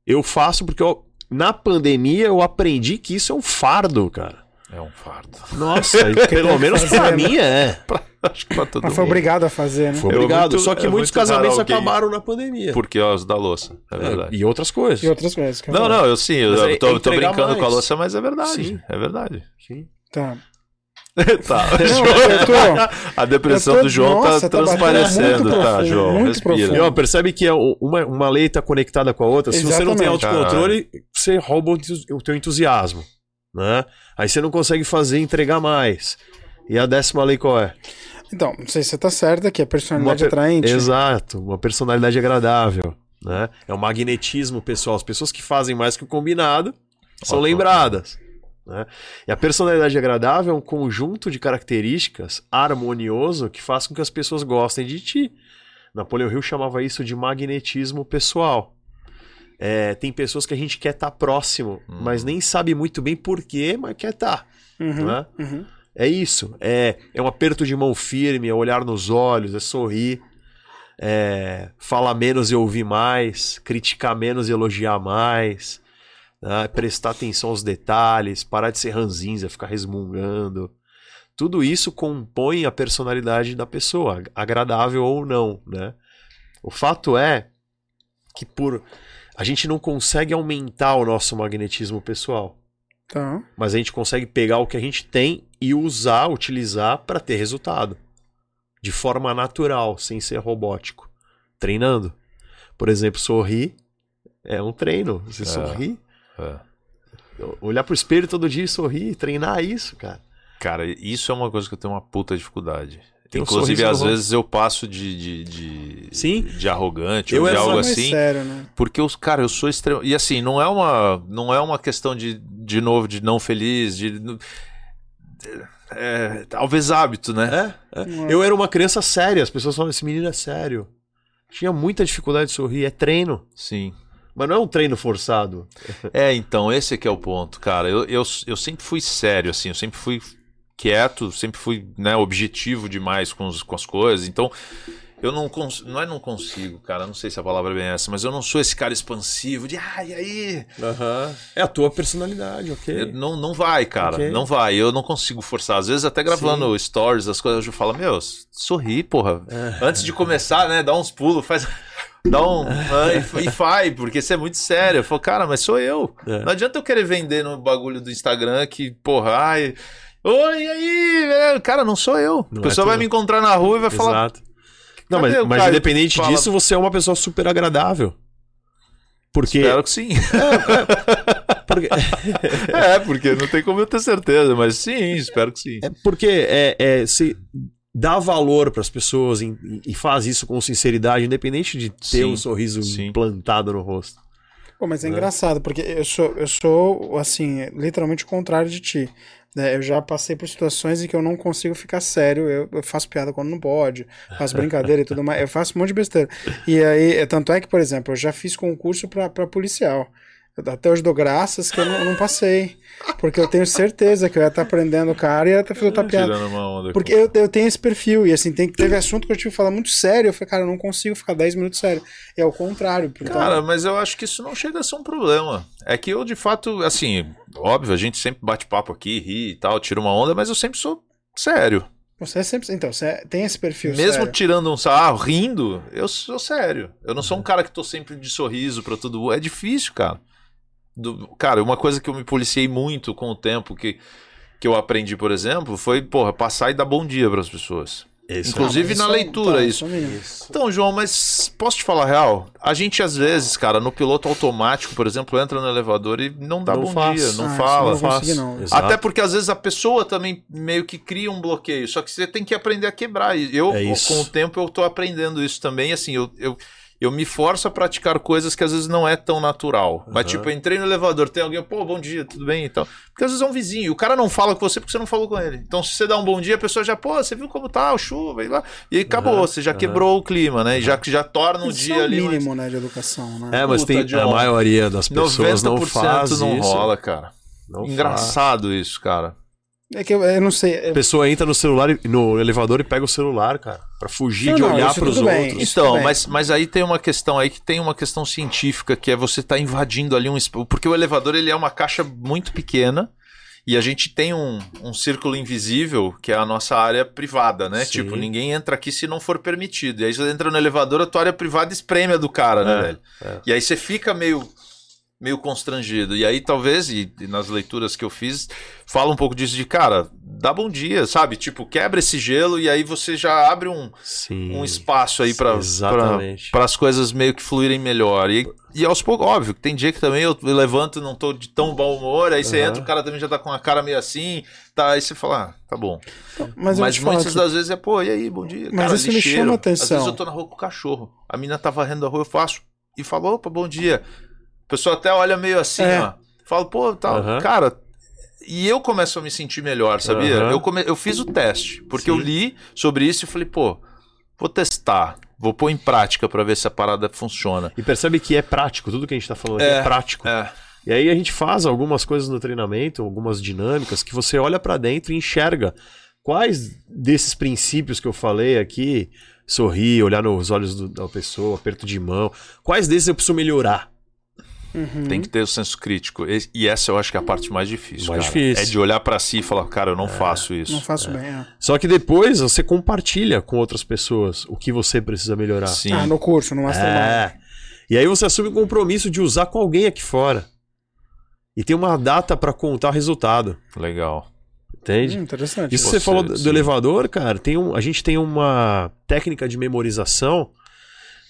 C: eu faço porque eu- na pandemia eu aprendi que isso é um fardo, cara.
B: é um fardo.
C: Nossa, [LAUGHS] pelo menos pra mim é. [LAUGHS]
B: Acho que pra todo
A: Mas foi
B: mundo.
A: obrigado a fazer, né?
C: Foi
B: É
C: obrigado.
B: muito-
C: Só que
B: é
C: muitos casamentos
B: alguém-
C: acabaram na pandemia.
B: Por causa da louça, é
C: É,
B: verdade.
C: e outras coisas.
A: E outras coisas.
B: Não, não, eu sim, eu,
C: Mas é-
B: tô,
C: é
B: tô brincando com a
C: mais.
B: louça, mas é verdade.
C: Sim.
B: É verdade.
C: Sim.
A: Tá. [LAUGHS]
B: tá.
A: Tô...
B: A depressão
A: tô-
B: do João
A: Nossa,
B: tá
A: tá
B: transparecendo, tá,
A: profundo,
B: João?
A: muito
B: Respira.
C: ó, percebe que é uma, uma lei está conectada com a outra. Se você não tem
A: Exatamente.
C: autocontrole, você rouba o teu entusiasmo. Né? Aí você não consegue fazer e entregar mais. E a décima lei qual é?
A: Então, não sei se você tá certa, que é personalidade
C: Uma per-
A: atraente.
C: Exato, uma personalidade agradável. Né? É o magnetismo pessoal. As pessoas que fazem mais que o combinado são
B: Ótimo.
C: lembradas. Né? E a personalidade agradável é um conjunto de características harmonioso que faz com que as pessoas gostem de ti. Napoleão Hill chamava isso de magnetismo pessoal. É, tem pessoas que a gente quer estar próximo,
B: Hum.
C: mas nem sabe muito bem por quê, mas quer estar.
A: Uhum,
C: Né?
A: uhum.
C: É isso. É, é um aperto de mão firme, é olhar nos olhos, é sorrir, é falar menos e ouvir mais, criticar menos e elogiar mais, né? prestar atenção aos detalhes, parar de ser ranzinza, ficar resmungando. Tudo isso compõe a personalidade da pessoa, agradável ou não, né? O fato é que por a gente não consegue aumentar o nosso magnetismo pessoal
A: Tá.
C: mas a gente consegue pegar o que a gente tem e usar, utilizar para ter resultado. De forma natural, sem ser robótico. Treinando. Por exemplo, sorrir é um treino. Você sorrir,
B: É.
C: olhar pro espelho todo dia e sorrir, treinar isso, cara.
B: Cara, isso é uma coisa que eu tenho uma puta dificuldade.
C: Tem um
B: Inclusive, às vezes eu passo de, de, de,
C: Sim.
B: de arrogante
C: Eu
B: ou de algo assim.
A: sério, né?
B: Porque os cara, eu sou extremo. E assim, não é uma, não é uma questão de, de novo, de não feliz, de é, talvez hábito, né?
C: É, é. Eu era uma criança séria, as pessoas falam, esse menino é sério. Tinha muita dificuldade de sorrir, é treino.
B: Sim.
C: Mas não é um treino forçado.
B: É, então, esse é que é o ponto, cara. Eu, eu, eu sempre fui sério, assim, eu sempre fui quieto, sempre fui né, objetivo demais com, os, com as coisas. Então, eu não consigo, não é não consigo, cara, não sei se a palavra é bem essa, mas eu não sou esse cara expansivo de, ai, e aí?
C: Uhum. É a tua personalidade, ok?
B: Eu, não, não vai, cara, okay. não vai, eu não consigo forçar. Às vezes até gravando Sim. stories, as coisas, eu falo, meu, sorri, porra. Uhum. Antes de começar, né, dá uns pulos, faz... [LAUGHS] Dá um. e, e faz, porque isso é muito sério. Eu falo, cara, mas sou eu. É. Não adianta eu querer vender no bagulho do Instagram que, porra, ai. Oi, e aí? Cara, não sou eu. Não a pessoa é vai me encontrar na rua e vai Exato. falar.
C: Não, mas, mas independente fala... disso, você é uma pessoa super agradável. Porque...
B: Espero que sim. [LAUGHS] É, é, porque... [LAUGHS] é, porque não tem como eu ter certeza, mas sim, espero que sim.
C: É porque é, é, se dá valor para as pessoas e, e, faz isso com sinceridade, independente de ter sim, um sorriso sim. implantado no rosto.
A: Pô, mas é, é, engraçado, porque eu sou, eu sou, assim, literalmente o contrário de ti. Né? Eu já passei por situações em que eu não consigo ficar sério. Eu, eu faço piada quando não pode, faço brincadeira e tudo mais. Eu faço um monte de besteira. E aí, tanto é que, por exemplo, eu já fiz concurso para policial. Até hoje dou graças que eu não, não, passei. Porque eu tenho certeza que eu ia estar aprendendo o cara e ia estar fazendo outra piada. Porque eu, eu tenho esse perfil. E assim, tem, teve assunto que eu tive que falar muito sério. Eu falei, cara, eu não consigo ficar 10 minutos sério. É o contrário.
B: Cara, mas eu acho que isso não chega a ser um problema. É que eu, de fato, assim, óbvio, a gente sempre bate papo aqui, ri e tal, tira uma onda, mas eu sempre sou sério.
A: Você é sempre. Então, você tem esse perfil.
B: Mesmo
A: sério.
B: tirando um sarro, rindo, eu sou sério. Eu não sou um cara que tô sempre de sorriso pra tudo. É difícil, cara do, cara, uma coisa que eu me policiei muito com o tempo que, que eu aprendi, por exemplo, foi, porra, passar e dar bom dia para as pessoas. Isso. Inclusive ah, na leitura, tá, isso. isso. Então, João, mas posso te falar a real? A gente, às vezes, cara, no piloto automático, por exemplo, entra no elevador e não dá não bom faz. dia, não ah, fala. Não faz. Não. Até porque, às vezes, a pessoa também meio que cria um bloqueio. Só que você tem que aprender a quebrar. Eu, é com o tempo, eu tô aprendendo isso também. Assim, eu, eu eu me forço a praticar coisas que às vezes não é tão natural. Uhum. Mas, tipo, eu entrei no elevador, tem alguém, pô, bom dia, tudo bem e tal. Porque às vezes é um vizinho, e o cara não fala com você porque você não falou com ele. Então, se você dá um bom dia, a pessoa já, pô, você viu como tá, o chuva e lá. E aí acabou, uhum. você já quebrou o clima, né? E já, já torna um dia é o ali.
A: mínimo, mas... né, de educação, né?
C: É, mas Puta, tem a maioria das pessoas não faz
B: não
C: isso.
B: rola, cara. Não Engraçado faz. isso, cara.
A: É que eu, eu não sei.
C: A pessoa entra no celular, no elevador e pega o celular, cara, para fugir não, de olhar para os outros.
B: Então, mas, mas aí tem uma questão aí que tem uma questão científica que é você tá invadindo ali um porque o elevador ele é uma caixa muito pequena e a gente tem um, um círculo invisível que é a nossa área privada, né? Sim. Tipo, ninguém entra aqui se não for permitido. E aí você entra no elevador, a tua área privada espreme a do cara, né, é, velho? É. E aí você fica meio meio constrangido. E aí, talvez, e, e, nas leituras que eu fiz, fala um pouco disso de, cara, dá bom dia, sabe? Tipo, quebra esse gelo e aí você já abre um, sim, um espaço aí para as coisas meio que fluírem melhor. E, e aos poucos, óbvio, tem dia que também eu levanto não tô de tão bom humor, aí você entra, o cara também já tá com a cara meio assim, tá, aí você fala, ah, tá bom. Mas, Mas muitas das vezes é, pô, e aí, bom dia.
A: Mas cara, isso lixeiro. me chama atenção. Às vezes
B: eu tô na rua com o cachorro, a mina tá varrendo a rua, eu faço, e falo, opa, bom dia pessoa até olha meio assim, é. ó. Fala, pô, tal. Uhum. Cara, e eu começo a me sentir melhor, sabia? Uhum. Eu, come... eu fiz o teste, porque Sim. eu li sobre isso e falei, pô, vou testar. Vou pôr em prática para ver se a parada funciona.
C: E percebe que é prático, tudo que a gente tá falando é, aqui é prático. É. E aí a gente faz algumas coisas no treinamento, algumas dinâmicas, que você olha para dentro e enxerga quais desses princípios que eu falei aqui, sorrir, olhar nos olhos do, da pessoa, aperto de mão, quais desses eu preciso melhorar?
B: Uhum. Tem que ter o senso crítico. E essa eu acho que é a parte mais difícil.
C: Mais cara. difícil.
B: É de olhar para si e falar, cara, eu não é, faço isso.
A: Não faço é. bem. É.
C: Só que depois você compartilha com outras pessoas o que você precisa melhorar.
A: Sim. Ah, no curso, no Mastermind. É.
C: E aí você assume o compromisso de usar com alguém aqui fora. E tem uma data para contar o resultado.
B: Legal.
C: Entende?
A: Hum, interessante.
C: Isso você, você falou do, do elevador, cara. Tem um, a gente tem uma técnica de memorização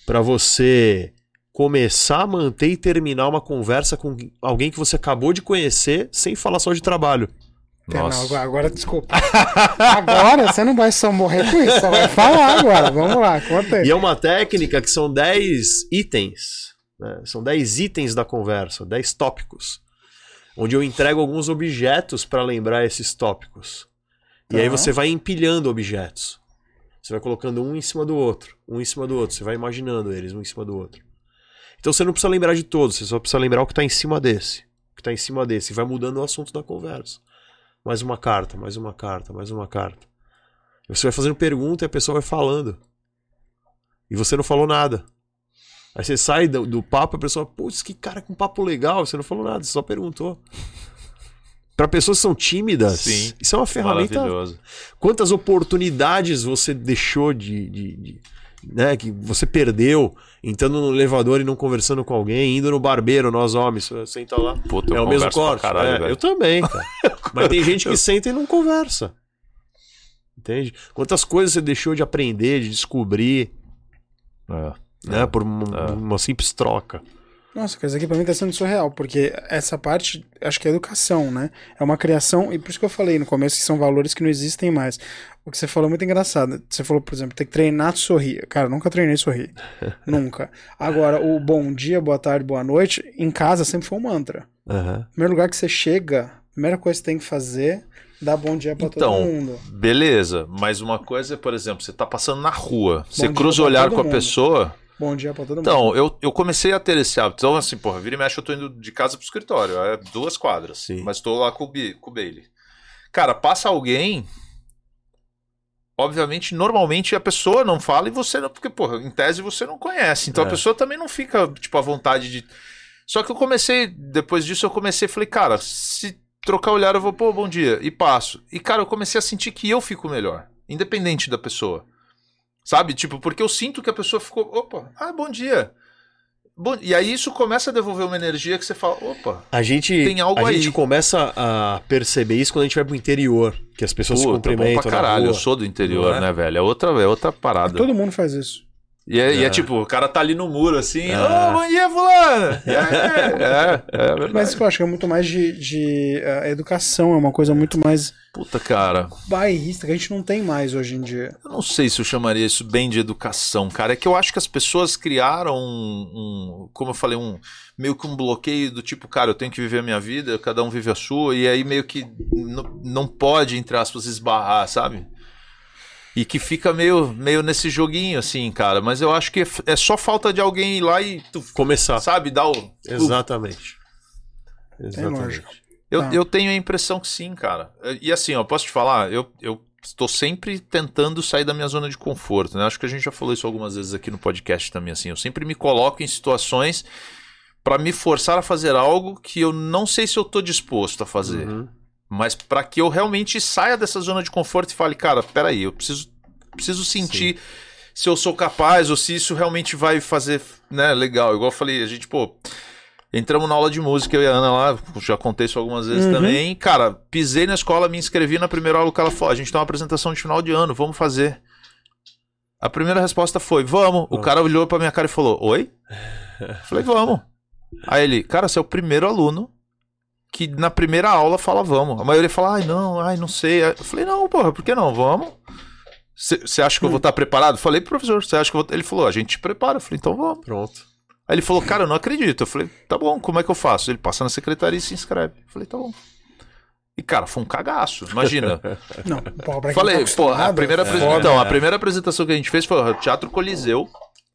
C: para você começar, manter e terminar uma conversa com alguém que você acabou de conhecer sem falar só de trabalho.
A: Nossa. Não, agora, desculpa. [LAUGHS] agora você não vai só morrer com isso, você vai falar agora. Vamos lá, conta aí.
C: E é uma técnica que são 10 itens. Né? São 10 itens da conversa, 10 tópicos. Onde eu entrego alguns objetos para lembrar esses tópicos. E aí
A: Tá.
C: você vai empilhando objetos. Você vai colocando um em cima do outro, um em cima do outro. Você vai imaginando eles um em cima do outro. Então você não precisa lembrar de todos, você só precisa lembrar o que está em cima desse. O que está em cima desse. E vai mudando o assunto da conversa. Mais uma carta, mais uma carta, mais uma carta. E você vai fazendo pergunta e a pessoa vai falando. E você não falou nada. Aí você sai do, do papo e a pessoa, putz, que cara com papo legal. Você não falou nada, você só perguntou. Para pessoas que são tímidas,
B: Sim.
C: isso é uma ferramenta quantas oportunidades você deixou de, de- de- né, que você perdeu entrando no elevador e não conversando com alguém, indo no barbeiro, nós homens, senta lá.
B: Puta,
C: é o mesmo corte.
B: caralho,
C: É, eu também, cara. [LAUGHS] Mas tem gente que senta e não conversa. Entende? Quantas coisas você deixou de aprender, de descobrir,
B: É.
C: né, por uma,
B: É.
C: uma simples troca.
A: Nossa, cara, isso aqui pra mim tá sendo surreal, porque essa parte, acho que é educação, né? É uma criação, e por isso que eu falei no começo que são valores que não existem mais. O que você falou é muito engraçado. Você falou, por exemplo, tem que treinar sorrir. Cara, nunca treinei sorrir. [LAUGHS] nunca. Agora, o bom dia, boa tarde, boa noite, em casa sempre foi um mantra.
C: Aham.
A: Primeiro lugar que você chega, a primeira coisa que você tem que fazer, dar bom dia pra
B: Então,
A: todo mundo.
B: Beleza, mas uma coisa é, por exemplo, você tá passando na rua, você
A: dia
B: cruza o olhar com a
A: mundo.
B: pessoa.
A: Bom dia pra todo mundo.
B: Então, eu, eu comecei a ter esse hábito. Então, assim, porra, vira e mexe, eu tô indo de casa pro escritório. É duas quadras.
C: Sim.
B: Mas tô lá com o, Bi- com o Bailey. Cara, passa alguém. Obviamente, normalmente a pessoa não fala e você não. Porque, porra, em tese você não conhece. Então
C: É.
B: a pessoa também não fica, tipo, à vontade de. Só que eu comecei, depois disso, eu comecei falei, cara, se trocar olhar, eu vou, pô, bom dia, e passo. E, cara, eu comecei a sentir que eu fico melhor, independente da pessoa. Sabe? Tipo, porque eu sinto que a pessoa ficou, opa, ah, bom dia. Bom, e aí isso começa a devolver uma energia que você fala, opa,
C: A gente,
B: Tem algo
C: a
B: aí.
C: gente começa a perceber isso quando a gente vai pro interior, que as pessoas se
B: puta, bom
C: cumprimentam
B: pra
C: na
B: caralho, eu sou do interior,
C: é?
B: né, velho? É outra, é outra parada.
A: Todo mundo faz isso.
B: E é, e é
C: É.
B: tipo, o cara tá ali no muro assim, ô,
C: É.
B: bom dia, fulano! [LAUGHS] É, é, é verdade.
A: Mas eu acho que é muito mais de, de eh, educação, é uma coisa muito mais
B: Puta, cara,
A: bairrista que a gente não tem mais hoje em dia.
B: eu não sei se eu chamaria isso bem de educação, cara. É que eu acho que as pessoas criaram um, um- como eu falei, um meio que um bloqueio do tipo, cara, eu tenho que viver a minha vida, cada um vive a sua, e aí meio que não pode, entre aspas, esbarrar, sabe? E que fica meio, meio nesse joguinho, assim, cara. Mas eu acho que é é só falta de alguém ir lá e, tu,
C: Começar.
B: sabe, dar o.
C: Exatamente.
A: Tem
C: Exatamente.
B: Eu,
A: Tá.
B: eu tenho a impressão que sim, cara. E assim, ó, posso te falar, eu, eu estou sempre tentando sair da minha zona de conforto, né? Acho que a gente já falou isso algumas vezes aqui no podcast também, assim. Eu sempre me coloco em situações para me forçar a fazer algo que eu não sei se eu tô disposto a fazer.
C: Uhum.
B: Mas para que eu realmente saia dessa zona de conforto e fale, cara, peraí, eu preciso, preciso sentir se eu sou capaz ou se isso realmente vai fazer, né, legal. Igual eu falei, a gente, pô, entramos na aula de música, eu e a Ana lá, já contei isso algumas vezes
A: Uhum.
B: também. Cara, pisei na escola, me inscrevi na primeira aula que ela falou, a gente tem uma apresentação de final de ano, vamos fazer. A primeira resposta foi, vamos. O cara olhou pra minha cara e falou, oi? [LAUGHS] Falei, vamos. Aí ele, cara, você é o primeiro aluno que na primeira aula fala vamos. A maioria fala, ai, não, ai, não sei. Eu falei, não, porra, por que não? Vamos. Você acha que eu vou estar preparado? Falei pro professor, você acha que eu vou. Ele falou, a gente te prepara. Eu falei, então vamos.
C: Pronto.
B: Aí ele falou, cara, eu não acredito. Eu falei, tá bom, como é que eu faço? Ele passa na secretaria e se inscreve. Eu falei, tá bom. E, cara, foi um cagaço. Imagina. [LAUGHS]
A: Não, quem
B: Falei,
A: tá
B: pô, a primeira,
A: é
B: então, a primeira apresentação que a gente fez foi o Teatro Coliseu.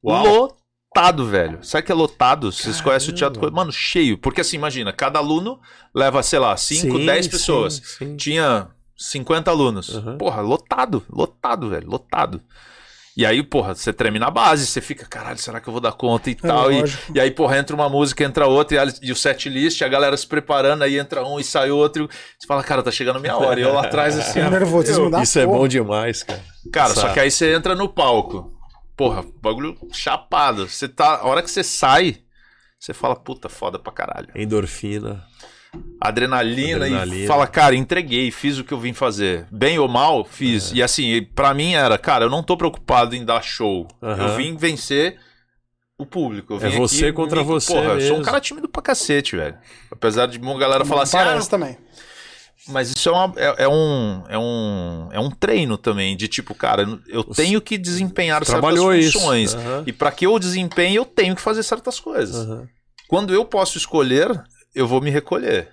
C: Uau.
B: Lotado, velho. Sabe que é lotado? Vocês conhecem o Teatro? Mano, cheio. Porque assim, imagina, cada aluno leva, sei lá, 5,
C: Sim,
B: 10
C: sim,
B: pessoas.
C: sim.
B: Tinha 50 alunos.
C: Uhum.
B: Porra, lotado, lotado, velho, lotado. E aí, porra, você treme na base, você fica, caralho, será que eu vou dar conta e tal? E, e aí, porra, entra uma música, entra outra, e, e o set list, a galera se preparando, aí entra um e sai outro. Você fala, cara, tá chegando a minha hora. E eu lá atrás, assim, [LAUGHS]
A: É nervosismo da
C: Isso é
A: porra.
C: bom demais, cara.
B: Cara, só que aí você entra no palco. Porra, bagulho chapado. Você tá. A hora que você sai, você fala, puta, foda pra caralho.
C: Endorfina.
B: Adrenalina, e
C: Adrenalina.
B: fala, cara, entreguei, fiz o que eu vim fazer. Bem ou mal, fiz.
C: É.
B: E assim, pra mim era, cara, eu não tô preocupado em dar show.
C: Aham.
B: Eu vim vencer o público. Eu
C: É você
B: aqui
C: contra
B: me-
C: você
B: Porra, eu sou um
C: mesmo.
B: cara tímido pra cacete, velho. Apesar de uma galera falar assim, ah,
A: também.
B: Mas isso é, uma- é- é um, é, um, é um treino também, de tipo, cara, eu tenho que desempenhar
C: Trabalhou
B: certas funções.
C: Aham.
B: E para que eu desempenhe, eu tenho que fazer certas coisas.
C: Aham.
B: Quando eu posso escolher, eu vou me recolher.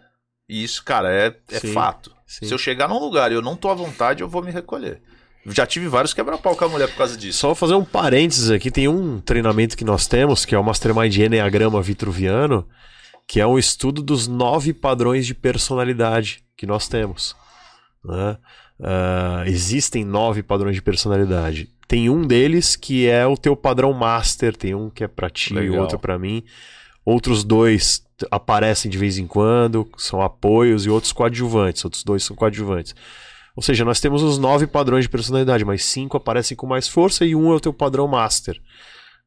B: E isso, cara, é, é
C: Sim.
B: fato.
C: sim.
B: Se eu chegar num lugar e eu não tô à vontade, eu vou me recolher. Já tive vários quebra-pau com a mulher por causa disso.
C: Só vou fazer um parênteses aqui, tem um treinamento que nós temos, que é o Mastermind Enneagrama Vitruviano, que é um estudo dos nove padrões de personalidade que nós temos. né? Ah, existem nove padrões de personalidade. Tem um deles que é o teu padrão master, tem um que é pra ti,
B: Legal.
C: outro pra mim. Outros dois aparecem de vez em quando, são apoios, e outros coadjuvantes. Outros dois são coadjuvantes. Ou seja, nós temos os nove padrões de personalidade, mas cinco aparecem com mais força e um é o teu padrão master.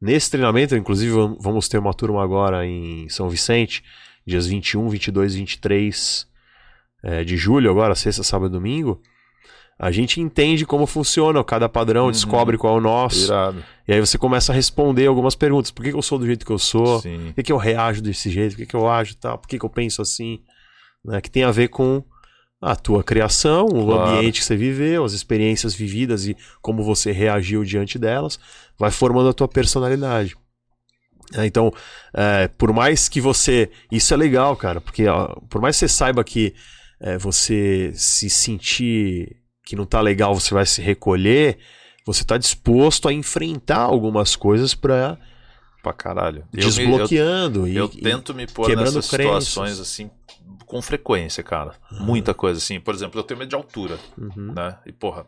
C: Nesse treinamento, inclusive, vam- vamos ter uma turma agora em São Vicente, dias 21, 22 e 23 eh, de julho, agora, sexta, sábado e domingo. A gente entende como funciona cada padrão,
B: Uhum.
C: descobre qual é o nosso.
B: Irado.
C: E aí você começa a responder algumas perguntas. Por que, que eu sou do jeito que eu sou?
B: Sim.
C: Por que, que eu reajo desse jeito? Por que, que eu ajo tal? Por que, que eu penso assim? Né? Que tem a ver com a tua criação, o
B: Claro.
C: ambiente que você viveu, as experiências vividas e como você reagiu diante delas, vai formando a tua personalidade. É, Então, é, por mais que você. Isso é legal, cara, porque ó, por mais que você saiba que é, você se sentir que não tá legal, você vai se recolher, você tá disposto a enfrentar algumas coisas pra
B: Pra caralho. Eu me- eu-
C: desbloqueando. e,
B: Eu, tento me pôr
C: quebrando
B: nessas
C: crenças.
B: situações assim com frequência, cara. Muita coisa assim. Por exemplo, eu tenho medo de altura,
C: Uhum.
B: né? E porra,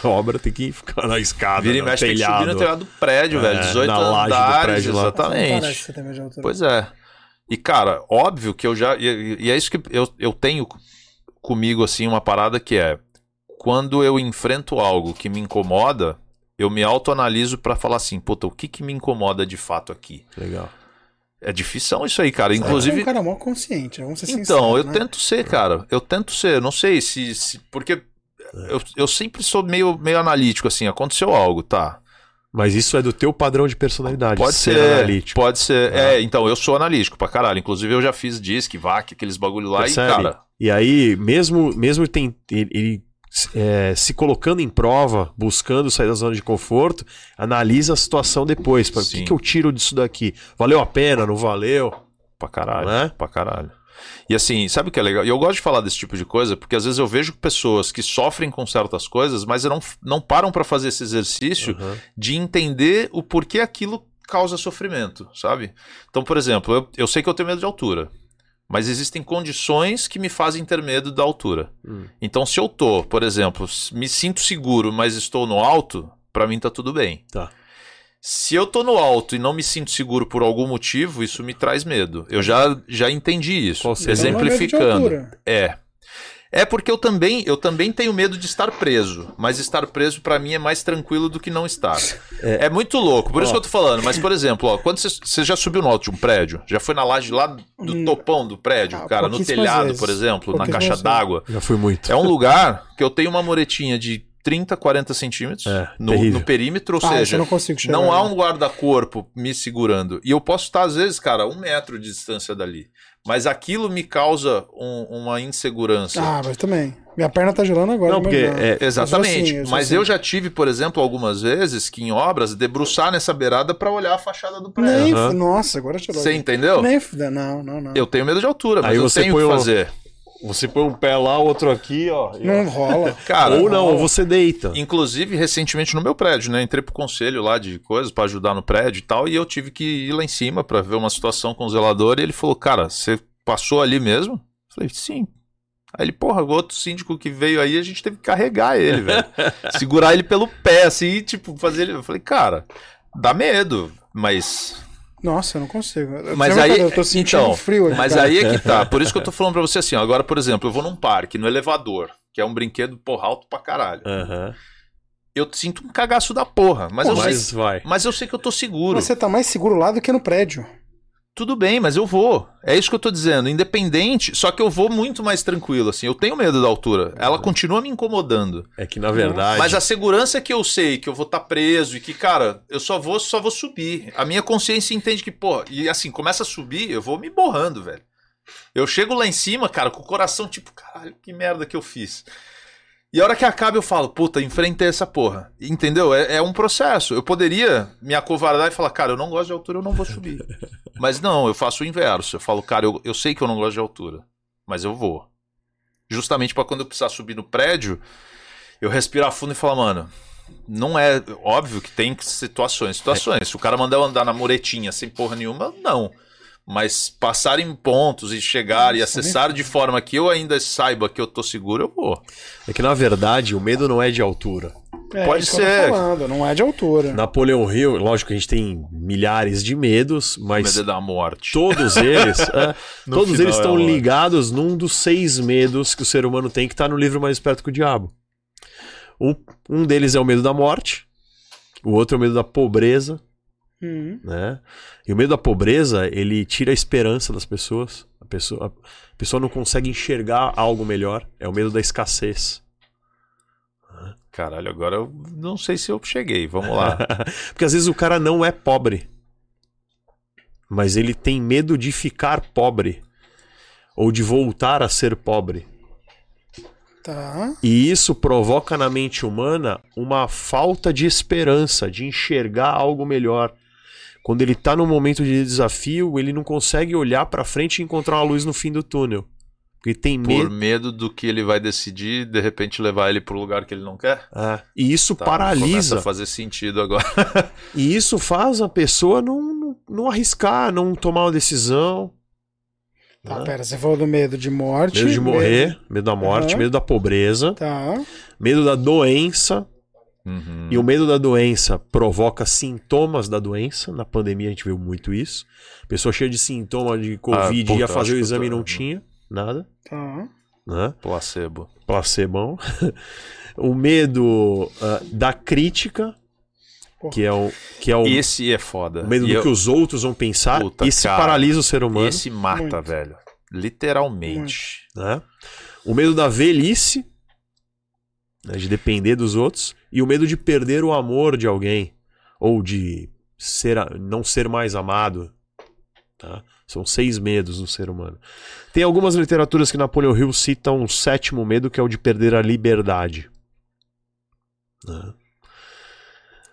C: A obra tem que ficar na escada,
B: vira e mexe tem que subir
C: telhado.
B: no telhado do prédio,
C: É,
B: velho. 18
C: na laje do
B: andares,
C: prédio lá.
B: exatamente.
A: Parece que você tem medo de altura.
B: Pois é. E, cara, óbvio que eu já. E, e é isso que eu, eu tenho comigo, assim, uma parada que é. Quando eu enfrento algo que me incomoda, eu me autoanaliso pra falar assim, puta, o que que me incomoda de fato aqui?
C: Legal.
B: É difícil isso aí, cara.
A: Você é
B: Inclusive.
A: um cara mó consciente, vamos ser sinceros.
B: Então, eu
A: né?
B: tento ser, cara. Eu tento ser. Não sei se. se- porque eu, eu sempre sou meio, meio analítico, assim. Aconteceu algo, tá?
C: Mas isso é do teu padrão de personalidade.
B: Pode
C: ser,
B: ser.
C: analítico.
B: Pode ser.
C: Ah.
B: É, então, eu sou analítico pra caralho. Inclusive, eu já fiz disc, VAC, aqueles bagulho lá
C: Percebe?
B: e, cara.
C: E aí, mesmo, mesmo tem, ele, ele, é, se colocando em prova, buscando sair da zona de conforto, analisa a situação depois. pra- O que, que eu tiro disso daqui? Valeu a pena? Não valeu?
B: Pra caralho.
C: Né?
B: Pra caralho. E assim, sabe o que é legal? E eu gosto de falar desse tipo de coisa, porque às vezes eu vejo pessoas que sofrem com certas coisas, mas não, não param pra fazer esse exercício
C: Uhum.
B: de entender o porquê aquilo causa sofrimento, sabe? Então, por exemplo, eu, eu sei que eu tenho medo de altura, mas existem condições que me fazem ter medo da altura.
C: Hum.
B: Então, se eu tô, por exemplo, me sinto seguro, mas estou no alto, pra mim tá tudo bem.
C: Tá.
B: Se eu tô no alto e não me sinto seguro por algum motivo, isso me traz medo. Eu já, já entendi isso.
A: Então, é
B: Exemplificando. É. É porque eu também, eu também tenho medo de estar preso, mas estar preso pra mim é mais tranquilo do que não estar. É, muito louco, por isso
C: Ó.
B: que eu tô falando. Mas, por exemplo, ó, quando você, já subiu no alto de um prédio, já foi na laje lá do
A: Hum.
B: topão do prédio,
A: Ah,
B: cara, no telhado,
A: vezes.
B: por exemplo, na caixa d'água.
C: Já fui muito.
B: É um lugar que eu tenho uma muretinha de 30, 40 centímetros
C: É,
B: no, no perímetro, ou
A: Ah,
B: seja,
A: não
B: não há um guarda-corpo me segurando. E eu posso estar, às vezes, cara, a um metro de distância dali. Mas aquilo me causa um- uma insegurança.
A: Ah, mas também. Minha perna tá gelando agora.
C: Não, porque é-
B: Exatamente.
A: Eu assim, eu
B: Mas
A: assim.
B: eu já tive, por exemplo, algumas vezes que em obras debruçar nessa beirada pra olhar a fachada do prédio.
A: Nem, f- Nossa, agora tirou.
B: Você entendeu?
A: Nem não, não, não.
B: Eu tenho medo de altura, mas
C: Aí
B: eu
C: você
B: tenho que
C: o-
B: fazer.
C: Você põe um pé lá, outro aqui, ó. e-
A: Não rola. [LAUGHS]
B: Cara,
C: ou não, ou você deita.
B: Inclusive, recentemente no meu prédio, né? Entrei pro conselho lá de coisas pra ajudar no prédio e tal, e eu tive que ir lá em cima pra ver uma situação com o zelador, e ele falou: Cara, você passou ali mesmo? Eu falei, sim. Aí ele, porra, o outro síndico que veio aí, a gente teve que carregar ele, velho. [LAUGHS] Segurar ele pelo pé, assim, e, tipo, fazer ele. Eu falei, cara, dá medo, mas.
A: Nossa, eu não consigo. Eu-
B: Mas aí-
A: Eu tô sentindo
B: então,
A: frio aqui.
B: Mas
A: cara.
B: aí é que tá. [LAUGHS] Por isso que eu tô falando pra você assim, ó, agora, por exemplo, eu vou num parque, no elevador, que é um brinquedo, porra, alto pra caralho.
C: Aham.
B: Eu sinto um cagaço da porra, mas,
A: Pô,
B: eu,
C: Mas
B: sei,
C: vai.
B: mas eu sei que eu tô seguro.
A: Mas Você tá mais seguro lá do que no prédio.
B: Tudo bem, mas eu vou. É isso que eu tô dizendo. Independente, só que eu vou muito mais tranquilo, assim. Eu tenho medo da altura. Ela continua me incomodando.
C: É que na verdade.
B: Mas a segurança é que eu sei que eu vou estar preso e que, cara, eu só vou, só vou subir. A minha consciência entende que, pô, e assim, começa a subir, eu vou me borrando, velho. Eu chego lá em cima, cara, com o coração tipo, caralho, que merda que eu fiz. E a hora que acaba eu falo, puta, enfrentei essa porra. Entendeu? É, é um processo. Eu poderia me acovardar e falar, cara, eu não gosto de altura, eu não vou subir. [LAUGHS] Mas não, eu faço o inverso. Eu falo, cara, eu, eu sei que eu não gosto de altura, mas eu vou. Justamente pra quando eu precisar subir no prédio, eu respirar fundo e falar, mano, não é óbvio que tem situações, situações. Se o cara mandar eu andar na muretinha sem porra nenhuma, não. Mas passar em pontos e chegar e acessar de forma que eu ainda saiba que eu tô seguro, eu vou.
C: É que na verdade o medo não é de altura.
A: É,
B: Pode
A: isso que eu tô
B: ser.
A: falando, não é de altura.
C: Napoleão Hill, lógico que a gente tem milhares de medos, mas
B: Medo da morte.
C: todos eles, [LAUGHS] é, todos
B: final
C: eles
B: é
C: estão
B: morte.
C: ligados num dos seis medos que o ser humano tem, que está no livro Mais Esperto que o Diabo. Um, um deles é o medo da morte, o outro é o medo da pobreza,
A: Hum.
C: né? E o medo da pobreza, ele tira a esperança das pessoas. A pessoa, a pessoa não consegue enxergar algo melhor. É o medo da escassez.
B: Caralho, agora eu não sei se eu cheguei. Vamos lá. [LAUGHS]
C: Porque às vezes o cara não é pobre. Mas ele tem medo de ficar pobre. Ou de voltar a ser pobre.
A: Tá.
C: E isso provoca na mente humana uma falta de esperança, de enxergar algo melhor. Quando ele está num momento de desafio, ele não consegue olhar para frente e encontrar uma luz no fim do túnel. Porque tem
B: Por
C: medo.
B: medo do que ele vai decidir, de repente levar ele pro lugar que ele não quer.
C: Ah, e isso
B: Tá, Começa
C: paralisa.
B: a fazer sentido agora. [LAUGHS]
C: E isso faz a pessoa não, não, não arriscar, não tomar uma decisão.
A: Tá,
C: né?
A: pera, você falou do medo de morte.
C: Medo de morrer, medo da morte,
A: Aham.
C: medo da pobreza,
A: Tá.
C: medo da doença.
B: Uhum.
C: E o medo da doença provoca sintomas da doença. Na pandemia a gente viu muito isso. Pessoa cheia de sintoma de Covid
B: puta,
C: ia fazer o exame e não tinha nada.
A: Tá.
C: Né?
B: Placebo.
C: Placebão. [LAUGHS] o medo ah, da crítica,
A: Porra.
C: que é o, que é o,
B: Esse é foda.
C: o medo
B: E
C: do
B: eu-
C: que os outros vão pensar.
B: Puta,
C: Esse
B: cara,
C: paralisa o ser humano.
B: Esse mata,
A: Muito.
B: velho. Literalmente.
C: né? O medo da velhice, né, de depender dos outros, e o medo de perder o amor de alguém, ou de ser não ser mais amado. tá? São seis medos no ser humano. Tem algumas literaturas que Napoleão Hill cita um sétimo medo, que é o de perder a liberdade. né?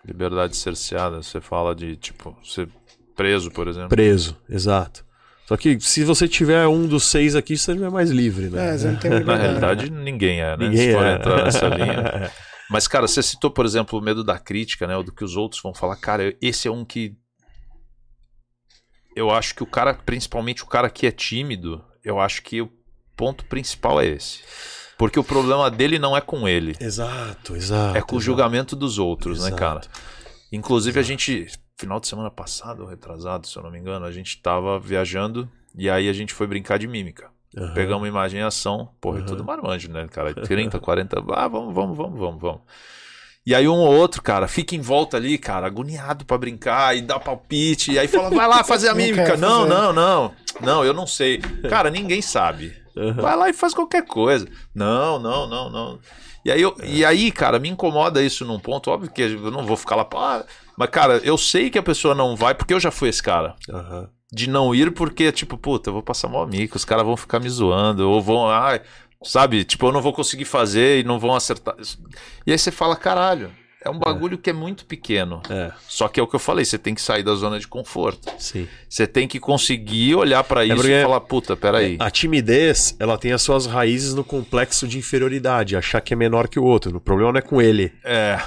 B: Liberdade cerceada. Você fala de, tipo, ser preso, por exemplo.
C: Preso, exato. Só que se você tiver um dos seis aqui, você não é mais livre, né?
A: É, você não tem [LAUGHS]
B: Na realidade, ninguém é, né?
C: Ninguém
B: Se for
C: é.
B: entrar nessa linha. [LAUGHS] Mas, cara, você citou, por exemplo, o medo da crítica, né? O do que os outros vão falar. Cara, esse é um que. Eu acho que o cara, principalmente o cara que é tímido, eu acho que o ponto principal é esse. Porque o problema dele não é com ele,
C: Exato, exato.
B: é com o
C: exato.
B: julgamento dos outros, né,
C: Exato.
B: cara? Inclusive, a gente, final de semana passado, retrasado, se eu não me engano, a gente tava viajando e aí a gente foi brincar de mímica.
C: Aham.
B: Pegamos uma imagem em ação, porra, é
C: Uhum.
B: tudo marmanjo, né, cara? 30, 40, [LAUGHS] ah, vamos, vamos, vamos, vamos, vamos. E aí um ou outro, cara, fica em volta ali, cara, agoniado pra brincar e dá palpite, e aí fala, vai lá fazer a [LAUGHS] mímica. Não,
A: fazer.
B: não, não. Não, eu não sei. [LAUGHS] Cara, ninguém sabe.
C: Aham.
B: Vai lá e faz qualquer coisa. Não, não, não, não. E aí, eu, e aí, cara, me incomoda isso num ponto. Óbvio que eu não vou ficar lá, pá. Mas, cara, eu sei que a pessoa não vai, porque eu já fui esse cara
C: Aham.
B: de não ir porque, tipo, puta, eu vou passar mal mico, os caras vão ficar me zoando, ou vão, ai, sabe, tipo, eu não vou conseguir fazer e não vão acertar. E aí você fala, caralho, é um bagulho que é muito pequeno.
C: É,
B: Só que é o que eu falei, você tem que sair da zona de conforto.
C: sim.
B: Você tem que conseguir olhar pra isso
C: porque-
B: e falar, puta, peraí.
C: A timidez, ela tem as suas raízes no complexo de inferioridade, achar que é menor que o outro. O problema não é com ele.
B: É,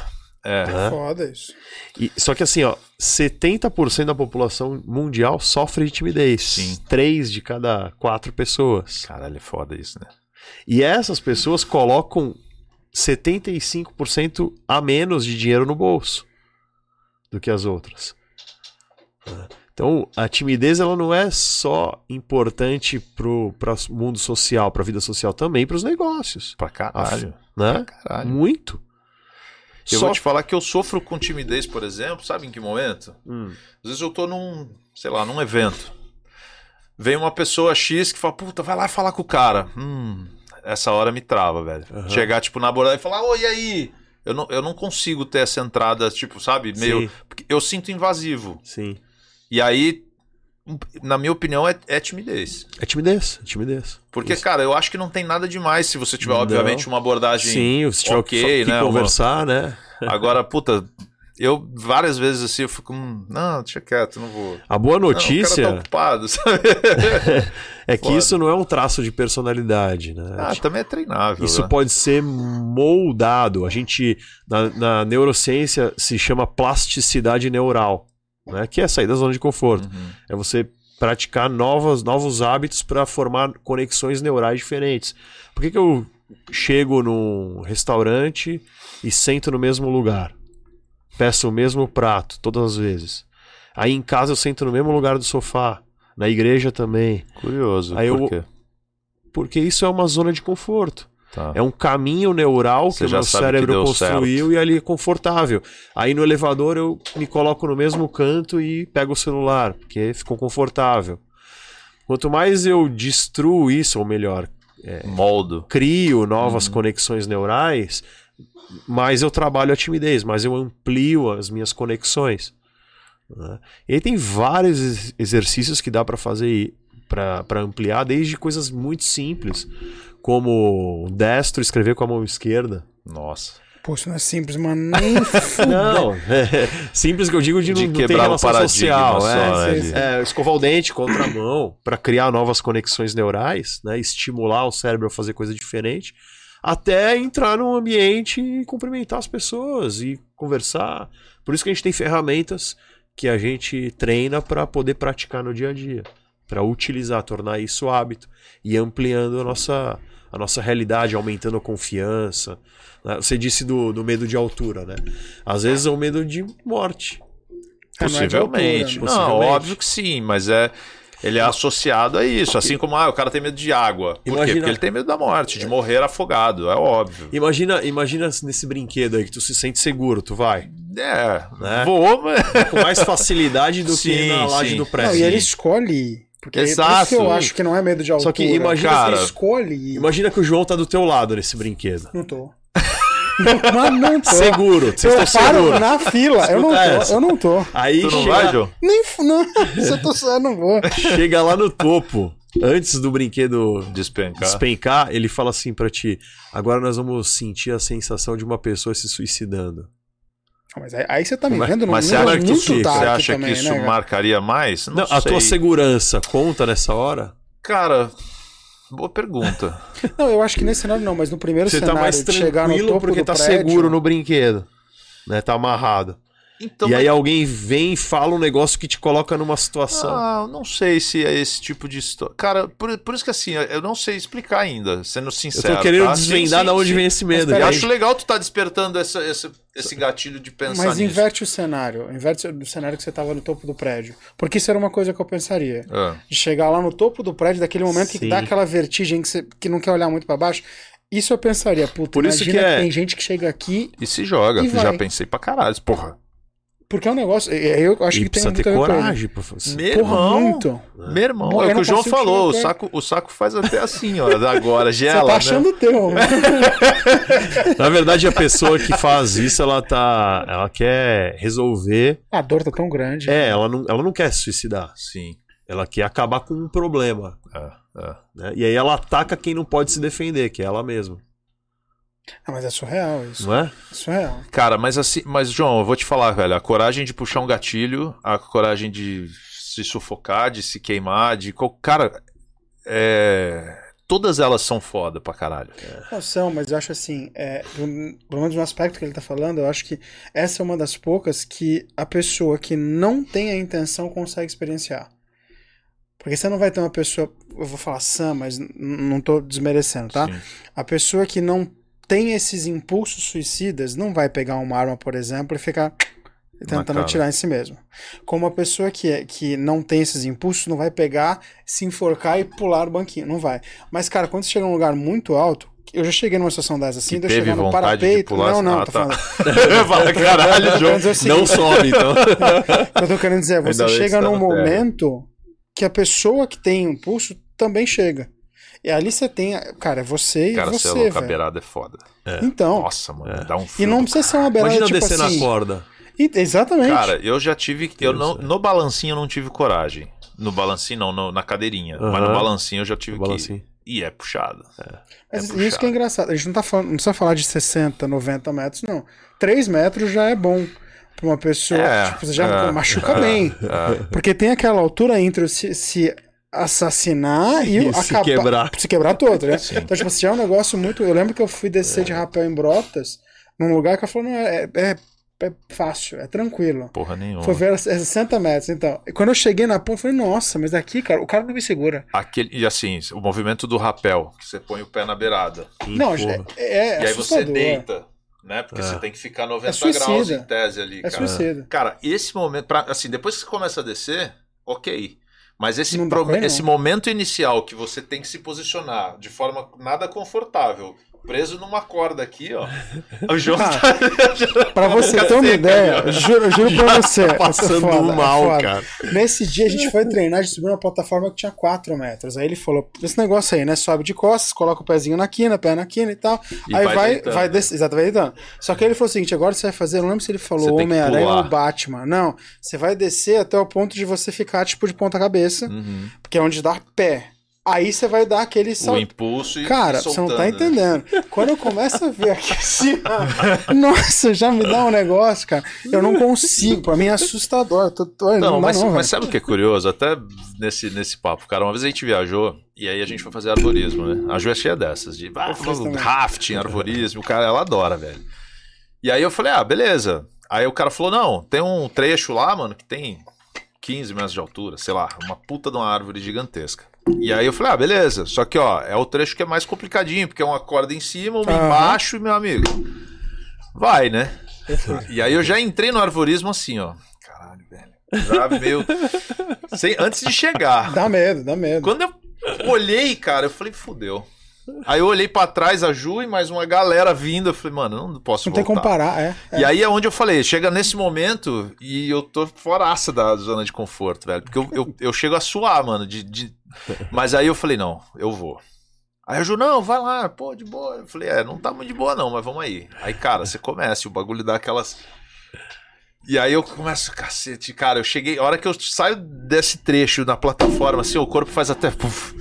B: é.
C: né?
A: Foda isso.
C: E- só que assim, ó, 70% da população mundial sofre de timidez.
B: Sim.
C: Três de cada quatro pessoas.
B: Caralho, é foda isso, né?
C: E essas pessoas colocam 75% a menos de dinheiro no bolso do que as outras. Então, a timidez ela não é só importante para o mundo social, para a vida social, também para os negócios.
B: Pra caralho.
C: Né?
B: Pra caralho.
C: Muito.
B: Eu
C: Só-
B: vou te falar que eu sofro com timidez, por exemplo, sabe em que momento?
C: Hum,
B: Às vezes eu tô num, sei lá, num evento. Vem uma pessoa X que fala, puta, vai lá falar com o cara. Hum, essa hora me trava, velho.
C: Aham.
B: Chegar, tipo, na abordagem e falar, oi, e aí? Eu não, eu não consigo ter essa entrada, tipo, sabe? Meio.
C: Sim.
B: Eu sinto invasivo.
C: sim.
B: E aí, na minha opinião, é, é timidez.
C: É timidez, é timidez.
B: Porque,
C: Isso.
B: cara, eu acho que não tem nada demais se você tiver,
C: Não.
B: obviamente, uma abordagem.
C: Sim, se tiver
B: ok,
C: que,
B: né, uma-
C: conversar, né? [LAUGHS]
B: Agora, puta, eu várias vezes assim, eu fico, hum, não, deixa quieto, não vou.
C: A boa
B: Não, o
C: notícia
B: cara tá ocupado, sabe? [LAUGHS]
C: é que
B: Foda.
C: isso não é um traço de personalidade, né?
B: ah, também é treinável.
C: Isso
B: né?
C: pode ser moldado. A gente, na, na neurociência, se chama plasticidade neural, né? que é sair da zona de conforto.
B: Uhum.
C: É você praticar novas, novos hábitos para formar conexões neurais diferentes. Por que, que eu chego num restaurante e sento no mesmo lugar? Peço o mesmo prato todas as vezes. Aí em casa eu sento no mesmo lugar do sofá. Na igreja também.
B: Curioso.
C: Aí
B: por
C: eu-
B: quê?
C: Porque isso é uma zona de conforto.
B: Tá.
C: É um caminho neural
B: Você
C: que o meu cérebro construiu e ali é confortável. Aí no elevador eu me coloco no mesmo canto e pego o celular, porque ficou confortável. Quanto mais eu destruo isso, ou melhor,
B: Moldo.
C: crio novas
B: Uhum.
C: conexões neurais, mais eu trabalho a timidez, mais eu amplio as minhas conexões. né? E aí tem vários ex- exercícios que dá para fazer para ampliar, desde coisas muito simples, como o destro escrever com a mão esquerda.
B: Nossa.
A: Pô, isso não é simples, mano. Nem. [LAUGHS]
C: Não, é simples que eu digo de,
B: De
C: não, não ter
B: quebrar o
C: relação
B: paradigma
C: social.
B: só,
C: é.
B: né?
A: sim.
C: É, escovar o dente contra a mão para criar novas conexões neurais, né, estimular o cérebro a fazer coisa diferente, até entrar num ambiente e cumprimentar as pessoas e conversar. Por isso que a gente tem ferramentas que a gente treina para poder praticar no dia a dia, para utilizar, tornar isso hábito e ampliando a nossa a nossa realidade, aumentando a confiança. né? Você disse do, do medo de altura, né? Às vezes é o medo de morte.
A: É, não é altura,
B: Possivelmente.
A: né?
B: Não,
C: Possivelmente.
B: óbvio que sim, mas é. Ele é associado a isso. Assim como ah, o cara tem medo de água. Por quê?
C: Imagina-
B: Porque ele tem medo da morte, de morrer afogado. É óbvio.
C: Imagina, imagina nesse brinquedo aí que tu se sente seguro, tu vai.
B: É,
C: Né?
B: vou, mas.
C: Com mais facilidade do que [LAUGHS]
B: Sim,
C: na laje
B: sim.
C: do
A: Não,
C: prédio.
A: e ele escolhe. Porque é por
B: Exato.
A: que eu acho que não é medo de altura.
C: Só que imagina-
B: Cara,
A: Ele escolhe.
C: Imagina que o João tá do teu lado nesse brinquedo.
A: Não tô. [LAUGHS] Não, mas não tô.
C: Seguro, vocês
A: eu
C: estão
A: paro
C: seguros.
A: na fila. Eu não tô.
C: essa.
A: Eu não tô.
C: Aí
B: Tu não
C: chega,
B: vai, João?
A: Nem. Não, [LAUGHS] se eu tô só, eu não vou.
C: chega lá no topo, antes do brinquedo
B: Despencar.
C: despencar, ele fala assim pra ti: agora nós vamos sentir a sensação de uma pessoa se suicidando.
A: Ah, Mas aí, aí você tá me
C: Mas-
A: vendo num
B: Mas acha, que,
A: muito
B: isso, você acha
A: também,
B: que isso
A: né,
B: marcaria mais? Não,
C: Não, a tua segurança conta nessa hora?
B: Cara, boa pergunta. [LAUGHS]
A: Não, eu acho que nesse cenário não, mas no primeiro
C: Você tá
A: cenário
C: mais
A: de chegar no
C: tranquilo
A: topo
C: porque
A: do
C: tá
A: prédio,
C: seguro no brinquedo. Né? Tá amarrado.
B: Então,
C: e aí alguém vem e fala um negócio que te coloca numa situação.
B: Ah, não sei se é esse tipo de história. Cara, por, por isso que assim, eu não sei explicar ainda, sendo
C: Eu
B: sincero.
C: tô querendo
B: tá?
C: desvendar
B: Sim,
C: de onde
B: sim,
C: vem esse medo.
B: Eu acho legal tu tá despertando essa, esse, esse gatilho de pensar
A: Mas
B: nisso.
A: inverte o cenário. Inverte o cenário que você tava no topo do prédio. Porque isso era uma coisa que eu pensaria.
B: Ah,
A: De chegar lá no topo do prédio, daquele momento que dá aquela vertigem que você que não quer olhar muito pra baixo. Isso eu pensaria, puta,
C: Por isso
A: imagina
C: que é-
A: tem gente que chega aqui,
B: e se joga.
A: E
B: Já
A: vai.
B: pensei pra caralho. Porra.
A: Porque é um negócio. é, Eu acho
C: E
A: que tem
C: precisa
A: muito
C: ter coragem pra fazer.
B: Meu
A: Porra,
B: irmão.
A: muito.
B: Meu irmão, é o que o João falou. O saco, o saco faz até assim, ó. Agora, gela.
A: Você tá
B: né?
A: achando o teu. né? [LAUGHS]
C: Na verdade, a pessoa que faz isso, ela tá. Ela quer resolver.
A: A dor tá tão grande.
C: É, ela não, ela não quer se suicidar.
B: Sim.
C: Ela quer acabar com um problema.
B: É, é.
C: né? E aí ela ataca quem não pode se defender, que é ela mesma.
A: Ah, mas é surreal isso.
C: Não é?
A: É surreal.
B: Cara, mas assim, mas João, eu vou te falar, velho, a coragem de puxar um gatilho, a coragem de se sufocar, de se queimar, de cara, é, todas elas são foda pra caralho.
A: Não são, mas eu acho assim, é, pelo menos no aspecto que ele tá falando, eu acho que essa é uma das poucas que a pessoa que não tem a intenção consegue experienciar. Porque você não vai ter uma pessoa, eu vou falar sã, mas não tô desmerecendo, tá?
B: Sim.
A: A pessoa que não tem esses impulsos suicidas não vai pegar uma arma, por exemplo, e ficar tentando atirar em si mesmo. Como a pessoa que, é, que não tem esses impulsos não vai pegar, se enforcar e pular o banquinho. Não vai. Mas, cara, quando você chega num lugar muito alto, eu já cheguei numa situação dessa assim,
B: Que
A: eu chegar no parapeito. Não, não,
B: ah,
A: tô
B: tá.
A: falando. [LAUGHS]
B: Fala, caralho, João.
C: Não sobe, então. [LAUGHS]
A: eu tô querendo dizer, você
B: Ainda
A: chega
B: tá
A: num
B: na terra.
A: momento que a pessoa que tem impulso também chega. E ali você tem, cara, é você
B: Cara,
A: e
B: você é
A: você,
B: louco, a beirada é foda.
A: Então,
B: Nossa, mano,
C: É.
B: dá um
A: e
B: frio
A: não
B: do
A: precisa ser uma beirada
C: Imagina
A: tipo
C: descer
A: assim.
C: na corda.
A: E- Exatamente.
B: Cara, eu já tive. Eu não,
C: é.
B: no balancinho eu não tive coragem. No balancinho, não, no- na cadeirinha. Mas no balancinho eu já tive
C: No balancinho.
B: que. E é puxado.
A: Mas
B: é
A: isso que é
B: puxado.
A: engraçado. A gente não tá falando, não precisa falar de 60, 90 metros, não. 3 metros já é bom. pra uma pessoa,
B: É,
A: tipo, você já
B: é,
A: machuca
B: é,
A: bem.
B: é.
A: Porque tem aquela altura entre o se, se assassinar e,
C: E se
A: acabar-
C: quebrar.
A: Se quebrar todo, né? [LAUGHS] Então, tipo, assim, é um negócio muito. Eu lembro que eu fui descer de rapel em Brotas, num lugar que eu falei, não, é, é, é fácil, é tranquilo.
B: Porra nenhuma.
A: Foi ver é 60 metros, então. E quando eu cheguei na ponta, eu falei, nossa, mas aqui, cara, o cara não me segura.
B: Aquele, e assim, o movimento do rapel, que você põe o pé na beirada.
A: não,
C: Porra.
A: é, é
B: e aí você
A: assustador.
B: deita, né? Porque
C: É.
B: você tem que ficar 90
A: É suicida.
B: graus em tese ali,
A: É
B: cara.
A: suicida.
B: Cara, esse momento, pra, assim, depois que você começa a descer, ok. Mas esse, pro-
A: não.
B: esse momento inicial que você tem que se posicionar de forma nada confortável, preso numa corda aqui, ó. O João
A: Cara,
B: tá... [LAUGHS]
A: Pra você ter uma ideia, eu juro, eu juro pra você.
C: Tá passando
A: é foda, é
C: mal,
A: foda.
C: cara.
A: Nesse dia a gente foi treinar, a gente subiu uma plataforma que tinha 4 metros. Aí ele falou: esse negócio aí, né? Sobe de costas, coloca o pezinho na quina, pé na quina e tal.
B: E
A: aí
B: vai
A: vai,
B: deitando,
A: vai
B: né?
A: descer. Exato, vai deitando. Só que ele falou o seguinte: agora você vai fazer, eu não lembro se ele falou Homem-Aranha ou Batman. Não, você vai descer até o ponto de você ficar, tipo, de ponta-cabeça,
B: Uhum.
A: que é onde dá pé. Aí você vai dar aquele
B: O
A: salto.
B: impulso e
A: Cara, você não tá
B: né?
A: entendendo. Quando eu começo a ver aqui assim, [LAUGHS] nossa, já me dá um negócio, cara. Eu não consigo, pra mim é assustador. Tô, tô, não,
B: Não, mas,
A: não,
B: mas sabe o que é curioso? Até nesse, nesse papo, cara, uma vez a gente viajou e aí a gente foi fazer arborismo, né? A Ju é cheia dessas, de ah, rafting, arborismo, o cara, ela adora, velho. E aí eu falei, ah, beleza. Aí o cara falou, não, tem um trecho lá, mano, que tem 15 metros de altura, sei lá, uma puta de uma árvore gigantesca. E aí eu falei, ah, beleza. Só que, ó, é o trecho que é mais complicadinho, porque é uma corda em cima, uma
A: Aham.
B: embaixo e, meu amigo, vai, né? E aí eu já entrei no arvorismo assim, ó. Caralho, velho. Já meio. Sem- antes de chegar.
A: Dá medo, dá medo.
B: Quando eu olhei, cara, eu falei, fudeu. Aí eu olhei pra trás, a Ju e mais uma galera vindo. Eu falei, mano, não posso
A: Não tem
B: voltar.
A: como parar, é. é.
B: E aí é onde eu falei, chega nesse momento e eu tô foraça da zona de conforto, velho. Porque eu, eu, eu chego a suar, mano. De, de- [LAUGHS] Mas aí eu falei, não, eu vou. Aí a Ju, não, vai lá, pô, de boa. Eu falei, é, não tá muito de boa não, mas vamos aí. Aí, cara, você começa, o bagulho dá aquelas... E aí eu começo, cacete, cara, eu cheguei, a hora que eu saio desse trecho na plataforma, assim, o corpo faz até... puf.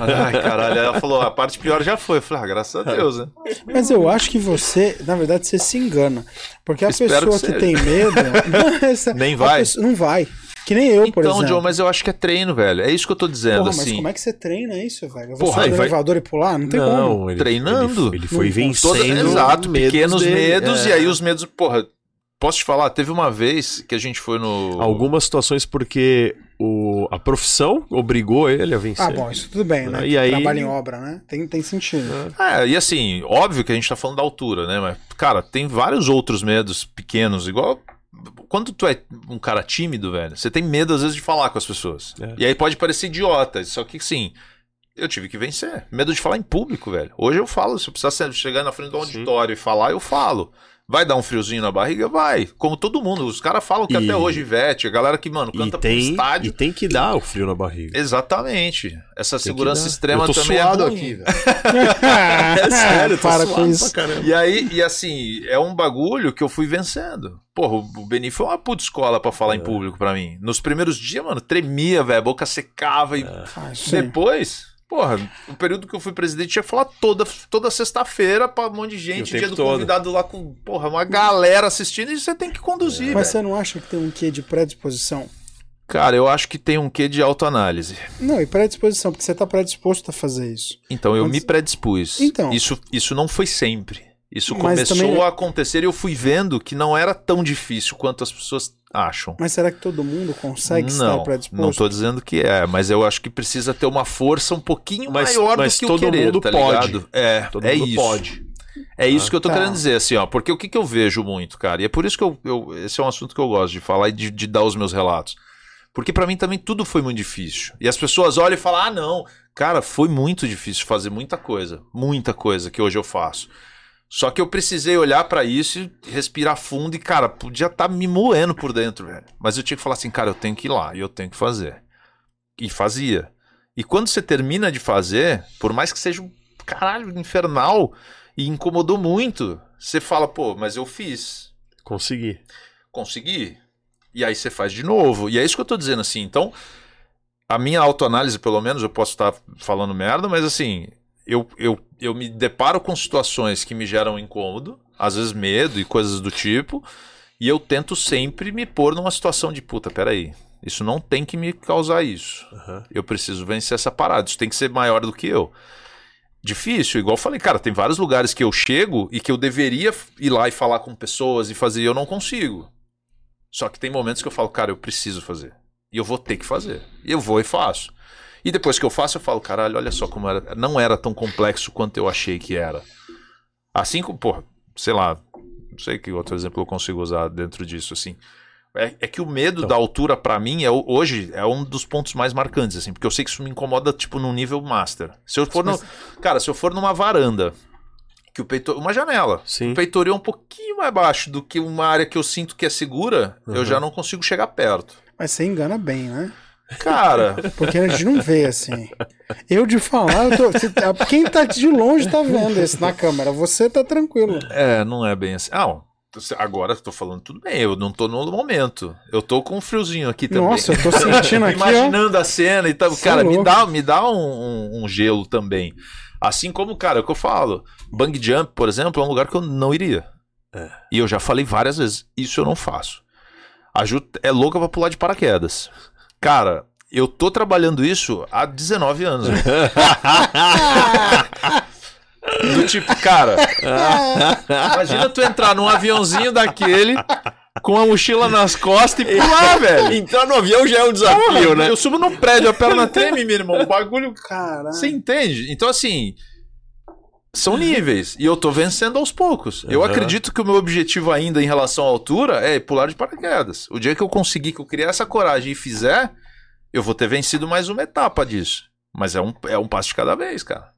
B: Ai, caralho, aí ela falou, a parte pior já foi. Eu falei, ah, graças a Deus, né?
A: Mas eu acho que você, na verdade, você se engana. Porque a
B: Espero
A: pessoa
B: que
A: que, tem medo. não, [LAUGHS] essa-
B: Nem vai?
A: pessoa- não vai. Que nem eu, por
B: Então,
A: exemplo.
B: John, mas eu acho que é treino, velho. É isso que eu tô dizendo,
A: Porra, mas
B: assim.
A: como é que você treina isso, velho? Eu vou
B: Porra,
A: sair
B: aí
A: do
B: vai-
A: elevador e pular? Não tem como.
C: Não, ele,
B: Treinando.
C: Ele, ele foi vencendo.
B: Toda- exato,
C: medos
B: pequenos
C: dele,
B: medos,
C: é.
B: e aí os medos. Porra, posso te falar? Teve uma vez que a gente foi no.
C: Algumas situações porque o, a profissão obrigou ele a vencer.
A: Ah, bom, isso tudo bem, né?
C: E aí-
A: Trabalho em obra, né? Tem, tem sentido.
B: É, e assim, óbvio que a gente tá falando da altura, né? Mas, cara, tem vários outros medos pequenos, igual. Quando tu é um cara tímido, velho, você tem medo às vezes de falar com as pessoas.
C: É.
B: E aí pode parecer idiota, só que sim. Eu tive que vencer. Medo de falar em público, velho. Hoje eu falo, se eu precisar chegar na frente do auditório e falar, eu falo. Vai dar um friozinho na barriga? Vai. Como todo mundo. Os caras falam que
C: E-
B: até hoje, Ivete, a galera que, mano,
C: E
B: canta pro
C: tem,
B: estádio.
C: e tem que dar o frio na barriga.
B: Exatamente. Essa
C: Tem
B: segurança extrema
C: Eu tô
B: também
C: suado
B: é ruim.
C: aqui, velho. [LAUGHS]
A: é
C: sério, tô
A: para
C: suado
A: com isso.
C: pra caramba.
B: E aí, e assim, é um bagulho que eu fui vencendo. Porra, o Beni foi uma puta escola pra falar em público pra mim. Nos primeiros dias, mano, tremia, velho, a boca secava e
A: Ah, sim.
B: depois, porra, o período que eu fui presidente tinha que falar toda, toda sexta-feira pra um monte de gente, dia do
C: todo.
B: convidado lá com, porra, uma galera assistindo e você tem que conduzir,
A: Mas
B: velho.
A: você não acha que tem um quê de predisposição?
B: Cara, eu acho que tem um quê de autoanálise.
A: Não, e predisposição, porque você tá predisposto a fazer isso.
B: Então, eu
A: Mas-
B: me predispus.
A: Então.
B: Isso, isso não foi sempre. Isso
A: Mas
B: começou
A: também-
B: a acontecer e eu fui vendo que não era tão difícil quanto as pessoas acham.
A: Mas será que todo mundo consegue estar
B: não,
A: predisposto?
B: não tô dizendo que é, mas eu acho que precisa ter uma força um pouquinho
C: Mas-
B: maior
C: mas
B: do que
C: todo
B: o querer,
C: mundo
B: tá
C: pode.
B: ligado? É,
C: Todo
B: é
C: mundo
B: isso.
C: pode.
B: É isso que eu tô
A: Tá.
B: querendo dizer, assim, ó. Porque o que, que eu vejo muito, cara, e é por isso que eu, eu- esse é um assunto que eu gosto de falar e de, de dar os meus relatos. Porque pra mim também tudo foi muito difícil. E as pessoas olham e falam: ah, não, cara, foi muito difícil fazer muita coisa. Muita coisa que hoje eu faço. Só que eu precisei olhar pra isso e respirar fundo e, cara, podia estar me moendo por dentro, velho. Mas eu tinha que falar assim, cara, eu tenho que ir lá e eu tenho que fazer. E fazia. E quando você termina de fazer, por mais que seja um caralho infernal e incomodou muito, você fala, pô, mas eu fiz
C: Consegui.
B: conseguir. E aí você faz de novo. E é isso que eu tô dizendo assim. Então, a minha autoanálise, pelo menos, eu posso estar falando merda, mas assim, eu, eu, eu me deparo com situações que me geram incômodo, às vezes medo e coisas do tipo. E eu tento sempre me pôr numa situação de puta, peraí. Isso não tem que me causar isso.
C: Aham.
B: Eu preciso vencer essa parada. Isso tem que ser maior do que eu. Difícil, igual eu falei, cara, tem vários lugares que eu chego e que eu deveria ir lá e falar com pessoas e fazer, e eu não consigo. Só que tem momentos que eu falo, cara, eu preciso fazer. E eu vou ter que fazer. E eu vou e faço. E depois que eu faço, eu falo, caralho, olha só como era. Não era tão complexo quanto eu achei que era. Assim como, porra, sei lá, não sei que outro exemplo eu consigo usar dentro disso, assim. É, é que o medo
C: Então.
B: da altura, pra mim, é, hoje, é um dos pontos mais marcantes, assim, porque eu sei que isso me incomoda, tipo, num nível master. Se eu for no. Cara, se eu for numa varanda, que o peitor. Uma janela.
C: Sim.
B: O peitoril é um pouquinho mais baixo do que uma área que eu sinto que é segura, eu
C: Uhum.
B: já não consigo chegar perto.
A: Mas você engana bem, né?
B: Cara,
A: Porque a gente não vê assim. Eu de falar, eu tô- você tá- quem tá de longe tá vendo esse na câmera. Você tá tranquilo.
B: é, não é bem assim. Ah, ó, agora eu tô falando tudo bem, eu não tô no momento. Eu tô com um friozinho aqui também.
A: Nossa, eu tô sentindo [LAUGHS] aqui, ó.
B: Imaginando a cena e tal.
A: É
B: Cara, me dá, me dá um, um- um gelo também. Assim como, cara, é o que eu falo. Bang jump, por exemplo, é um lugar que eu não iria.
C: É.
B: E eu já falei várias vezes, isso eu não faço. A Ju é louca pra pular de paraquedas. Cara, eu tô trabalhando isso há 19 anos. [LAUGHS] Do tipo, cara, imagina tu entrar num aviãozinho daquele com a mochila nas costas e [LAUGHS] pular, velho.
C: Entrar no avião já é um desafio,
B: Porra,
C: né?
B: Eu subo no prédio, a perna [LAUGHS] treme, meu irmão. O bagulho.
A: Caralho.
B: Você entende? Então, assim. São níveis. E eu tô vencendo aos poucos. Eu
C: Aham.
B: acredito que o meu objetivo ainda em relação à altura é pular de paraquedas. O dia que eu conseguir, que eu criar essa coragem e fizer, eu vou ter vencido mais uma etapa disso. Mas é um, é um passo de cada vez, cara.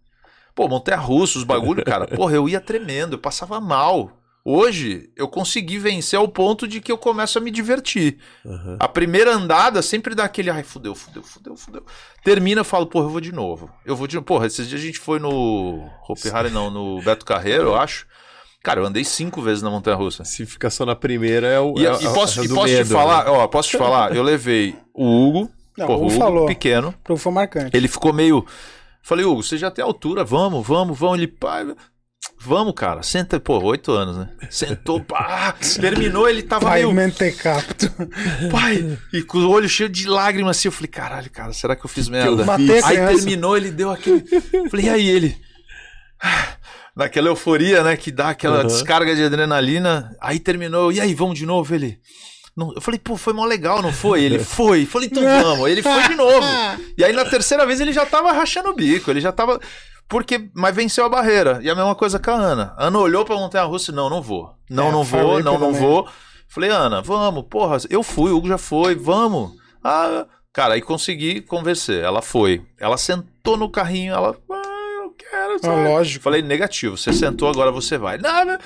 B: Pô, montanha russa, os bagulho, cara. Porra, eu ia tremendo, eu passava mal. Hoje, eu consegui vencer ao ponto de que eu começo a me divertir.
C: Aham.
B: A primeira andada sempre dá aquele, ai, fudeu, fudeu, fudeu, fudeu. Termina, eu falo, porra, eu vou de novo. Eu vou de novo. Porra, esses dias a gente foi no Hopi Hari, não, no Beto Carreiro, eu acho. Cara, eu andei cinco vezes na Montanha Russa.
C: Se ficar só na primeira é o.
B: E,
C: é,
B: e
C: é-
B: posso,
C: é
B: e posso te
C: medo,
B: falar,
C: né?
B: ó, posso te falar, eu levei o Hugo,
A: Não,
B: porra,
A: o
B: o
A: Hugo
B: Hugo
A: falou.
B: pequeno,
A: Pro foi marcante.
B: ele ficou meio. Falei, Hugo, você já tem altura, vamos, vamos, vamos. Ele, pai, vamos, cara, senta, pô, oito anos, né? Sentou, pá, terminou, ele tava
A: Pai
B: meio.
A: mentecapto.
B: pai, e com o olho cheio de lágrimas assim, eu falei, caralho, cara, será que eu fiz merda?
A: Matei a
B: Aí
A: criança.
B: terminou, ele deu aquele. Falei, e aí ele? Naquela euforia, né? Que dá aquela
C: Uhum.
B: descarga de adrenalina. Aí terminou, e aí, vamos de novo? Ele. Não, eu falei, pô, foi mó legal, não foi? Ele foi. Falei, então vamos. Ele foi de novo. E aí na terceira vez ele já tava rachando o bico, ele já tava. Porque, mas venceu a barreira. E a mesma coisa com a Ana. A Ana olhou pra montanha russa e não, não vou. Não,
A: É,
B: não vou, não, não vou. Falei, Ana, vamos, porra, eu fui, o Hugo já foi, vamos. Ah, cara, aí consegui convencer. Ela foi. Ela sentou no carrinho, ela. Ah, eu quero.
A: Ah,
B: sabe?
A: lógico.
B: Falei, negativo, você sentou, agora você vai. Não, não.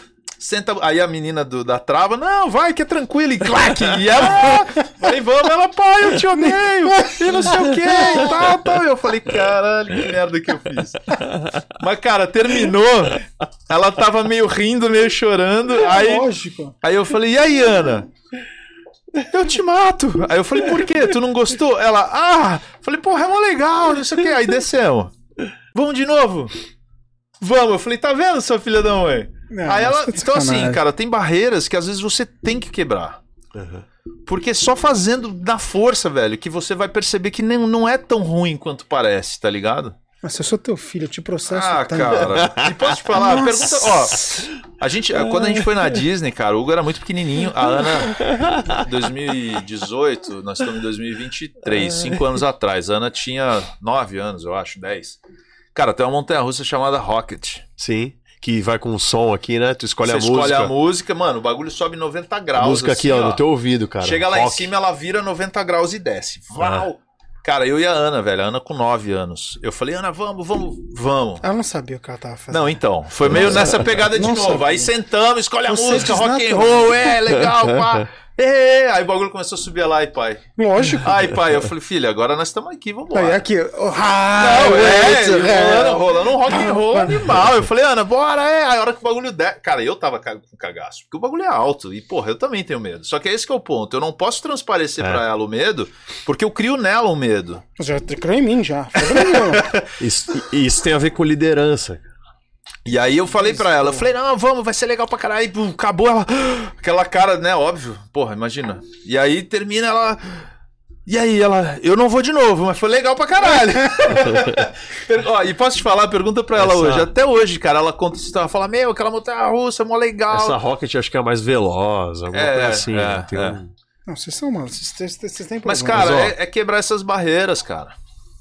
B: Senta, aí a menina do- da trava, não, vai, que é tranquilo, e claque, e ela, ah, falei, vamos, ela, pai, eu te odeio, e não sei o que, e tal, tal, e eu falei, caralho, que merda que eu fiz. Mas, cara, terminou, ela tava meio rindo, meio chorando, aí,
A: Lógico.
B: aí eu falei, e aí, Ana? Eu te mato. Aí eu falei, por quê? Tu não gostou? Ela, ah! Falei, porra, é mó legal, não sei o quê. Aí descemos. Vamos de novo? Vamos. Eu falei, tá vendo, sua filha da mãe?
A: Não,
B: Aí ela.
A: tá
B: Então, assim, cara, tem barreiras que às vezes você tem que quebrar.
C: Aham.
B: Porque só fazendo na força, velho, que você vai perceber que não, não é tão ruim quanto parece, tá ligado?
A: Mas se eu sou teu filho, eu te processo
B: Ah,
A: tanto.
B: cara. E posso te falar?
A: Nossa.
B: Pergunta. Ó, a gente, quando a gente foi na Disney, cara, o Hugo era muito pequenininho. A Ana, 2018, nós estamos em 2023, cinco anos atrás. A Ana tinha nove anos, eu acho, 10. Cara, tem uma montanha russa chamada Rocket.
C: Sim. Que vai com o som aqui, né? Tu escolhe
B: Você
C: a música.
B: escolhe a música, mano, o bagulho sobe 90 graus.
C: A música aqui,
B: assim,
C: ó, no teu ouvido, cara.
B: Chega lá em
C: Rock.
B: cima, ela vira 90 graus e desce. Val! Cara, eu e a Ana, velho. A Ana com 9 anos. Eu falei, Ana, vamos, vamos, vamos.
A: Ela não sabia o que ela tava fazendo.
B: Não, então. Foi meio nessa pegada de
A: Não
B: novo.
A: sabia.
B: Aí sentamos, escolhe a
A: Você
B: música, rock and roll, é, legal, pá. [LAUGHS] É, [LAUGHS] aí o bagulho começou a subir lá, e pai.
A: Lógico.
B: Ai, pai, eu fali, filha, agora nós estamos aqui, vamos lá.
A: Aí aqui. Oh,
B: Não, é,
A: to hell.
B: rolando, rolando um rock and roll [LAUGHS] animal. Eu falei, Ana, bora, é. Aí a hora que o bagulho der. Cara, eu tava com cagaço, porque o bagulho é alto. E, porra, eu também tenho medo. Só que é esse que é o ponto. Eu não posso transparecer
C: É.
B: pra ela o medo, porque eu crio nela um medo.
A: Já criou em mim, já. [LAUGHS]
C: Isso, e isso tem a ver com liderança.
B: E aí eu falei pra ela, eu falei, não, vamos, vai ser legal pra caralho. E, pum, acabou ela. [GASPS] Aquela cara, né? Óbvio. Porra, imagina. E aí termina ela. E aí, ela, eu não vou de novo, mas foi legal pra caralho. [LAUGHS] Ó, e posso te falar, pergunta pra ela
C: Essa-
B: hoje. Até hoje, cara, ela conta isso, ela fala, meu, aquela montanha russa é mó legal.
C: Essa Rocket acho que é a mais veloz, alguma
B: É,
C: coisa assim.
B: é,
C: né?
B: É.
C: um-
A: Não, vocês são, mano. Vocês, vocês, vocês têm problema.
B: Mas, cara,
C: ó.
B: é, é quebrar essas barreiras, cara.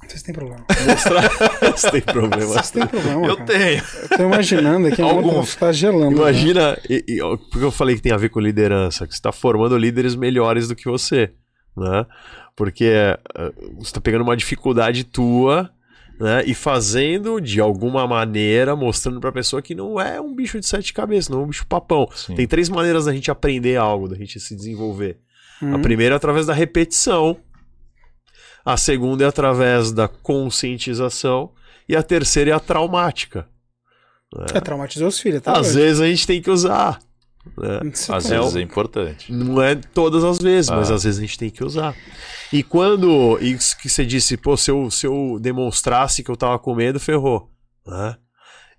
A: Vocês têm problema. [LAUGHS]
C: Você tem problema.
A: Vocês têm problema.
B: Eu
A: cara.
B: tenho.
A: Eu tô imaginando aqui, a
B: Alguns.
A: moto tá gelando. né?
C: Imagina, e, e, ó, porque eu falei que tem a ver com liderança, que você está formando líderes melhores do que você, né? Porque eh, você está pegando uma dificuldade tua, né? E fazendo de alguma maneira, mostrando para a pessoa que não é um bicho de sete cabeças, não é um bicho papão.
B: Sim.
C: Tem três maneiras da gente aprender algo, da gente se desenvolver.
A: Hum.
C: A primeira é através da repetição. A segunda é através da conscientização. E a terceira é a traumática.
A: É, traumatizou os filhos, tá?
C: Às vezes a gente tem que usar. né?
B: Às
A: tá-
B: vezes
C: um-
B: é importante.
C: Não é todas as vezes, mas
B: Ah.
C: às vezes a gente tem que usar. E quando. Isso que você disse, pô, se eu, se eu demonstrasse que eu tava com medo, ferrou. né?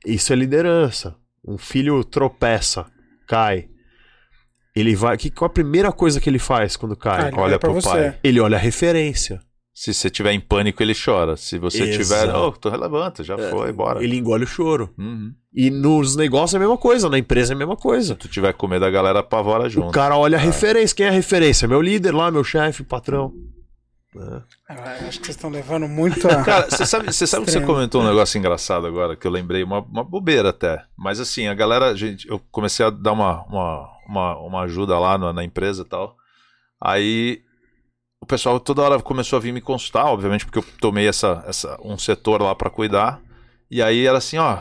C: Isso é liderança. Um filho tropeça, cai. Ele vai. Que, qual a primeira coisa que ele faz quando cai?
A: Ah, ele
B: olha
A: olha
B: pro
A: você.
B: pai.
C: Ele olha a referência.
B: Se você tiver em pânico, ele chora. Se você
C: Exato.
B: tiver, oh, tô relevanta, já foi, bora.
C: Ele engole o choro.
B: Uhum.
C: E nos negócios é a mesma coisa, na empresa é a mesma coisa.
B: Se tu tiver com medo, a galera apavora
C: O
B: junto.
C: cara olha a referência. Quem é a referência? Meu líder lá, meu chefe, patrão.
A: Ah, eu acho que vocês estão levando muito [LAUGHS] a.
B: Cara, você sabe, você sabe que você comentou um negócio engraçado agora, que eu lembrei, uma, uma bobeira até. Mas assim, a galera, gente, eu comecei a dar uma, uma, uma, uma ajuda lá na, na empresa e tal. Aí o pessoal toda hora começou a vir me consultar, obviamente, porque eu tomei essa, essa, um setor lá pra cuidar. E aí era assim, ó,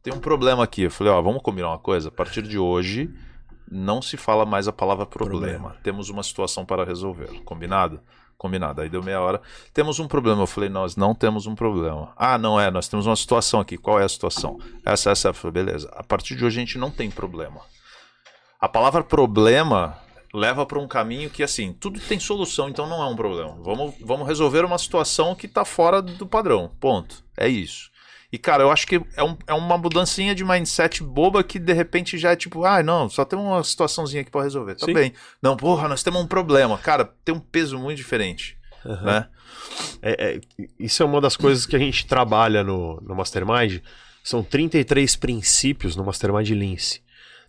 B: tem um problema aqui. Eu falei, ó, vamos combinar uma coisa. A partir de hoje, não se fala mais a palavra problema.
C: Problema.
B: Temos uma situação para resolver. Combinado? Combinado. Aí deu meia hora. Temos um problema. Eu falei, nós não temos um problema. Ah, não é, nós temos uma situação aqui. Qual é a situação? Essa, essa. Eu falei, beleza. A partir de hoje a gente não tem problema. A palavra problema leva para um caminho que, assim, tudo tem solução, então não é um problema. Vamos, vamos resolver uma situação que está fora do padrão. Ponto. É isso. E, cara, eu acho que é, um- é uma mudancinha de mindset boba que de repente já é tipo, ah, não, só tem uma situaçãozinha aqui para resolver. Tá
C: Sim.
B: bem. Não, porra, nós temos um problema. Cara, tem um peso muito diferente. Né?
C: É- é- isso é uma das coisas que a gente trabalha no, no Mastermind. São 33 princípios no Mastermind Lince.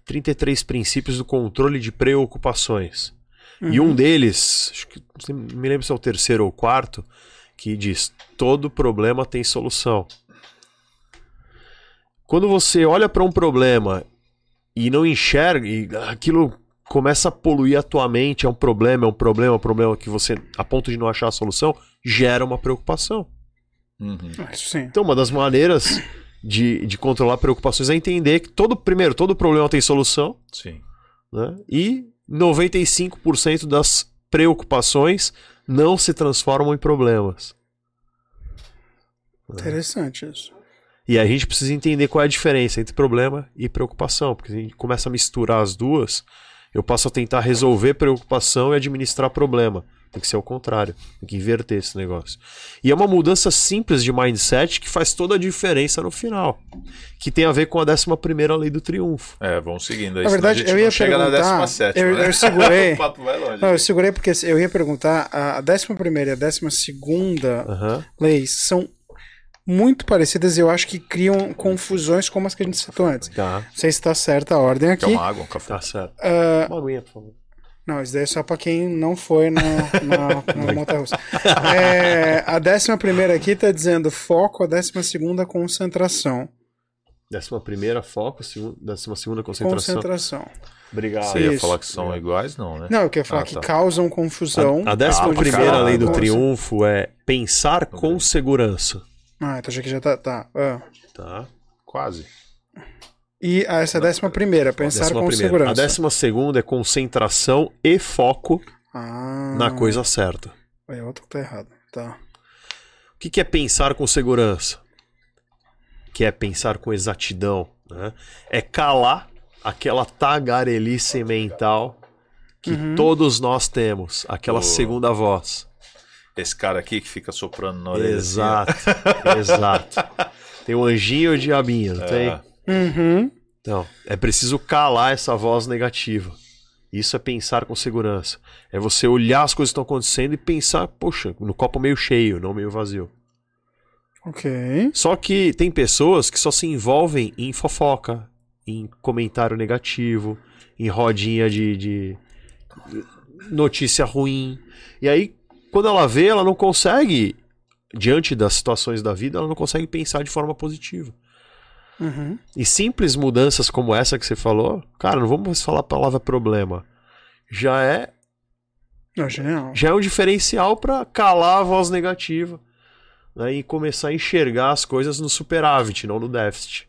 C: 33 princípios do controle de preocupações. E um deles, acho que não me lembro se é o terceiro ou o quarto, que diz: todo problema tem solução. Quando você olha para um problema e não enxerga, e aquilo começa a poluir a tua mente, é um problema, é um problema, é um problema que você, a ponto de não achar a solução, gera uma preocupação.
B: Uhum.
A: Ah.
C: Então, uma das maneiras de, de controlar preocupações é entender que todo, primeiro, todo problema tem solução,
B: Sim.
C: né? E 95% das preocupações não se transformam em problemas.
A: Interessante isso.
C: E aí a gente precisa entender qual é a diferença entre problema e preocupação, porque se a gente começa a misturar as duas, eu passo a tentar resolver preocupação e administrar problema. Tem que ser o contrário, tem que inverter esse negócio. E é uma mudança simples de mindset que faz toda a diferença no final, que tem a ver com a 11ª lei do triunfo.
B: É, vamos seguindo aí.
A: Na verdade,
B: a gente
A: eu ia
B: chega na
A: perguntar.
B: 17.
A: Eu,
B: né? [LAUGHS]
A: eu segurei.
B: o papo vai longe.
A: Não, eu segurei porque eu ia perguntar. A 11 e a 12
C: Aham.
A: leis são muito parecidas e eu acho que criam confusões como as que a gente citou antes.
C: Tá,
A: Não sei se está certa a ordem aqui.
B: Quer uma água, um café?
C: tá certo.
A: Ah,
C: Uma aguinha, por favor.
A: Não, isso daí é só pra quem não foi na, na, na [LAUGHS] montanha russa. É, a décima primeira aqui tá dizendo foco, a décima segunda concentração.
C: Décima primeira, foco, segun- décima segunda, concentração.
A: Concentração.
C: Obrigado.
B: Você ia
A: Isso.
B: falar que são iguais? Não, né?
A: Não, eu queria falar
B: Ah,
A: que
B: tá.
A: causam confusão.
C: A, a décima
B: Ah,
C: primeira
B: caralho.
C: lei do
A: Nossa.
C: triunfo é pensar com segurança.
A: Ah, então já que já tá. tá. ah.
C: Tá?
B: Quase.
A: E ah, essa é a décima primeira, pensar
C: Décima
A: com
C: primeira.
A: segurança.
C: A décima segunda é concentração e foco
A: Ah,
C: na coisa certa.
A: É outra que tá errado. Tá.
C: O que que é pensar com segurança? Que é pensar com exatidão. Né? É calar aquela tagarelice mental que
A: Uhum.
C: todos nós temos, aquela segunda voz.
B: Esse cara aqui que fica soprando na orelha. assim,
C: Exato, exato. [LAUGHS] Tem o anjinho e o diabinho, não
B: ó.
C: tem?
A: Uhum.
C: Então, é preciso calar essa voz negativa. Isso é pensar com segurança. É você olhar as coisas que estão acontecendo e pensar, poxa, no copo meio cheio, não meio vazio.
A: Ok.
C: Só que tem pessoas que só se envolvem em fofoca, em comentário negativo, em rodinha de, de notícia ruim. E aí, quando ela vê, ela não consegue, diante das situações da vida, ela não consegue pensar de forma positiva.
A: Uhum.
C: E simples mudanças como essa que você falou, cara, não vamos falar a palavra problema. Já é,
A: Não, genial.
C: já é um diferencial para calar a voz negativa né, e começar a enxergar as coisas no superávit, não no déficit.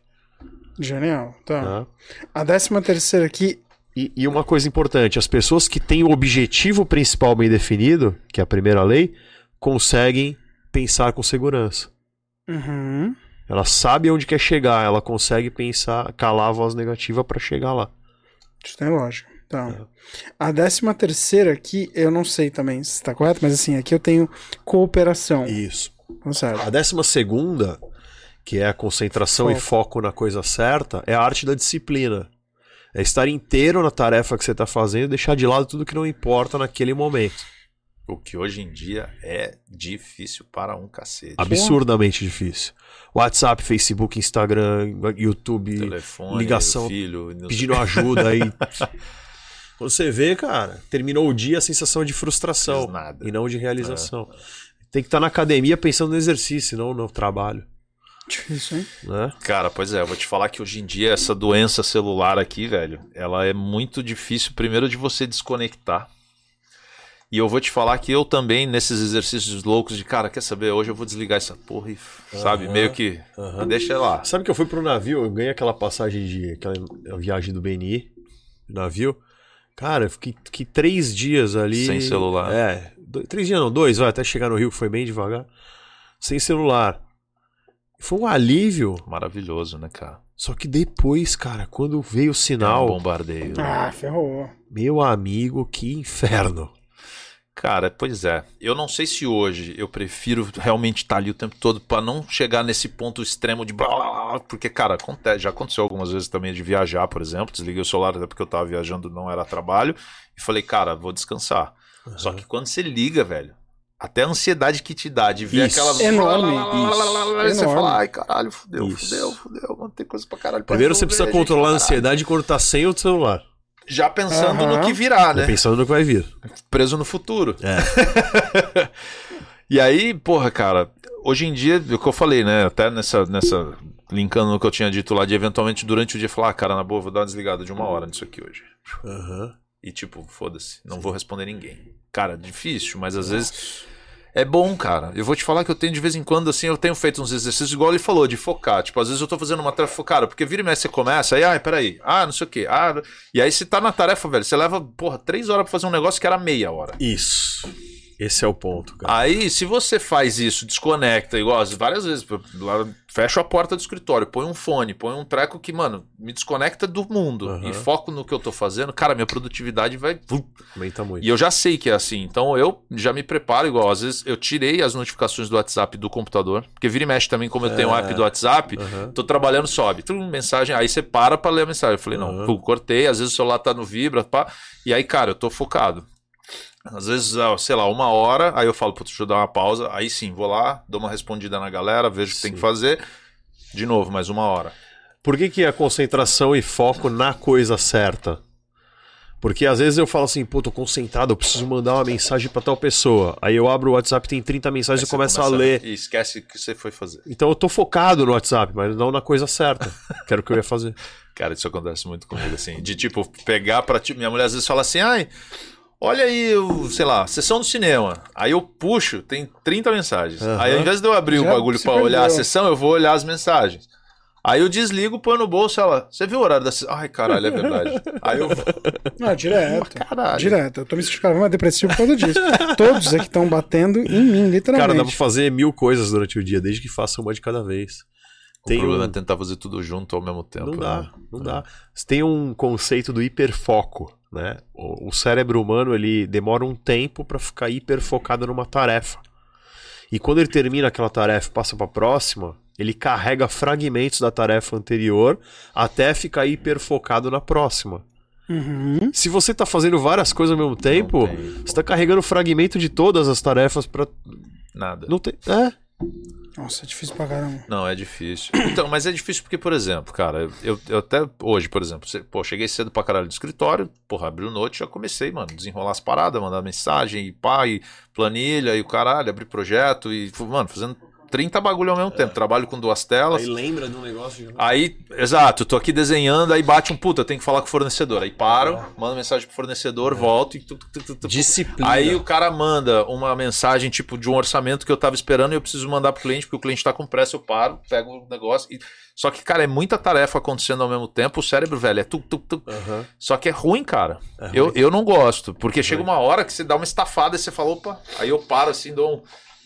A: Genial. Tá.
C: né?
A: A décima terceira aqui.
C: E, e uma coisa importante: as pessoas que têm o objetivo principal bem definido, que é a primeira lei, conseguem pensar com segurança.
A: Uhum.
C: Ela sabe onde quer chegar, ela consegue pensar, calar a voz negativa para chegar lá.
A: Isso tem lógica. Tá.
C: É.
A: A décima terceira aqui, eu não sei também se está correto, mas assim, aqui eu tenho cooperação.
C: Isso.
A: Não serve.
C: A décima segunda, que é a concentração e foco na coisa certa, é a arte da disciplina. É estar inteiro na tarefa que você está fazendo e deixar de lado tudo que não importa naquele momento.
B: O que hoje em dia é difícil para um cacete.
C: Absurdamente difícil. WhatsApp, Facebook, Instagram, YouTube,
B: Telefone,
C: ligação,
B: filho,
C: pedindo ajuda aí. [LAUGHS] Quando você vê, cara, terminou o dia a sensação de frustração e não de realização. Tem que estar na academia pensando no exercício, não no trabalho.
A: Difícil, hein?
C: Né?
B: Cara, pois é, eu vou te falar que hoje em dia essa doença celular aqui, velho, ela é muito difícil, primeiro, de você desconectar. E eu vou te falar que eu também, nesses exercícios loucos de, cara, quer saber, hoje eu vou desligar essa porra e, sabe, meio que
C: aham.
B: deixa lá.
C: Sabe que eu fui pro navio, eu ganhei aquela passagem de. aquela viagem do BNI, navio. Cara, eu fiquei, fiquei três dias ali.
B: Sem celular.
C: É, dois- três dias não, dois, vai, até chegar no Rio, que foi bem devagar. Sem celular. Foi um alívio.
B: Maravilhoso, né, cara?
C: Só que depois, cara, quando veio o
B: É um
C: sinal,
B: bombardeio.
A: Ah, ferrou.
C: meu amigo, que inferno.
B: Cara, pois é. Eu não sei se hoje eu prefiro realmente estar ali o tempo todo pra não chegar nesse ponto extremo de blá, blá, blá, porque cara, acontece, já aconteceu algumas vezes também de viajar, por exemplo, desliguei o celular até porque eu tava viajando, não era trabalho, e falei, cara, vou descansar. Só que quando você liga, velho, até a ansiedade que te dá de ver
C: Isso.
B: aquela
A: Enorme,
B: Aí Você
A: Enorme.
B: fala, ai, caralho, fudeu,
C: Isso.
B: fudeu, fudeu, mano, tem coisa pra caralho pra
C: Primeiro você
B: resolver,
C: precisa
B: gente,
C: controlar a
B: caralho.
C: ansiedade quando tá sem o celular.
B: Já pensando
A: Aham.
B: no que virá,
C: Tô
B: né?
C: pensando no que vai vir.
B: Preso no futuro.
C: É. [LAUGHS]
B: E aí, porra, cara, hoje em dia, o que eu falei, né? Até nessa, nessa. Linkando no que eu tinha dito lá, de eventualmente durante o dia falar, ah, cara, na boa, vou dar uma desligada de uma hora nisso aqui hoje.
C: Aham.
B: E tipo, foda-se, não vou responder ninguém. Cara, difícil, mas às vezes. É bom, cara. Eu vou te falar que eu tenho de vez em quando, assim, eu tenho feito uns exercícios, igual ele falou, de focar. Tipo, às vezes eu tô fazendo uma tarefa focada, porque vira e mexe você começa, aí, ai, peraí, ah, não sei o quê. Ah, e aí você tá na tarefa, velho, você leva, porra, três horas pra fazer um negócio que era meia hora.
C: Isso. Esse é o ponto, cara.
B: Aí, se você faz isso, desconecta, igual as- várias vezes, fecha a porta do escritório, põe um fone, põe um treco que, mano, me desconecta do mundo
C: Aham.
B: e foco no que eu tô fazendo, cara, minha produtividade vai.
C: Aumenta muito.
B: E eu já sei que é assim, então eu já me preparo igual. Às vezes eu tirei as notificações do WhatsApp do computador, porque vira e mexe também, como eu tenho o
C: É.
B: app do WhatsApp,
C: Aham.
B: tô trabalhando, sobe, tum, mensagem, aí você para pra ler a mensagem. Eu falei, não,
C: Aham.
B: pum, cortei, às vezes o celular tá no vibra, pá, e aí, cara, eu tô focado. Às vezes, ah, sei lá, uma hora, aí eu falo, putz, deixa eu dar uma pausa, aí sim, vou lá, dou uma respondida na galera, vejo o que tem que fazer, de novo, mais uma hora.
C: Por que, que é concentração e foco na coisa certa? Porque às vezes eu falo assim, pô, tô concentrado, eu preciso mandar uma mensagem pra tal pessoa. Aí eu abro o WhatsApp, tem 30 mensagens e começo a
B: começa
C: ler.
B: E esquece o que você foi fazer.
C: Então eu tô focado no WhatsApp, mas não na coisa certa. que era o que eu ia fazer. [LAUGHS]
B: Cara, isso acontece muito comigo, assim. De tipo, pegar pra. ti- Minha mulher às vezes fala assim, ai. Olha aí, o, sei lá, sessão do cinema. Aí eu puxo, tem 30 mensagens.
C: Aham.
B: Aí ao invés de eu abrir o
A: Já
B: bagulho
A: se
B: pra olhar a sessão, eu vou olhar as mensagens. Aí eu desligo, põe no bolso ela. Você viu o horário da sessão? Ai, caralho, é verdade. [LAUGHS] Aí eu vou.
A: Não, direto.
B: Caralho.
A: Direto. Eu tô me sentindo mais depressivo por causa disso. Todos aqui estão batendo em mim,
C: Cara,
A: literalmente.
C: dá pra fazer mil coisas durante o dia, desde que faça uma de cada vez.
B: O
C: Tem
B: problema
C: um-
B: é tentar fazer tudo junto ao mesmo tempo.
C: Não dá,
B: né?
C: não dá. Você tem um conceito do hiperfoco, né? O, o cérebro humano, ele demora um tempo para ficar hiperfocado numa tarefa. E quando ele termina aquela tarefa e passa para a próxima, Ele carrega fragmentos da tarefa anterior até ficar hiperfocado na próxima.
A: Uhum.
C: Se você tá fazendo várias coisas ao mesmo tempo, você tá carregando fragmento de todas as tarefas pra.
B: Nada.
C: Não tem. É.
A: Nossa, é difícil pra caramba.
B: Não, é difícil. [COUGHS] Então, mas é difícil porque, por exemplo, cara, eu, eu até hoje, por exemplo, pô, cheguei cedo pra caralho do escritório, porra, abri o note, já comecei, mano, desenrolar as paradas, mandar mensagem, e pá, e planilha, e o caralho, abrir projeto, e, mano, fazendo 30 bagulho ao mesmo tempo. Trabalho com duas telas.
C: lembra de um negócio.
B: Aí, exato, tô aqui desenhando, aí bate um puta, eu tenho que falar com o fornecedor. Aí paro, mando mensagem pro fornecedor, volto e. tu, tu, tu.
C: Disciplina.
B: Aí o cara manda uma mensagem tipo de um orçamento que eu tava esperando e eu preciso mandar pro cliente, porque o cliente tá com pressa, eu paro, pego o negócio. E... Só que, cara, é muita tarefa acontecendo ao mesmo tempo, o cérebro, velho, é tu, tu, tu.
C: Aham.
B: Só que é ruim, cara.
C: É
B: eu,
C: ruim.
B: eu não gosto, porque chega uma hora que você dá uma estafada e você fala, opa, aí eu paro assim, dou um.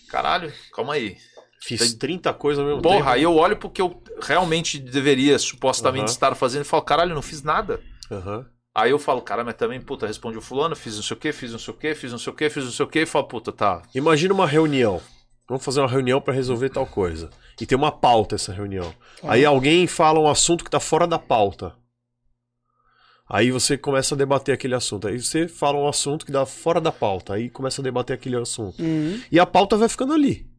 B: Caralho, calma aí.
C: Fiz 30 coisas ao mesmo
B: Porra,
C: tempo.
B: aí eu olho porque eu realmente deveria supostamente
C: Aham.
B: estar fazendo e falo, caralho, não fiz nada.
C: Aham.
B: Aí eu falo, cara, mas também, puta, responde o fulano, fiz não sei o que, fiz não sei o que, fiz não sei o que, fiz não sei o que, e falo, puta, tá.
C: Imagina uma reunião. Vamos fazer uma reunião pra resolver tal coisa. E tem uma pauta essa reunião. Aí alguém fala um assunto que tá fora da pauta. Aí você começa a debater aquele assunto. Aí você fala um assunto que dá fora da pauta. Aí começa a debater aquele assunto.
A: Uhum.
C: E a pauta vai ficando ali.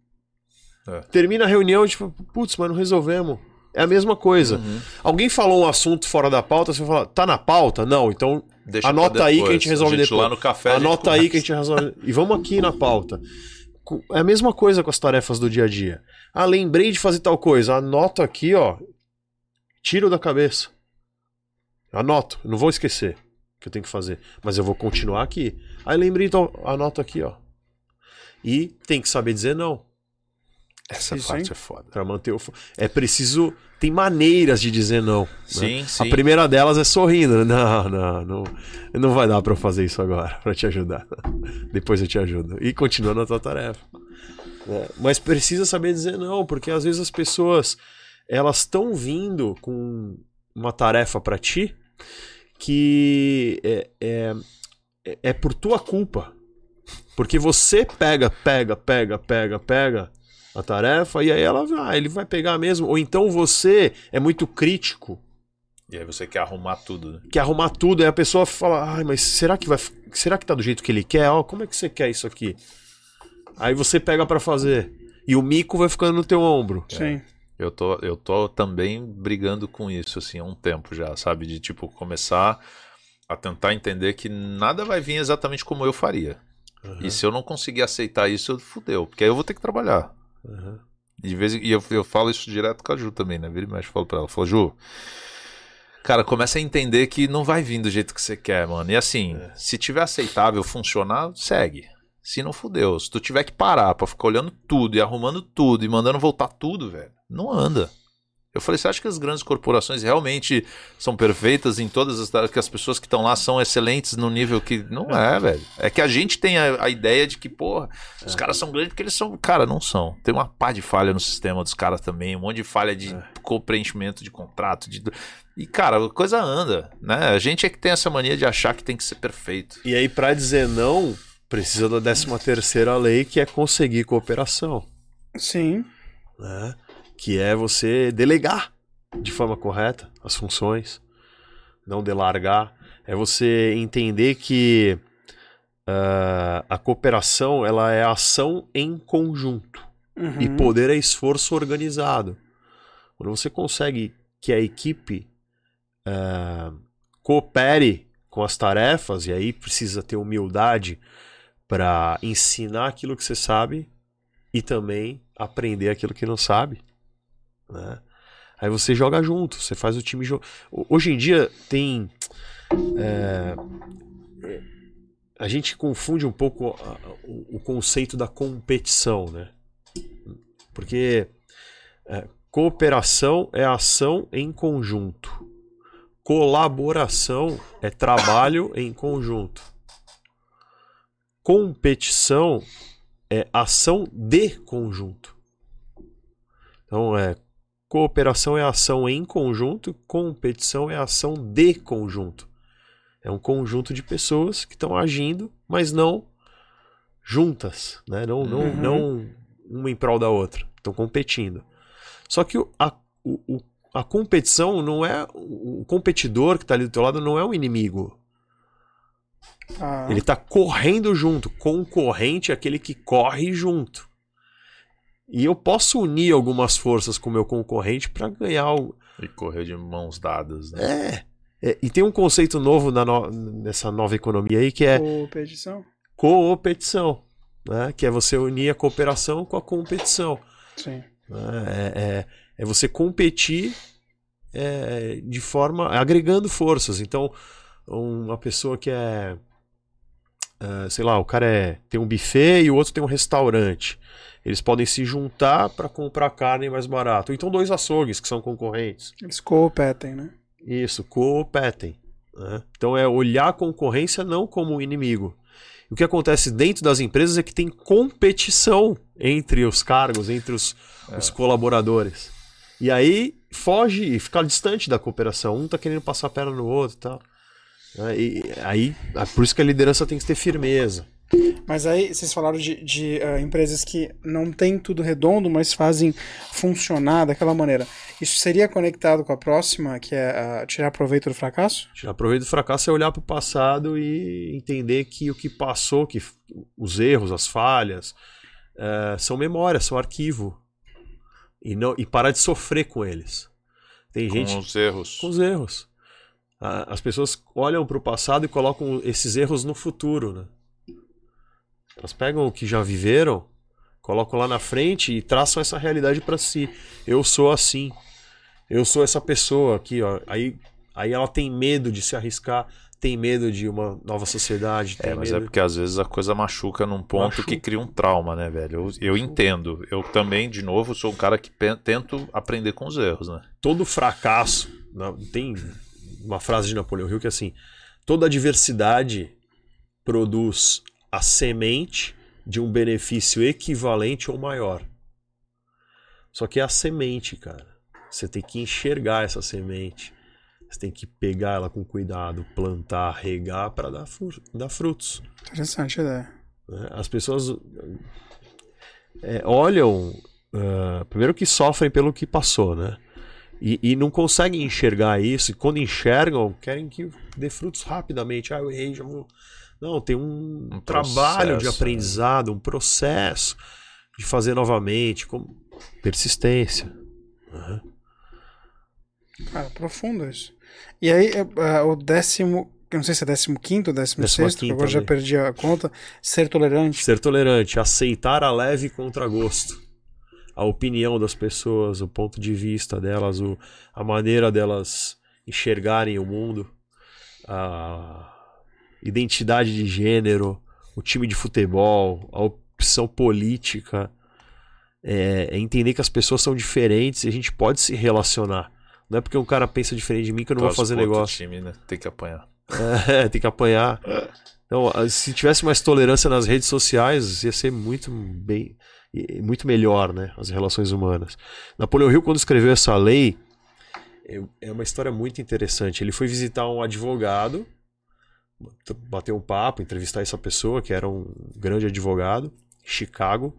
B: É.
C: Termina a reunião, tipo, putz, mas não resolvemos. É a mesma coisa.
B: Uhum.
C: Alguém falou um assunto fora da pauta, você fala, tá na pauta? Não, então
B: Deixa
C: Anota aí que a gente resolve
B: gente
C: depois.
B: Lá no café, a
C: Anota aí que a gente resolve. E vamos aqui na pauta. É a mesma coisa com as tarefas do dia a dia. Ah, lembrei de fazer tal coisa. Anoto aqui, ó. Tiro da cabeça. Anoto. Não vou esquecer que eu tenho que fazer. Mas eu vou continuar aqui. Aí lembrei, então, anoto aqui, ó. E tem que saber dizer não.
B: Essa
A: Isso,
B: parte
A: hein?
B: é foda.
C: Pra manter o. É preciso. Tem maneiras de dizer não. né?
B: Sim, sim.
C: A primeira delas é sorrindo. né? Não, não, não. Não vai dar pra eu fazer isso agora, pra te ajudar. Depois eu te ajudo. E continua na tua tarefa. né? Mas precisa saber dizer não, porque às vezes as pessoas elas estão vindo com uma tarefa pra ti que é, é, é- é por tua culpa. Porque você pega, pega, pega, pega, pega a tarefa e aí ela vai, ele vai pegar mesmo. Ou então você é muito crítico
B: E aí você quer arrumar tudo, né?
C: quer arrumar tudo, aí a pessoa fala, ai, mas será que vai, será que tá do jeito que ele quer? Ó, como é que você quer isso aqui? Aí você pega pra fazer e o mico vai ficando no teu ombro.
A: Sim.
B: Eu tô, eu tô também brigando com isso, assim, há um tempo já, sabe? De, tipo, começar a tentar entender que nada vai vir exatamente como eu faria. E se eu não conseguir aceitar isso, eu fudeu. Porque aí eu vou ter que trabalhar.
C: Uhum.
B: E, de vez em, e eu, eu falo isso direto com a Ju também, né? Vira e mexe, falo pra ela. Falo, Ju, cara, começa a entender que não vai vir do jeito que você quer, mano. E assim, se tiver aceitável, funcionar, segue. Se não fudeu. Se tu tiver que parar pra ficar olhando tudo e arrumando tudo e mandando voltar tudo, velho, não anda. Eu falei, você acha que as grandes corporações realmente são perfeitas em todas as que as pessoas que estão lá são excelentes no nível que. Não é, velho. É que a gente tem a, a ideia de que, porra, os caras são grandes porque eles são. Cara, não são. Tem uma pá de falha no sistema dos caras também, um monte de falha de co- preenchimento de contrato. De... E, cara, a coisa anda, né? A gente é que tem essa mania de achar que tem que ser perfeito.
C: E aí, pra dizer não, precisa da 13 terceira lei, que é conseguir cooperação.
A: Sim.
C: né? Que é você delegar de forma correta as funções, não delargar. É você entender que ah, a cooperação ela é ação em conjunto
A: Uhum.
C: e poder é esforço organizado. Quando você consegue que a equipe ah, coopere com as tarefas, e aí precisa ter humildade para ensinar aquilo que você sabe e também aprender aquilo que não sabe. Né? Aí você joga junto, você faz o time jogar. Hoje em dia tem. é, a gente confunde um pouco a- o, o conceito da competição, né? Porque é, cooperação é ação em conjunto. Colaboração é trabalho em conjunto. Competição é ação de conjunto. Então é cooperação é ação em conjunto, competição é ação de conjunto. É um conjunto de pessoas que estão agindo, mas não juntas, né? Não, não,
A: Uhum.
C: não uma em prol da outra. Estão competindo. Só que a, o- a competição não é. O competidor que está ali do teu lado não é um inimigo.
A: Ah,
C: Ele está correndo junto. Concorrente é aquele que corre junto. E eu posso unir algumas forças com o meu concorrente para ganhar o,
B: E correr de mãos dadas, né?
C: É. É, e tem um conceito novo na no- nessa nova economia aí que é
A: competição?
C: coopetição, né? que é você unir a cooperação com a competição.
A: Sim.
C: né? É, é- é você competir é, de forma. agregando forças. Então, uma pessoa que é. É, sei lá, o cara é, tem um buffet e o outro tem um restaurante. Eles podem se juntar para comprar carne mais barato. Ou então dois açougues que são concorrentes.
A: Eles competem, né?
C: Isso, competem. né? Então é olhar a concorrência não como um inimigo. O que acontece dentro das empresas é que tem competição entre os cargos, entre os, os colaboradores. E aí foge e fica distante da cooperação. Um tá querendo passar a perna no outro e tal. Né? E aí, é por isso que a liderança tem que ter firmeza.
A: Mas aí vocês falaram de, de, ah, empresas que não têm tudo redondo, mas fazem funcionar daquela maneira. Isso seria conectado com a próxima, que é ah, tirar proveito do fracasso?
C: Tirar proveito do fracasso é olhar para o passado e entender que o que passou, que os erros, as falhas, eh, são memórias, são arquivo. E, não, e parar de sofrer com eles. Tem
B: Com
C: gente
B: os erros.
C: com os erros. As pessoas olham para o passado e colocam esses erros no futuro. Né? Elas pegam o que já viveram, colocam lá na frente e traçam essa realidade para si. Eu sou assim. Eu sou essa pessoa aqui. Ó. Aí, aí ela tem medo de se arriscar, tem medo de uma nova sociedade.
B: É, mas é
C: medo...
B: porque às vezes a coisa machuca num ponto
C: Machuca.
B: que cria um trauma, né, velho? Eu, eu entendo. Eu também, de novo, sou um cara que tento aprender com os erros, né?
C: todo fracasso. na- Tem uma frase de Napoleão Hill que é assim: toda adversidade produz a semente de um benefício equivalente ou maior. Só que é a semente, cara. Você tem que enxergar essa semente. Você tem que pegar ela com cuidado, plantar, regar para dar, dar frutos.
A: Interessante a ideia.
C: né? As pessoas é, olham, ah, primeiro que sofrem pelo que passou, né? E, e não conseguem enxergar isso, e quando enxergam, querem que dê frutos rapidamente. Ah, eu errei, já vou. Não, tem um,
B: Um
C: trabalho de
B: processo, né?
C: aprendizado, um processo de fazer novamente, com persistência. Aham.
A: Cara, profundo isso. E aí, é, o décimo. Eu não sei se é décimo quinto ou décimo
C: Décima
A: sexto,
C: quinta
A: agora já
C: ali.
A: perdi a conta. Ser tolerante.
C: Ser tolerante, aceitar a leve contragosto. A opinião das pessoas, o ponto de vista delas, o, a maneira delas enxergarem o mundo, a identidade de gênero, o time de futebol, a opção política. É, é entender que as pessoas são diferentes e a gente pode se relacionar. Não é porque um cara pensa diferente de mim que eu não vou fazer negócio.
B: time, né? Tem que apanhar.
C: É, [LAUGHS] tem que apanhar. Então, a- se tivesse mais tolerância nas redes sociais, ia ser muito bem, muito melhor, né? As relações humanas. Napoleão Hill, quando escreveu essa lei, é- é uma história muito interessante. Ele foi visitar um advogado, bater um papo, entrevistar essa pessoa, que era um grande advogado, em Chicago.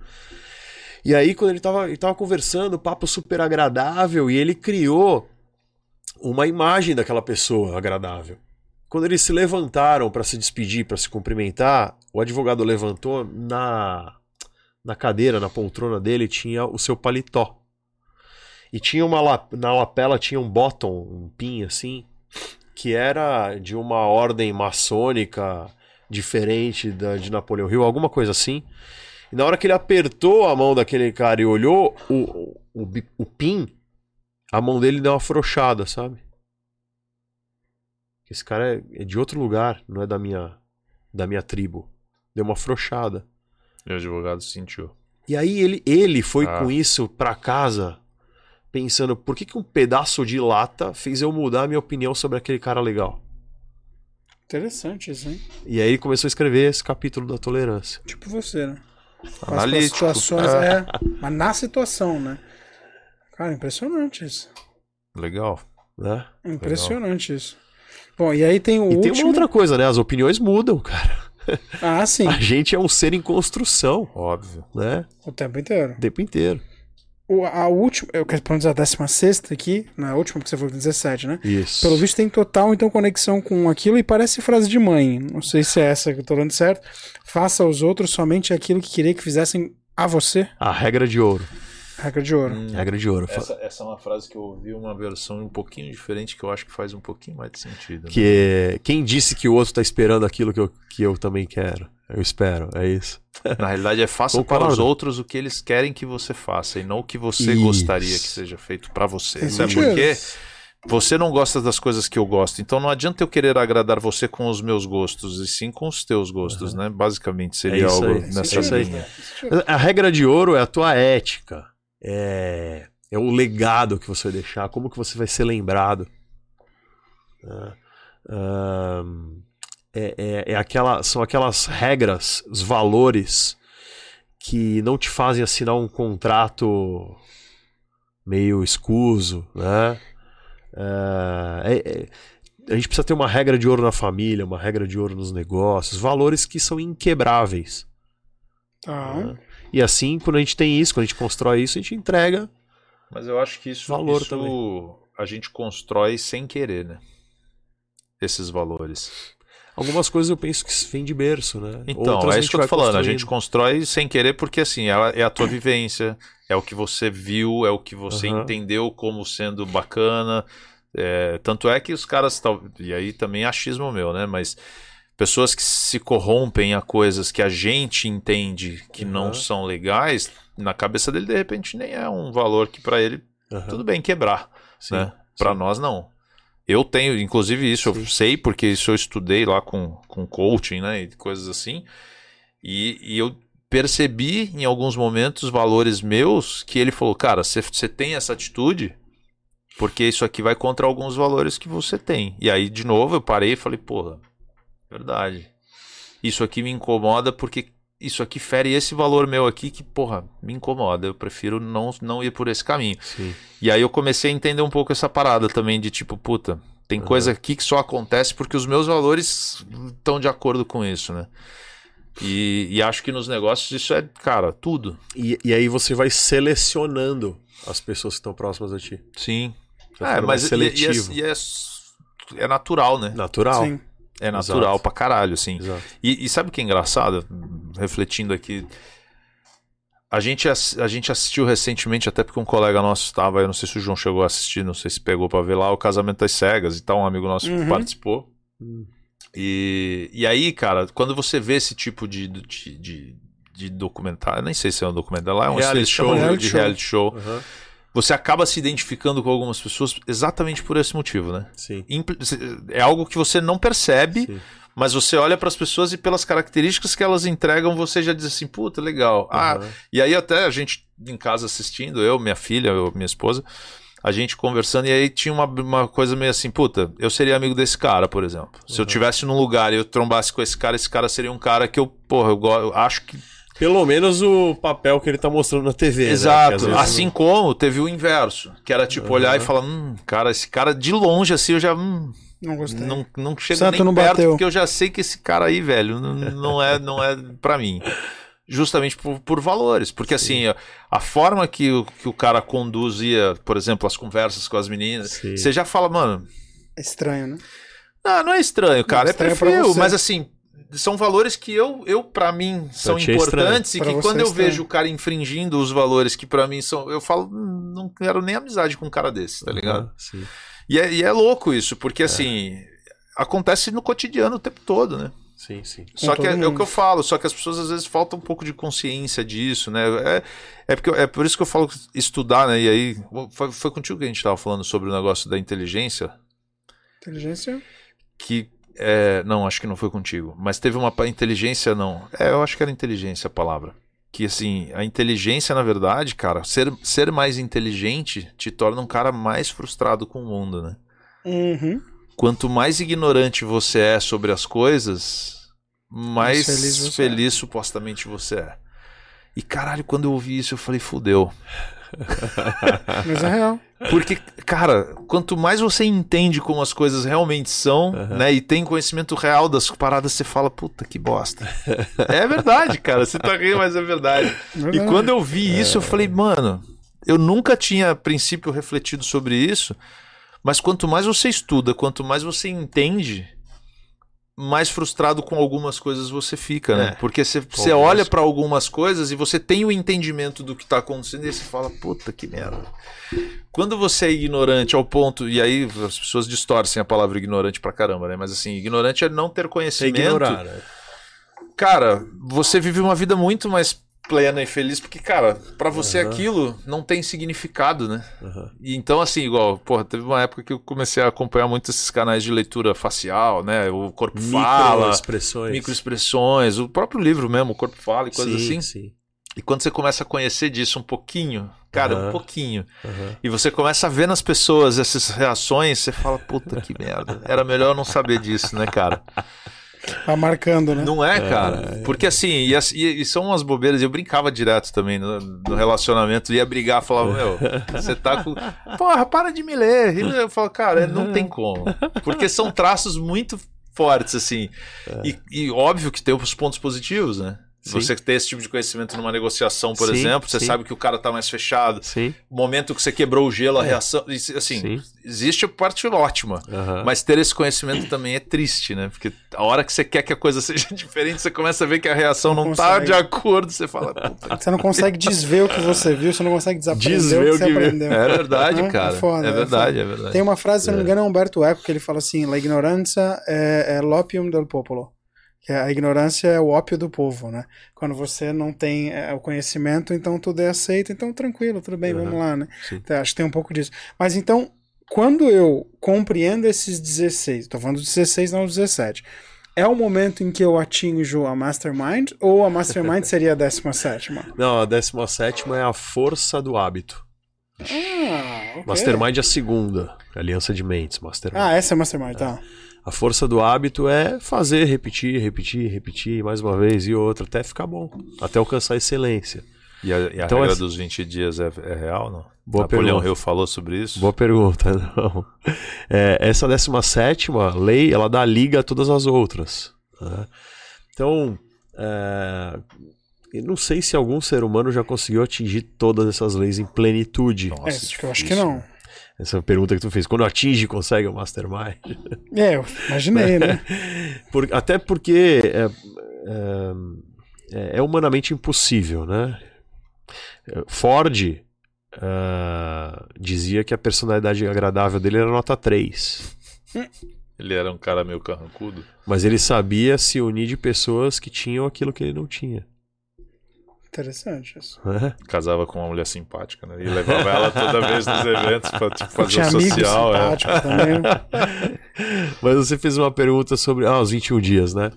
C: E aí, quando ele estava conversando, papo super agradável, e ele criou uma imagem daquela pessoa agradável. Quando eles se levantaram para se despedir, para se cumprimentar, o advogado levantou na na cadeira, na poltrona dele tinha o seu paletó. E tinha uma na lapela tinha um bottom, um pin assim, que era de uma ordem maçônica diferente da de Napoleão Hill, alguma coisa assim. E na hora que ele apertou a mão daquele cara e olhou o, o, o, o pin, a mão dele deu uma afrouxada, sabe? Esse cara é, é de outro lugar, não é da minha da minha tribo. Deu uma afrouxada.
B: E o advogado sentiu.
C: E aí ele, ele foi
B: Ah.
C: com isso pra casa, pensando, por que, que um pedaço de lata fez eu mudar a minha opinião sobre aquele cara legal?
A: Interessante isso, hein?
C: E aí ele começou a escrever esse capítulo da tolerância.
A: Tipo você, né?
B: Analítico.
A: situações,
B: É.
A: é. Mas na situação, né? Cara, impressionante isso.
B: Legal.
C: Né?
A: Impressionante isso. Bom, e aí tem o
C: E
A: último.
C: tem uma outra coisa, né? As opiniões mudam, cara.
A: Ah, sim. [LAUGHS]
C: A gente é um ser em construção,
B: Óbvio.
C: né?
A: O tempo inteiro.
C: O tempo inteiro.
A: o- a última, eu quero pelo menos a 16 aqui, na última, porque você falou 17, né?
C: Isso.
A: Pelo visto tem total, então, conexão com aquilo e parece frase de mãe. Não sei se é essa que eu tô dando certo. Faça aos outros somente aquilo que queria que fizessem a você.
C: A regra de ouro.
A: Regra de ouro.
C: Regra de ouro.
B: Essa, essa é uma frase que eu ouvi uma versão um pouquinho diferente que eu acho que faz um pouquinho mais de sentido. né?
C: Que quem disse que o outro tá esperando aquilo que eu, que eu também quero? Eu espero, é isso. [LAUGHS]
B: Na realidade é faça
C: Concordo.
B: para os outros o que eles querem que você faça e não o que você
C: Isso.
B: gostaria que seja feito para você.
A: Tem
B: Sabe
A: sentido.
B: por quê? Você não gosta das coisas que eu gosto, então não adianta eu querer agradar você com os meus gostos, e sim com os teus gostos, né? Basicamente seria
C: É isso
B: algo
C: aí,
B: nessa
C: é isso aí.
B: linha.
C: A regra de ouro é a tua ética. É, é o legado que você vai deixar, como que você vai ser lembrado. né? É, é, é aquela, são aquelas regras, os valores que não te fazem assinar um contrato meio escuso, né? É, é- é- a gente precisa ter uma regra de ouro na família, uma regra de ouro nos negócios, valores que são inquebráveis.
A: Tá.
C: né? E assim, quando a gente tem isso, quando a gente constrói isso, a gente entrega.
B: Mas eu acho que isso,
C: Valor
B: isso
C: também.
B: a gente constrói sem querer, né? Esses valores.
C: Algumas coisas eu penso que vem de berço, né?
B: Então,
C: Outras
B: é isso que eu tô falando. A gente constrói sem querer porque, assim, é a tua vivência, é o que você viu, é o que você
C: Aham.
B: entendeu como sendo bacana. É, tanto é que os caras. E aí também é achismo meu, né? Mas pessoas que se corrompem a coisas que a gente entende que não
C: Aham.
B: são legais, na cabeça dele, de repente, nem é um valor que pra ele
C: Aham.
B: tudo bem quebrar,
C: Sim,
B: né? Pra
C: sim.
B: nós, não. Eu tenho, inclusive, isso eu
C: Sim.
B: sei, porque isso eu estudei lá com, com coaching, né? E coisas assim. E, e eu percebi em alguns momentos valores meus que ele falou, cara, você tem essa atitude porque isso aqui vai contra alguns valores que você tem. E aí, de novo, eu parei e falei, porra, verdade. Isso aqui me incomoda porque isso aqui fere esse valor meu aqui que, porra, me incomoda. Eu prefiro não, não ir por esse caminho.
C: Sim.
B: E aí eu comecei a entender um pouco essa parada também de tipo, puta, tem
C: Uhum.
B: coisa aqui que só acontece porque os meus valores estão de acordo com isso, né? E, e acho que nos negócios isso é, cara, tudo.
C: E, e aí você vai selecionando as pessoas que estão próximas a ti.
B: Sim.
C: Vai
B: É, mas
C: mais
B: e- e é-
C: seletivo.
B: e é, é natural, né?
C: Natural.
A: Sim.
B: É natural
C: Exato.
B: pra caralho, assim. E, e sabe o que é engraçado? Refletindo aqui. A gente, a gente assistiu recentemente, até porque um colega nosso estava, eu não sei se o João chegou a assistir, não sei se pegou pra ver lá, o Casamento das Cegas e tal, um amigo nosso
A: Uhum.
B: participou.
C: Hum.
B: E, e aí, cara, quando você vê esse tipo de, de, de, de documentário, nem sei se é um documentário, lá é um
C: Reality
B: chamam
C: show.
B: de-
A: Reality show.
B: show.
C: Aham.
B: Você acaba se identificando com algumas pessoas exatamente por esse motivo, né?
C: Sim.
B: É algo que você não percebe,
C: Sim.
B: mas você olha para as pessoas e pelas características que elas entregam, você já diz assim, puta, legal. Ah,
C: Aham.
B: e aí até a gente em casa assistindo, eu, minha filha, eu, minha esposa, a gente conversando, e aí tinha uma, uma coisa meio assim, puta, eu seria amigo desse cara, por exemplo. Se eu tivesse num lugar e eu trombasse com esse cara, esse cara seria um cara que eu, porra, eu, eu acho que.
C: Pelo menos o papel que ele tá mostrando na TV. né?
B: Exato.
C: vezes
B: Assim como teve o inverso, que era tipo olhar e falar, hum, cara, esse cara de longe assim, eu já. Hum,
A: Não gostei.
B: Não, não chega
A: Santo
B: nem
A: não
B: perto,
A: bateu.
B: porque eu já sei que esse cara aí, velho, não, não é, não é para mim. Justamente por, por valores. Porque assim, a, a forma que o, que o cara conduzia, por exemplo, as conversas com as meninas,
C: Sim.
B: você já fala, mano,
A: É estranho, né?
B: ah, não é estranho, cara, é
A: estranho pra
B: perfil,
A: você.
B: mas assim, são valores que eu, eu para mim, são
C: é
B: importantes e
A: Pra
B: que quando
A: é
B: eu
A: estranho.
B: vejo o cara infringindo os valores que pra mim são, eu falo, "Hum, não quero nem amizade com um cara desse, tá ligado?
C: Aham, Sim.
B: E é, e é louco isso, porque assim, acontece no cotidiano o tempo todo, né?
C: Sim, sim.
B: Só que é, é o que eu falo, só que as pessoas às vezes faltam um pouco de consciência disso, né? É, é, porque, é por isso que eu falo estudar, né? E aí, foi, foi contigo que a gente estava falando sobre o negócio da inteligência,
A: Inteligência.
B: que. É, não, acho que não foi contigo. Mas teve uma inteligência, não. É, eu acho que era inteligência a palavra. Que assim, a inteligência, na verdade, cara, ser, ser mais inteligente te torna um cara mais frustrado com o mundo, né?
A: Uhum.
B: quanto mais ignorante você é sobre as coisas, mais
A: Mais feliz
B: feliz,
A: você é.
B: supostamente você é. E caralho, quando eu ouvi isso, eu falei, fudeu. [LAUGHS]
A: Mas é real.
B: Porque, cara, quanto mais você entende como as coisas realmente são,
C: Aham.
B: né, e tem conhecimento real das paradas, você fala, puta que bosta. é verdade, cara, você tá rindo, mas é verdade. E
A: Verdade.
B: quando eu vi isso, eu falei, mano, eu nunca tinha, a princípio, refletido sobre isso, mas quanto mais você estuda, quanto mais você entende, mais frustrado com algumas coisas você fica, né?
C: É.
B: Porque você, você olha pra algumas coisas e você tem o entendimento do que tá acontecendo e você fala, puta que merda. Quando você é ignorante ao ponto, e aí as pessoas distorcem a palavra ignorante pra caramba, né? Mas assim, ignorante é não ter conhecimento.
C: ignorar, né?
B: Cara, você vive uma vida muito mais plena e feliz, porque, cara, pra você
C: Aham.
B: aquilo não tem significado, né?
C: Aham.
B: E então, assim, igual, porra, teve uma época que eu comecei a acompanhar muito esses canais de leitura facial, né? O corpo fala,
C: Microexpressões.
B: microexpressões, o próprio livro mesmo, o corpo fala e coisas
C: sim,
B: assim.
C: Sim.
B: E quando você começa a conhecer disso um pouquinho, cara,
C: Aham.
B: um pouquinho,
C: Aham.
B: e você começa a ver nas pessoas essas reações, você fala, puta que merda, era melhor eu não saber disso, né, cara?
A: Tá marcando, né?
B: Não é, cara. Porque assim, e, e- e são umas bobeiras. Eu brincava direto também no, no relacionamento, ia brigar, falava, meu, [LAUGHS] você tá com. Porra, para de me ler. E eu falo, cara, não tem como. Porque são traços muito fortes, assim. E, e óbvio que tem os pontos positivos, né?
C: Sim.
B: Você ter esse tipo de conhecimento numa negociação, por
C: Sim,
B: exemplo, você
C: sim.
B: sabe que o cara tá mais fechado.
C: Sim.
B: O momento que você quebrou o gelo, a
C: É.
B: reação. Assim,
C: Sim.
B: existe a parte ótima.
C: Aham.
B: Mas ter esse conhecimento também é triste, né? Porque a hora que você quer que a coisa [LAUGHS] seja diferente, você começa a ver que a reação não,
A: Não
B: tá
A: consegue.
B: de acordo, você fala, puta.
A: Você não consegue desver o que você viu, você não consegue desaprender
C: Desver
A: o que
C: o
A: você
C: que viu.
A: aprendeu.
B: É verdade,
A: É,
B: cara.
A: é foda,
B: é
A: é
B: verdade, é verdade.
A: Tem uma frase, se eu não me engano, é Humberto Eco, que ele fala assim: La ignorância é, é l'opium del popolo. Que a ignorância é o ópio do povo, né? Quando você não tem é, o conhecimento, então tudo é aceito, então tranquilo, tudo bem,
C: Uhum.
A: vamos lá, né? Então, acho que tem um pouco disso. Mas então, quando eu compreendo esses 16, tô falando dos 16, não dos 17, é o momento em que eu atinjo a Mastermind ou a Mastermind seria a 17? [LAUGHS]
C: Não, a 17 é a força do hábito.
A: Ah, ok.
C: Mastermind é a segunda. Aliança de mentes, Mastermind.
A: Ah, essa é a Mastermind, tá.
C: A força do hábito é fazer, repetir, repetir, repetir, mais uma vez e outra, até ficar bom. Até alcançar a excelência.
B: E a, e a
C: Então,
B: regra
C: essa-
B: dos 20 dias é, é real, não?
C: Boa
B: Napoleão
C: pergunta.
B: Hill falou sobre isso?
C: Boa pergunta, [LAUGHS] não. É, essa 17 lei, ela dá liga a todas as outras. né? Então, é, eu não sei se algum ser humano já conseguiu atingir todas essas leis em plenitude.
B: Nossa,
A: é, acho que eu acho que não.
C: Essa pergunta que tu fez, quando atinge, consegue o Mastermind?
A: É, eu imaginei, né? [LAUGHS]
C: Por- até porque é, é- é humanamente impossível, né? Ford ah, dizia que a personalidade agradável dele era nota 3.
B: Ele era um cara meio carrancudo.
C: Mas ele sabia se unir de pessoas que tinham aquilo que ele não tinha.
A: Interessante isso.
C: né?
B: Casava com uma mulher simpática, né? E levava ela toda vez nos eventos pra tipo, fazer
A: amigos
B: social. É. [LAUGHS]
C: Mas você fez uma pergunta sobre ah, os 21 dias, né?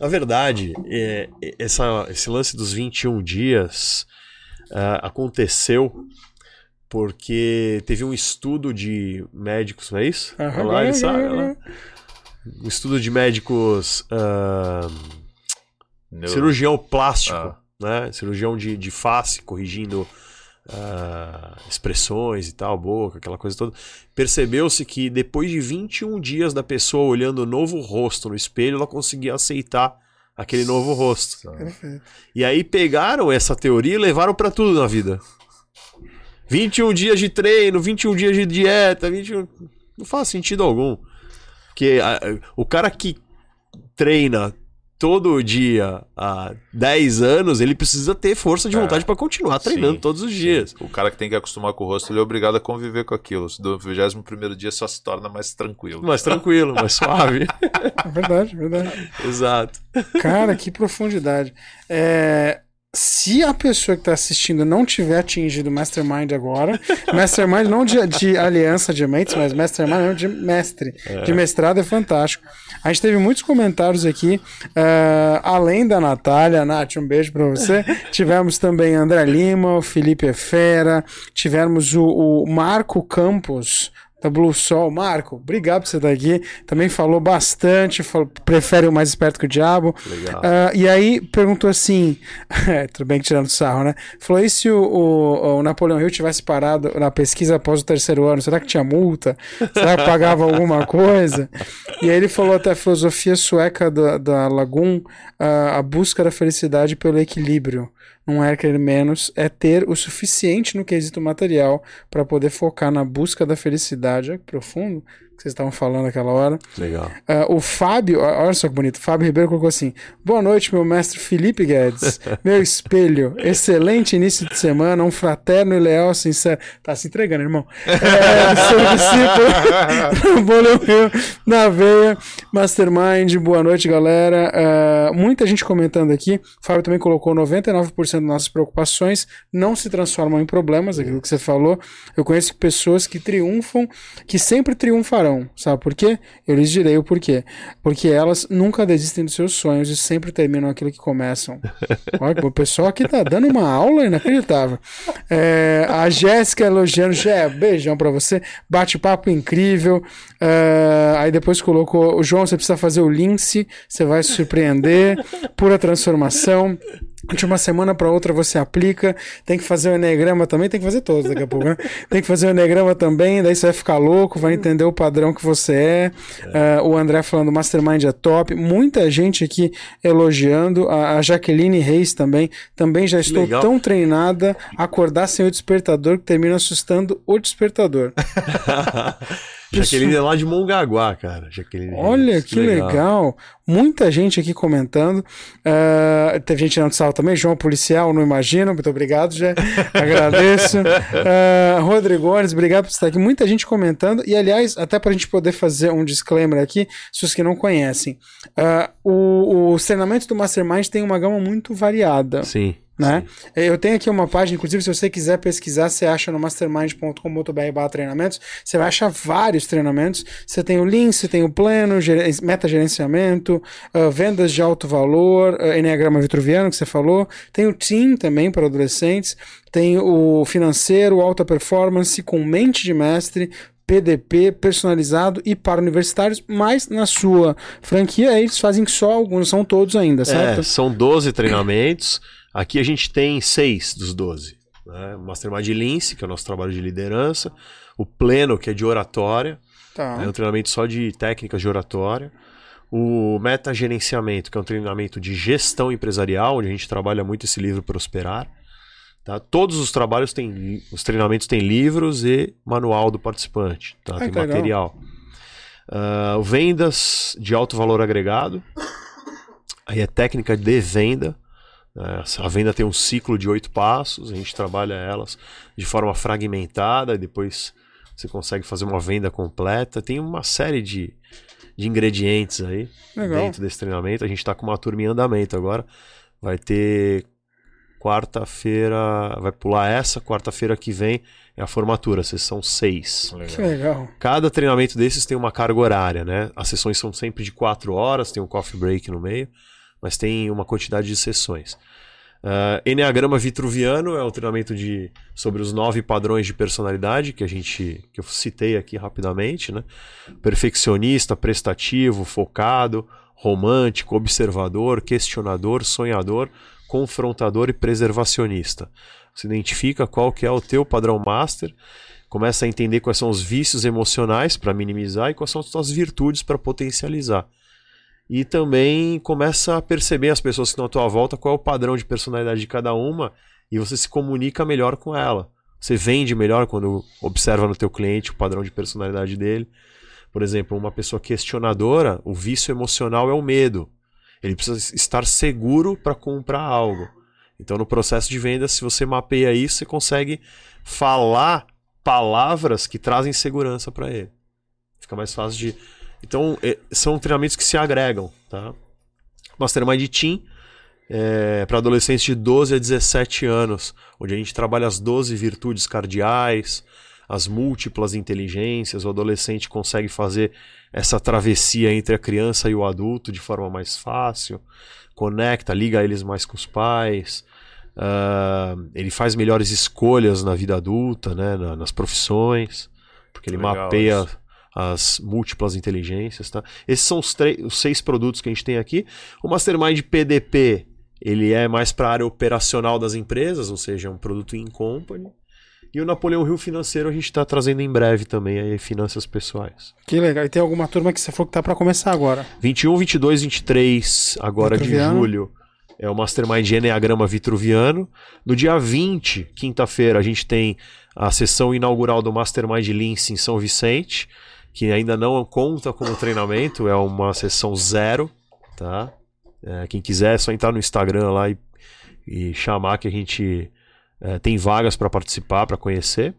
C: Na verdade, é, essa, esse lance dos 21 dias ah, aconteceu porque teve um estudo de médicos, não é isso?
A: Aham.
C: Olha lá, ele sabe, lá. [LAUGHS] Um estudo de médicos
B: Neuro-
C: cirurgião plástico,
B: Ah.
C: Né? Cirurgião de, de face, corrigindo ah, expressões e tal, boca, aquela coisa toda. Percebeu-se que depois de 21 dias da pessoa olhando o novo rosto no espelho, ela conseguia aceitar aquele novo rosto.
A: Perfeito.
C: E aí pegaram essa teoria e levaram pra tudo na vida. 21 dias de treino, 21 dias de dieta, 21... não faz sentido algum. Porque a- o cara que treina todo dia há 10 anos, ele precisa ter força de
B: É.
C: vontade pra continuar treinando
B: Sim,
C: todos os dias.
B: O cara que tem que acostumar com o rosto, ele é obrigado a conviver com aquilo. Do 21 dia só se torna mais tranquilo.
C: Mais tranquilo, mais suave.
A: É [LAUGHS] verdade, é verdade.
C: Exato.
A: Cara, que profundidade. É, se a pessoa que está assistindo não tiver atingido o Mastermind agora, [LAUGHS] Mastermind não de, de aliança de mentes, mas Mastermind não de mestre, de mestrado é fantástico. A gente teve muitos comentários aqui, ah, além da Natália, Nath, um beijo para você. [LAUGHS] Tivemos também André Lima, o Felipe Efera, tivemos o, o Marco Campos, da Blue Sol. Marco, obrigado por você estar aqui. Também falou bastante, falou- prefere o mais esperto que o diabo.
C: Legal.
A: Ah, e aí perguntou assim: [LAUGHS] é, tudo bem que tirando sarro, né? Falou: e se o, o, o Napoleão Hill tivesse parado na pesquisa após o terceiro ano? Será que tinha multa? Será que pagava alguma coisa? E aí ele falou até a filosofia sueca da, da Lagoon, ah, a busca da felicidade pelo equilíbrio. Não é querer menos, é ter o suficiente no quesito material para poder focar na busca da felicidade. Olha que profundo que vocês estavam falando naquela hora.
C: Legal.
A: Uh, o Fábio, olha só que bonito, o Fábio Ribeiro colocou assim: Boa noite, meu mestre Felipe Guedes, [LAUGHS] meu espelho, excelente início de semana, um fraterno e leal, sincero. Tá se entregando, irmão. É, seu discípulo, [LAUGHS] [LAUGHS] na veia, Mastermind, boa noite, galera. Uh, muita gente comentando aqui. O Fábio também colocou 99% das nossas preocupações não se transformam em problemas, aquilo que você falou. Eu conheço pessoas que triunfam, que sempre triunfarão sabe por quê? Eu lhes direi o porquê. Porque elas nunca desistem dos seus sonhos e sempre terminam aquilo que começam. [LAUGHS] Olha, o pessoal aqui tá dando uma aula inacreditável. É, a Jéssica elogiando, Jé, beijão pra você. Bate-papo incrível. É, aí depois colocou, o João, você precisa fazer o Lince, você vai se surpreender. Pura transformação. De uma semana para outra você aplica, tem que fazer o enegrama também, tem que fazer todos daqui a pouco, né? [LAUGHS] Tem que fazer o enegrama também, daí você vai ficar louco, vai entender o padrão que você é. é. Uh, o André falando Mastermind é top, muita gente aqui elogiando, a, a Jaqueline Reis também, também já estou Legal. tão treinada a acordar sem o despertador que termina assustando o despertador. [LAUGHS]
C: Jaqueline é lá de Mongaguá, cara. Jaqueline
A: Olha Reis. que legal. legal. Muita gente aqui comentando. Uh, teve gente tirando sal também. João Policial, não imagino. Muito obrigado, já. [LAUGHS] Agradeço. Uh, Rodrigo Gomes, obrigado por estar aqui. Muita gente comentando. E, aliás, até para a gente poder fazer um disclaimer aqui, se os que não conhecem, uh, o, os treinamentos do Mastermind tem uma gama muito variada.
C: Sim.
A: Né? Eu tenho aqui uma página, inclusive, se você quiser pesquisar, você acha no mastermind.com.br treinamentos. Você vai achar vários treinamentos. Você tem o Lean, você tem o pleno, meta-gerenciamento, uh, vendas de alto valor, uh, Enneagrama Vitruviano, que você falou. Tem o Team também para adolescentes. Tem o financeiro, alta performance, com mente de mestre, PDP personalizado e para universitários, mas na sua franquia eles fazem só alguns, são todos ainda, certo? É,
C: são 12 treinamentos. Aqui a gente tem seis dos 12. Né? O Mastermind Lince, que é o nosso trabalho de liderança. O Pleno, que é de oratória. Tá. É um treinamento só de técnicas de oratória. O Metagerenciamento, que é um treinamento de gestão empresarial, onde a gente trabalha muito esse livro Prosperar. Tá? Todos os trabalhos têm, os treinamentos têm livros e manual do participante, tá? tem material. Uh, vendas de alto valor agregado, aí é técnica de venda? A venda tem um ciclo de oito passos, a gente trabalha elas de forma fragmentada, e depois você consegue fazer uma venda completa. Tem uma série de, de ingredientes aí Legal. dentro desse treinamento. A gente está com uma turma em andamento agora. Vai ter quarta-feira, vai pular essa, quarta-feira que vem é a formatura, sessão seis.
A: Legal. Que legal.
C: Cada treinamento desses tem uma carga horária, né? As sessões são sempre de quatro horas, tem um coffee break no meio mas tem uma quantidade de sessões. Uh, Enneagrama Vitruviano é um treinamento de, sobre os nove padrões de personalidade que a gente que eu citei aqui rapidamente, né? Perfeccionista, prestativo, focado, romântico, observador, questionador, sonhador, confrontador e preservacionista. Você identifica qual que é o teu padrão master, começa a entender quais são os vícios emocionais para minimizar e quais são as suas virtudes para potencializar e também começa a perceber as pessoas que estão à tua volta, qual é o padrão de personalidade de cada uma e você se comunica melhor com ela. Você vende melhor quando observa no teu cliente o padrão de personalidade dele. Por exemplo, uma pessoa questionadora, o vício emocional é o medo. Ele precisa estar seguro para comprar algo. Então, no processo de venda, se você mapeia isso, você consegue falar palavras que trazem segurança para ele. Fica mais fácil de então, é, são treinamentos que se agregam, tá? Mastermind Team é, para adolescentes de 12 a 17 anos, onde a gente trabalha as 12 virtudes cardeais, as múltiplas inteligências, o adolescente consegue fazer essa travessia entre a criança e o adulto de forma mais fácil, conecta, liga eles mais com os pais, uh, ele faz melhores escolhas na vida adulta, né, na, nas profissões, porque ele Legal mapeia isso as múltiplas inteligências, tá? Esses são os, os seis produtos que a gente tem aqui. O Mastermind PDP, ele é mais para a área operacional das empresas, ou seja, é um produto in company. E o Napoleão Rio Financeiro a gente está trazendo em breve também aí finanças pessoais.
A: Que legal. E tem alguma turma que você falou que tá para começar agora?
C: 21, 22, 23 agora de julho é o Mastermind Enneagrama Vitruviano. No dia 20, quinta-feira, a gente tem a sessão inaugural do Mastermind Lince em São Vicente, que ainda não conta como treinamento, é uma sessão zero, tá? É, quem quiser é só entrar no Instagram lá e, e chamar que a gente é, tem vagas para participar, para conhecer.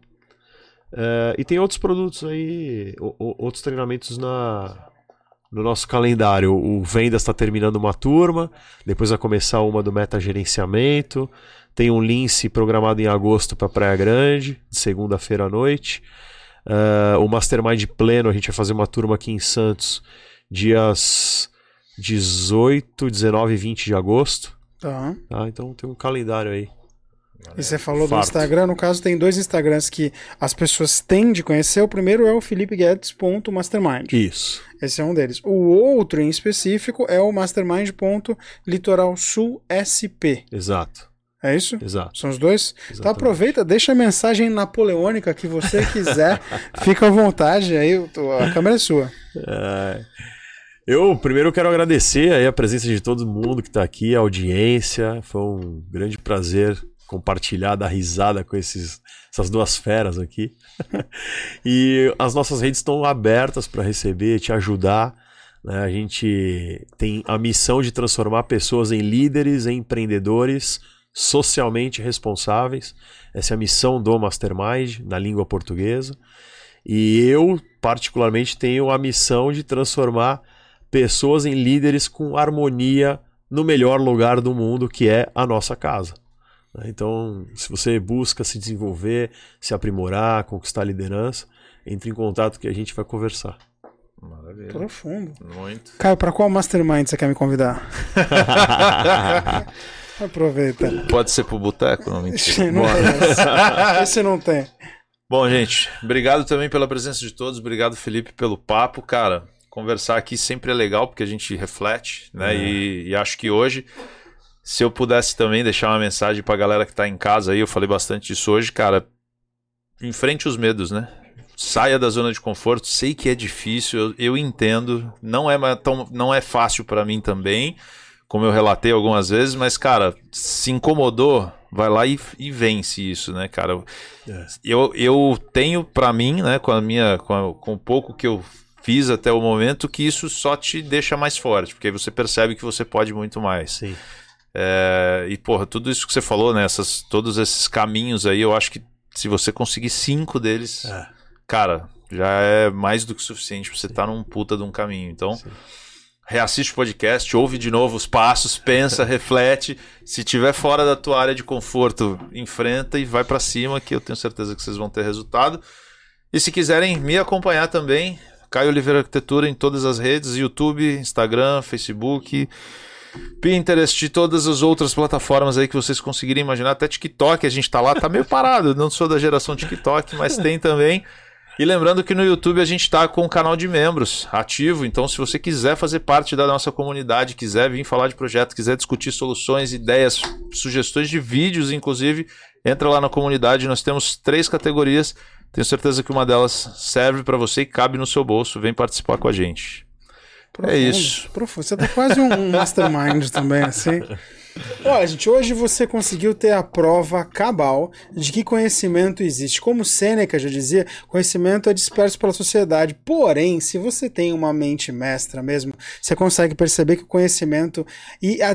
C: É, e tem outros produtos aí, o, o, outros treinamentos na, no nosso calendário. O Vendas está terminando uma turma, depois vai começar uma do Meta Gerenciamento. Tem um Lince programado em agosto para Praia Grande, de segunda-feira à noite. Uh, o Mastermind Pleno, a gente vai fazer uma turma aqui em Santos, dias 18, 19 e 20 de agosto.
A: Tá.
C: tá. Então tem um calendário aí.
A: E você falou Farto. do Instagram, no caso tem dois Instagrams que as pessoas têm de conhecer. O primeiro é o felipeguedes.mastermind.
C: Isso.
A: Esse é um deles. O outro em específico é o mastermind.litoralsulsp.
C: Exato.
A: É isso?
C: Exato.
A: São os dois? Então Exatamente. Então aproveita, deixa a mensagem napoleônica que você quiser. [LAUGHS] Fica à vontade, aí a câmera é sua. É...
C: Eu primeiro quero agradecer a presença de todo mundo que está aqui, a audiência. Foi um grande prazer compartilhar, dar risada com esses, essas duas feras aqui. [LAUGHS] e as nossas redes estão abertas para receber, te ajudar. Né? A gente tem a missão de transformar pessoas em líderes, em empreendedores socialmente responsáveis. Essa é a missão do Mastermind na língua portuguesa. E eu, particularmente, tenho a missão de transformar pessoas em líderes com harmonia no melhor lugar do mundo, que é a nossa casa. Então, se você busca se desenvolver, se aprimorar, conquistar liderança, entre em contato que a gente vai conversar.
A: Maravilha. Profundo.
B: Muito.
A: Caio, para qual mastermind você quer me convidar? [LAUGHS] Aproveita.
B: Pode ser pro boteco? Não, mentira.
A: não tem esse. não tem.
B: Bom, gente, obrigado também pela presença de todos. Obrigado, Felipe, pelo papo. Cara, conversar aqui sempre é legal porque a gente reflete, né? É. E, e, acho que hoje, se eu pudesse também deixar uma mensagem pra galera que tá em casa aí, eu falei bastante disso hoje, cara. Enfrente os medos, né? Saia da zona de conforto. Sei que é difícil, eu, eu entendo. Não é, tão, não é fácil para mim também como eu relatei algumas vezes, mas, cara, se incomodou, vai lá e, e vence isso, né, cara? É. Eu, eu tenho para mim, né, com a minha, com, a, com o pouco que eu fiz até o momento, que isso só te deixa mais forte, porque aí você percebe que você pode muito mais.
C: Sim.
B: É, e, porra, tudo isso que você falou, né, essas, todos esses caminhos aí, eu acho que se você conseguir cinco deles, é. cara, já é mais do que suficiente pra você estar tá num puta de um caminho. Então. Sim reassiste o podcast, ouve de novo os passos, pensa, [LAUGHS] reflete. Se tiver fora da tua área de conforto, enfrenta e vai para cima, que eu tenho certeza que vocês vão ter resultado. E se quiserem me acompanhar também, Caio Oliveira Arquitetura em todas as redes, YouTube, Instagram, Facebook, Pinterest todas as outras plataformas aí que vocês conseguirem imaginar, até TikTok, a gente tá lá, tá meio parado, não sou da geração TikTok, mas tem também. E lembrando que no YouTube a gente está com um canal de membros ativo, então se você quiser fazer parte da nossa comunidade, quiser vir falar de projeto, quiser discutir soluções, ideias, sugestões de vídeos, inclusive, entra lá na comunidade. Nós temos três categorias. Tenho certeza que uma delas serve para você e cabe no seu bolso. Vem participar com a gente. Profundo, é isso.
A: Profundo. Você tá quase um mastermind também, assim. [LAUGHS] Olha, gente, hoje você conseguiu ter a prova cabal de que conhecimento existe. Como Sêneca já dizia, conhecimento é disperso pela sociedade. Porém, se você tem uma mente mestra mesmo, você consegue perceber que o conhecimento e a,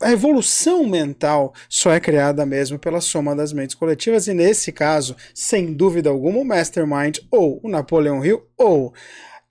A: a evolução mental só é criada mesmo pela soma das mentes coletivas. E nesse caso, sem dúvida alguma, o Mastermind ou o Napoleão Hill ou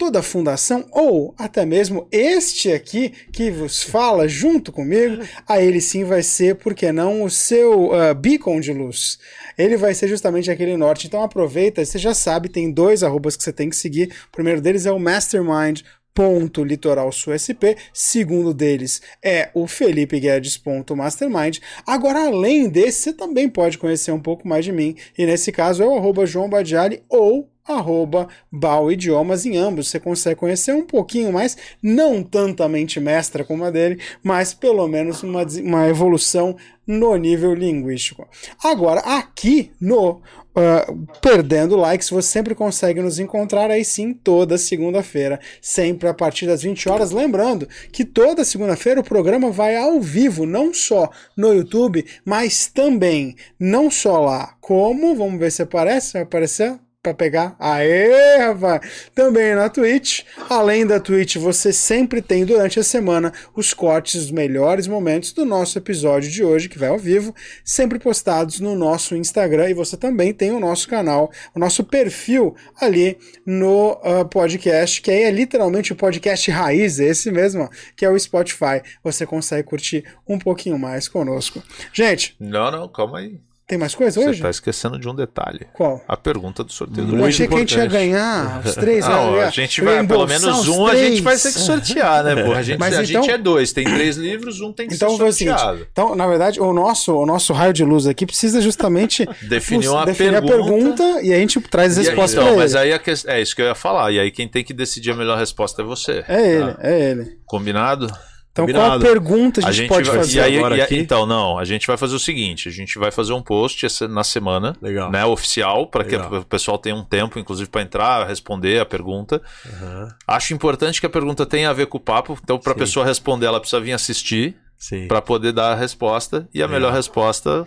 A: toda a fundação, ou até mesmo este aqui que vos fala junto comigo, a ele sim vai ser, por que não, o seu uh, beacon de luz. Ele vai ser justamente aquele norte. Então aproveita, você já sabe, tem dois arrobas que você tem que seguir. O primeiro deles é o Mastermind ponto litoral SP, segundo deles é o Felipe Guedes ponto mastermind. Agora, além desse, você também pode conhecer um pouco mais de mim, e nesse caso é o arroba João Badiali ou arroba Bal Idiomas em ambos. Você consegue conhecer um pouquinho mais, não tanta mente mestra como a dele, mas pelo menos uma, uma evolução no nível linguístico. Agora, aqui no Uh, perdendo likes, você sempre consegue nos encontrar aí sim toda segunda-feira, sempre a partir das 20 horas. Lembrando que toda segunda-feira o programa vai ao vivo, não só no YouTube, mas também, não só lá, como, vamos ver se aparece, vai aparecer para pegar. Aê, rapaz! Também na Twitch. Além da Twitch, você sempre tem durante a semana os cortes dos melhores momentos do nosso episódio de hoje, que vai ao vivo, sempre postados no nosso Instagram. E você também tem o nosso canal, o nosso perfil ali no uh, podcast, que aí é literalmente o podcast raiz, esse mesmo, que é o Spotify. Você consegue curtir um pouquinho mais conosco. Gente.
B: Não, não, calma aí.
A: Tem mais coisa
B: Você
A: hoje?
B: está esquecendo de um detalhe.
A: Qual?
B: A pergunta do sorteio do
A: Eu achei que a gente ia ganhar os três. [LAUGHS]
B: Não,
A: né?
B: a gente vai, pelo menos
A: os
B: um a gente
A: três.
B: vai ter que sortear, né, porra? A gente,
A: Mas
B: a
A: então-
B: gente é dois, tem três livros, um tem que
A: Então
B: ser
A: seguinte.
B: sorteado.
A: Então, na verdade, o nosso, o nosso raio de luz aqui precisa justamente [LAUGHS]
B: Definir uma
A: definir a
B: pergunta.
A: pergunta e a gente traz a
B: E aí,
A: resposta
B: então,
A: pra
B: mas
A: ele.
B: aí a que... é isso que eu ia falar. E aí quem tem que decidir a melhor resposta é você.
A: É ele, é ele.
B: Combinado?
A: Então,
C: Combinado.
A: qual a pergunta a gente, pode
B: vai,
A: fazer?
B: e aí,
C: agora
B: e
C: aqui?
B: então, não, a gente vai fazer o seguinte: a gente vai fazer um post essa- na semana,
C: Legal.
B: né, oficial, para que o pessoal tenha um tempo, inclusive, para entrar, responder a pergunta.
C: Aham,
B: Acho importante que a pergunta tenha a ver com o papo, então, para a pessoa responder, ela precisa vir assistir
C: Sim.
B: para poder dar a resposta, e a
C: Legal.
B: melhor resposta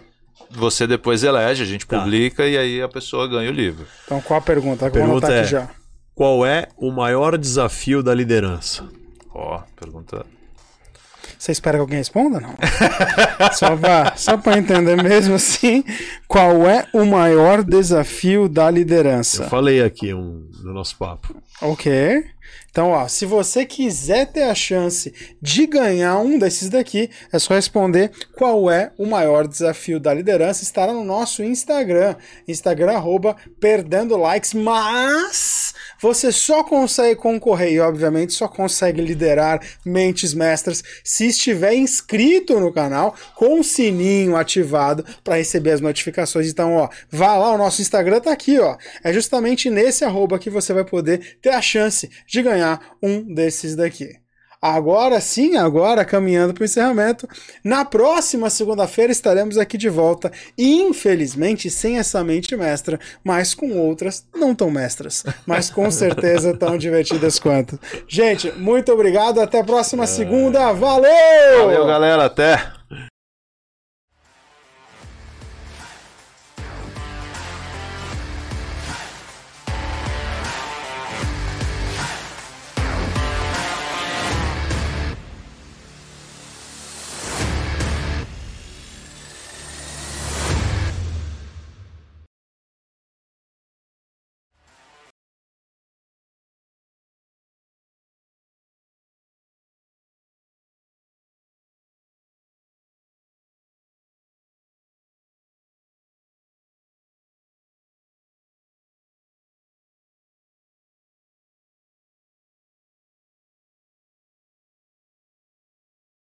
B: você depois elege, a gente
C: Tá.
B: publica e aí a pessoa ganha o livro.
A: Então, qual a pergunta? Vou
C: pergunta é-
A: já.
C: Qual é o maior desafio da liderança?
B: Ó, pergunta.
A: Você espera que alguém responda? Não. [LAUGHS] só só pra entender mesmo assim, qual é o maior desafio da
C: Eu
A: liderança?
C: falei aqui um, no nosso papo.
A: Ok. Então, ó, se você quiser ter a chance de ganhar um desses daqui, é só responder qual é o maior desafio da liderança. Estará no nosso Instagram, Instagram arroba perdendo likes, mas você só consegue concorrer e, obviamente, só consegue liderar mentes mestras se estiver inscrito no canal com o sininho ativado para receber as notificações. Então, ó, vá lá, o nosso Instagram tá aqui, ó. É justamente nesse arroba que você vai poder ter a chance de ganhar um desses daqui. Agora sim, agora caminhando para o encerramento. Na próxima segunda-feira estaremos aqui de volta, infelizmente sem essa mente mestra, mas com outras não tão mestras, mas com certeza tão [LAUGHS] divertidas quanto. Gente, muito obrigado, até a próxima segunda. Valeu!
B: Valeu, galera, até!